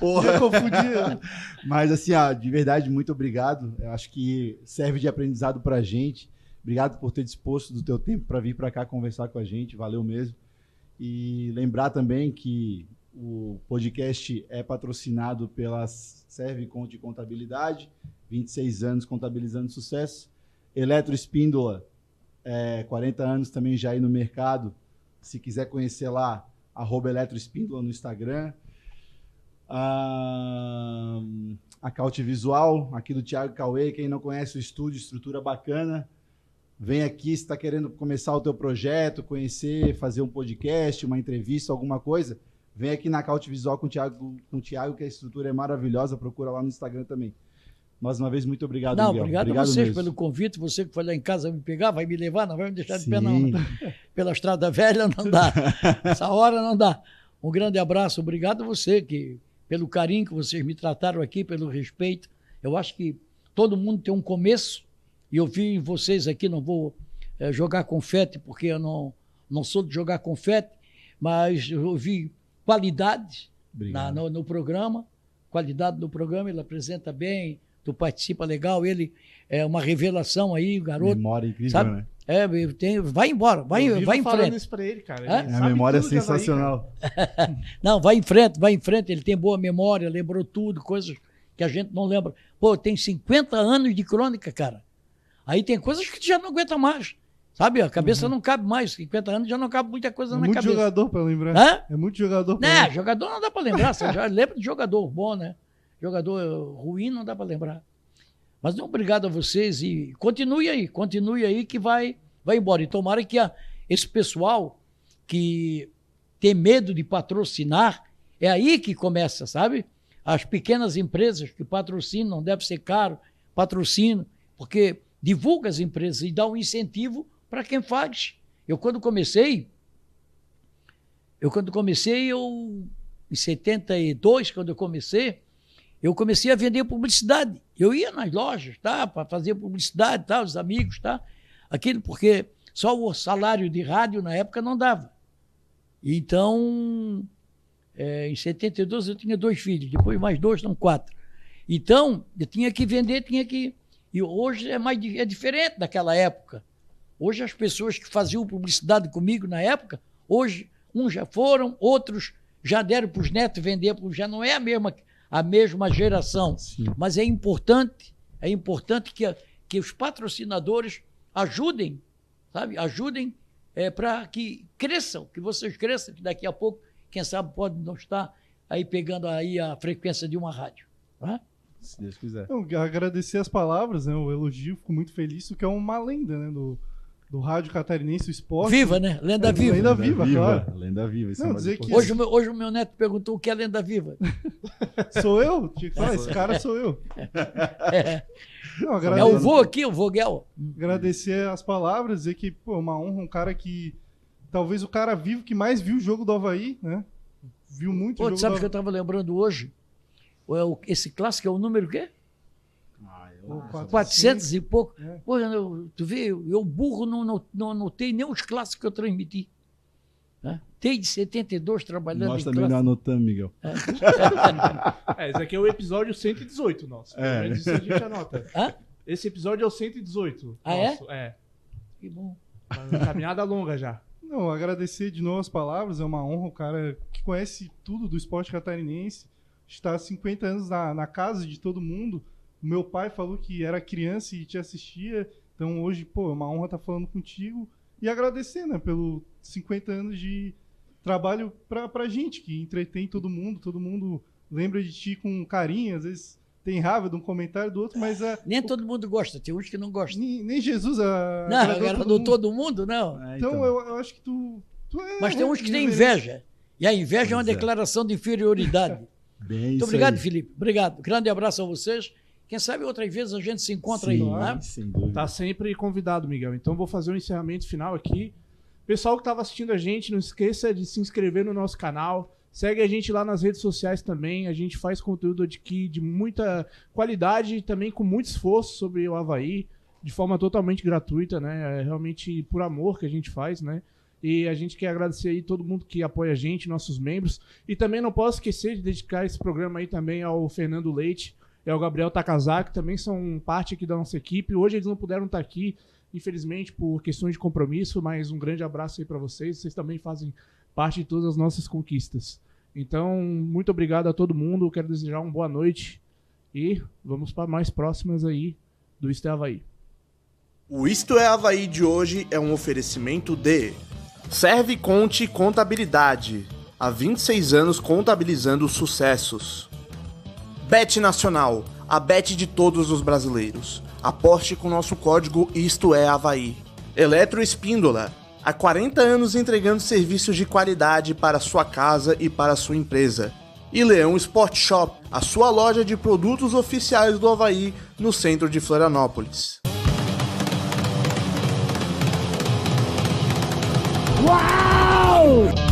Porra, confundir. Mas assim, ó, de verdade, muito obrigado. Eu acho que serve de aprendizado pra gente. Obrigado por ter disposto do teu tempo para vir para cá conversar com a gente. Valeu mesmo. E lembrar também que o podcast é patrocinado pela Serve Conte Contabilidade, 26 anos contabilizando sucesso. Eletro Espíndola, é, 40 anos também já aí no mercado. Se quiser conhecer lá, arroba Eletroespíndola no Instagram. Ah, a Caute Visual, aqui do Thiago Cauê. Quem não conhece o estúdio, estrutura bacana. Vem aqui se está querendo começar o teu projeto, conhecer, fazer um podcast, uma entrevista, alguma coisa. Vem aqui na Caute Visual com o Thiago, com o Thiago, que a estrutura é maravilhosa. Procura lá no Instagram também. Mais uma vez, muito obrigado, Não, Miguel. obrigado, a vocês mesmo. pelo convite. Você que foi lá em casa me pegar, vai me levar, não vai me deixar de pé, não. Pela estrada velha não dá. Essa hora não dá. Um grande abraço, obrigado a você que, pelo carinho que vocês me trataram aqui, pelo respeito. Eu acho que todo mundo tem um começo, e eu vi vocês aqui, não vou é, jogar confete, porque eu não, não sou de jogar confete, mas eu vi qualidade na, no, no programa, qualidade do programa, ele apresenta bem, tu participa legal, ele é uma revelação aí, garoto. Memória incrível, sabe? né? É, tem, vai embora, vai, vai em frente. isso pra ele, cara. É? Ele a memória é sensacional. Aí, não, vai em frente, vai em frente, ele tem boa memória, lembrou tudo, coisas que a gente não lembra. Pô, tem 50 anos de crônica, cara. Aí tem coisas que já não aguenta mais. Sabe, a cabeça uhum. não cabe mais. 50 anos já não cabe muita coisa é na muito cabeça. jogador para lembrar. Hã? É muito jogador pra né, jogador não dá para lembrar. Você já lembra de jogador bom, né? Jogador ruim não dá para lembrar. Mas não, obrigado a vocês e continue aí, continue aí que vai, vai embora. E tomara que a, esse pessoal que tem medo de patrocinar, é aí que começa, sabe? As pequenas empresas que patrocinam, não deve ser caro, patrocínio, porque divulga as empresas e dá um incentivo para quem faz. Eu quando comecei, eu quando comecei, eu em 72, quando eu comecei, eu comecei a vender publicidade. Eu ia nas lojas, tá, para fazer publicidade, tá, os amigos, tá, aquilo porque só o salário de rádio na época não dava. Então, é, em 72 eu tinha dois filhos, depois mais dois, são quatro. Então, eu tinha que vender, tinha que. E hoje é mais é diferente daquela época. Hoje as pessoas que faziam publicidade comigo na época, hoje uns já foram, outros já deram para os netos vender, já não é a mesma a mesma geração. Sim. Mas é importante, é importante que, que os patrocinadores ajudem, sabe? Ajudem é, para que cresçam, que vocês cresçam, que daqui a pouco, quem sabe, pode não estar aí pegando aí a frequência de uma rádio. Tá? Se Deus quiser. Então, agradecer as palavras, né, o elogio, fico muito feliz, o que é uma lenda né, do, do rádio catarinense, o esporte. Viva, né? Lenda é, viva. Lenda viva, viva claro. Lenda viva. Isso Não, é dizer que... hoje, o meu, hoje o meu neto perguntou o que é lenda viva. sou eu? Tinha que falar, esse cara sou eu. É, Não, é o vô aqui, o Vogel. Agradecer as palavras, dizer que, pô, uma honra, um cara que. Talvez o cara vivo que mais viu o jogo do Havaí, né? Viu muito pô, o jogo sabe o que eu estava lembrando hoje? Esse clássico é o número o quê? Pô, 400 e pouco. É. Pô, eu, tu vê, eu burro não, não, não anotei nem os clássicos que eu transmiti. Né? Desde 72 trabalhando Nós em também clássico. não anotamos, Miguel. É. é, esse aqui é o episódio 118 nosso. É. Isso a gente anota. Hã? Esse episódio é o 118. Ah, nosso. é? É. Que bom. Uma caminhada longa já. Não, agradecer de novo as palavras, é uma honra o cara que conhece tudo do esporte catarinense, está há 50 anos na, na casa de todo mundo, meu pai falou que era criança e te assistia. Então hoje, pô, é uma honra estar falando contigo e agradecer, né, pelo 50 anos de trabalho pra, pra gente, que entretém todo mundo, todo mundo lembra de ti com carinho, às vezes tem raiva de um comentário do outro, mas é, Nem todo mundo gosta, tem uns que não gostam. nem, nem Jesus a, Não, agradou agradou todo mundo. todo mundo, não. É, Então, eu, eu acho que tu, tu é Mas tem uns que têm reverente. inveja. E a inveja é uma Pois é. declaração de inferioridade. Bem Muito isso obrigado, aí. Felipe. Obrigado. Grande abraço a vocês. Quem sabe outras vezes a gente se encontra aí, Sim, né? sem dúvida. Tá sempre convidado, Miguel. Então vou fazer um encerramento final aqui. Pessoal que estava assistindo a gente, não esqueça de se inscrever no nosso canal. Segue a gente lá nas redes sociais também. A gente faz conteúdo aqui de muita qualidade e também com muito esforço sobre o Havaí, de forma totalmente gratuita, né? É realmente por amor que a gente faz, né? E a gente quer agradecer aí todo mundo que apoia a gente, nossos membros. E também não posso esquecer de dedicar esse programa aí também ao Fernando Leite e ao Gabriel Takazaki, também são parte aqui da nossa equipe. Hoje eles não puderam estar aqui, infelizmente, por questões de compromisso, mas um grande abraço aí para vocês. Vocês também fazem parte de todas as nossas conquistas. Então, muito obrigado a todo mundo. Quero desejar uma boa noite e vamos para mais próximas aí do Isto é Havaí. O Isto é Havaí de hoje é um oferecimento de Serve Conte Contabilidade. Há 26 anos contabilizando sucessos. Bet Nacional, a bet de todos os brasileiros. Aposte com nosso código Isto é Havaí. Eletro Espíndola, há 40 anos entregando serviços de qualidade para sua casa e para sua empresa. E Leão Sport Shop, a sua loja de produtos oficiais do Havaí no centro de Florianópolis. Isto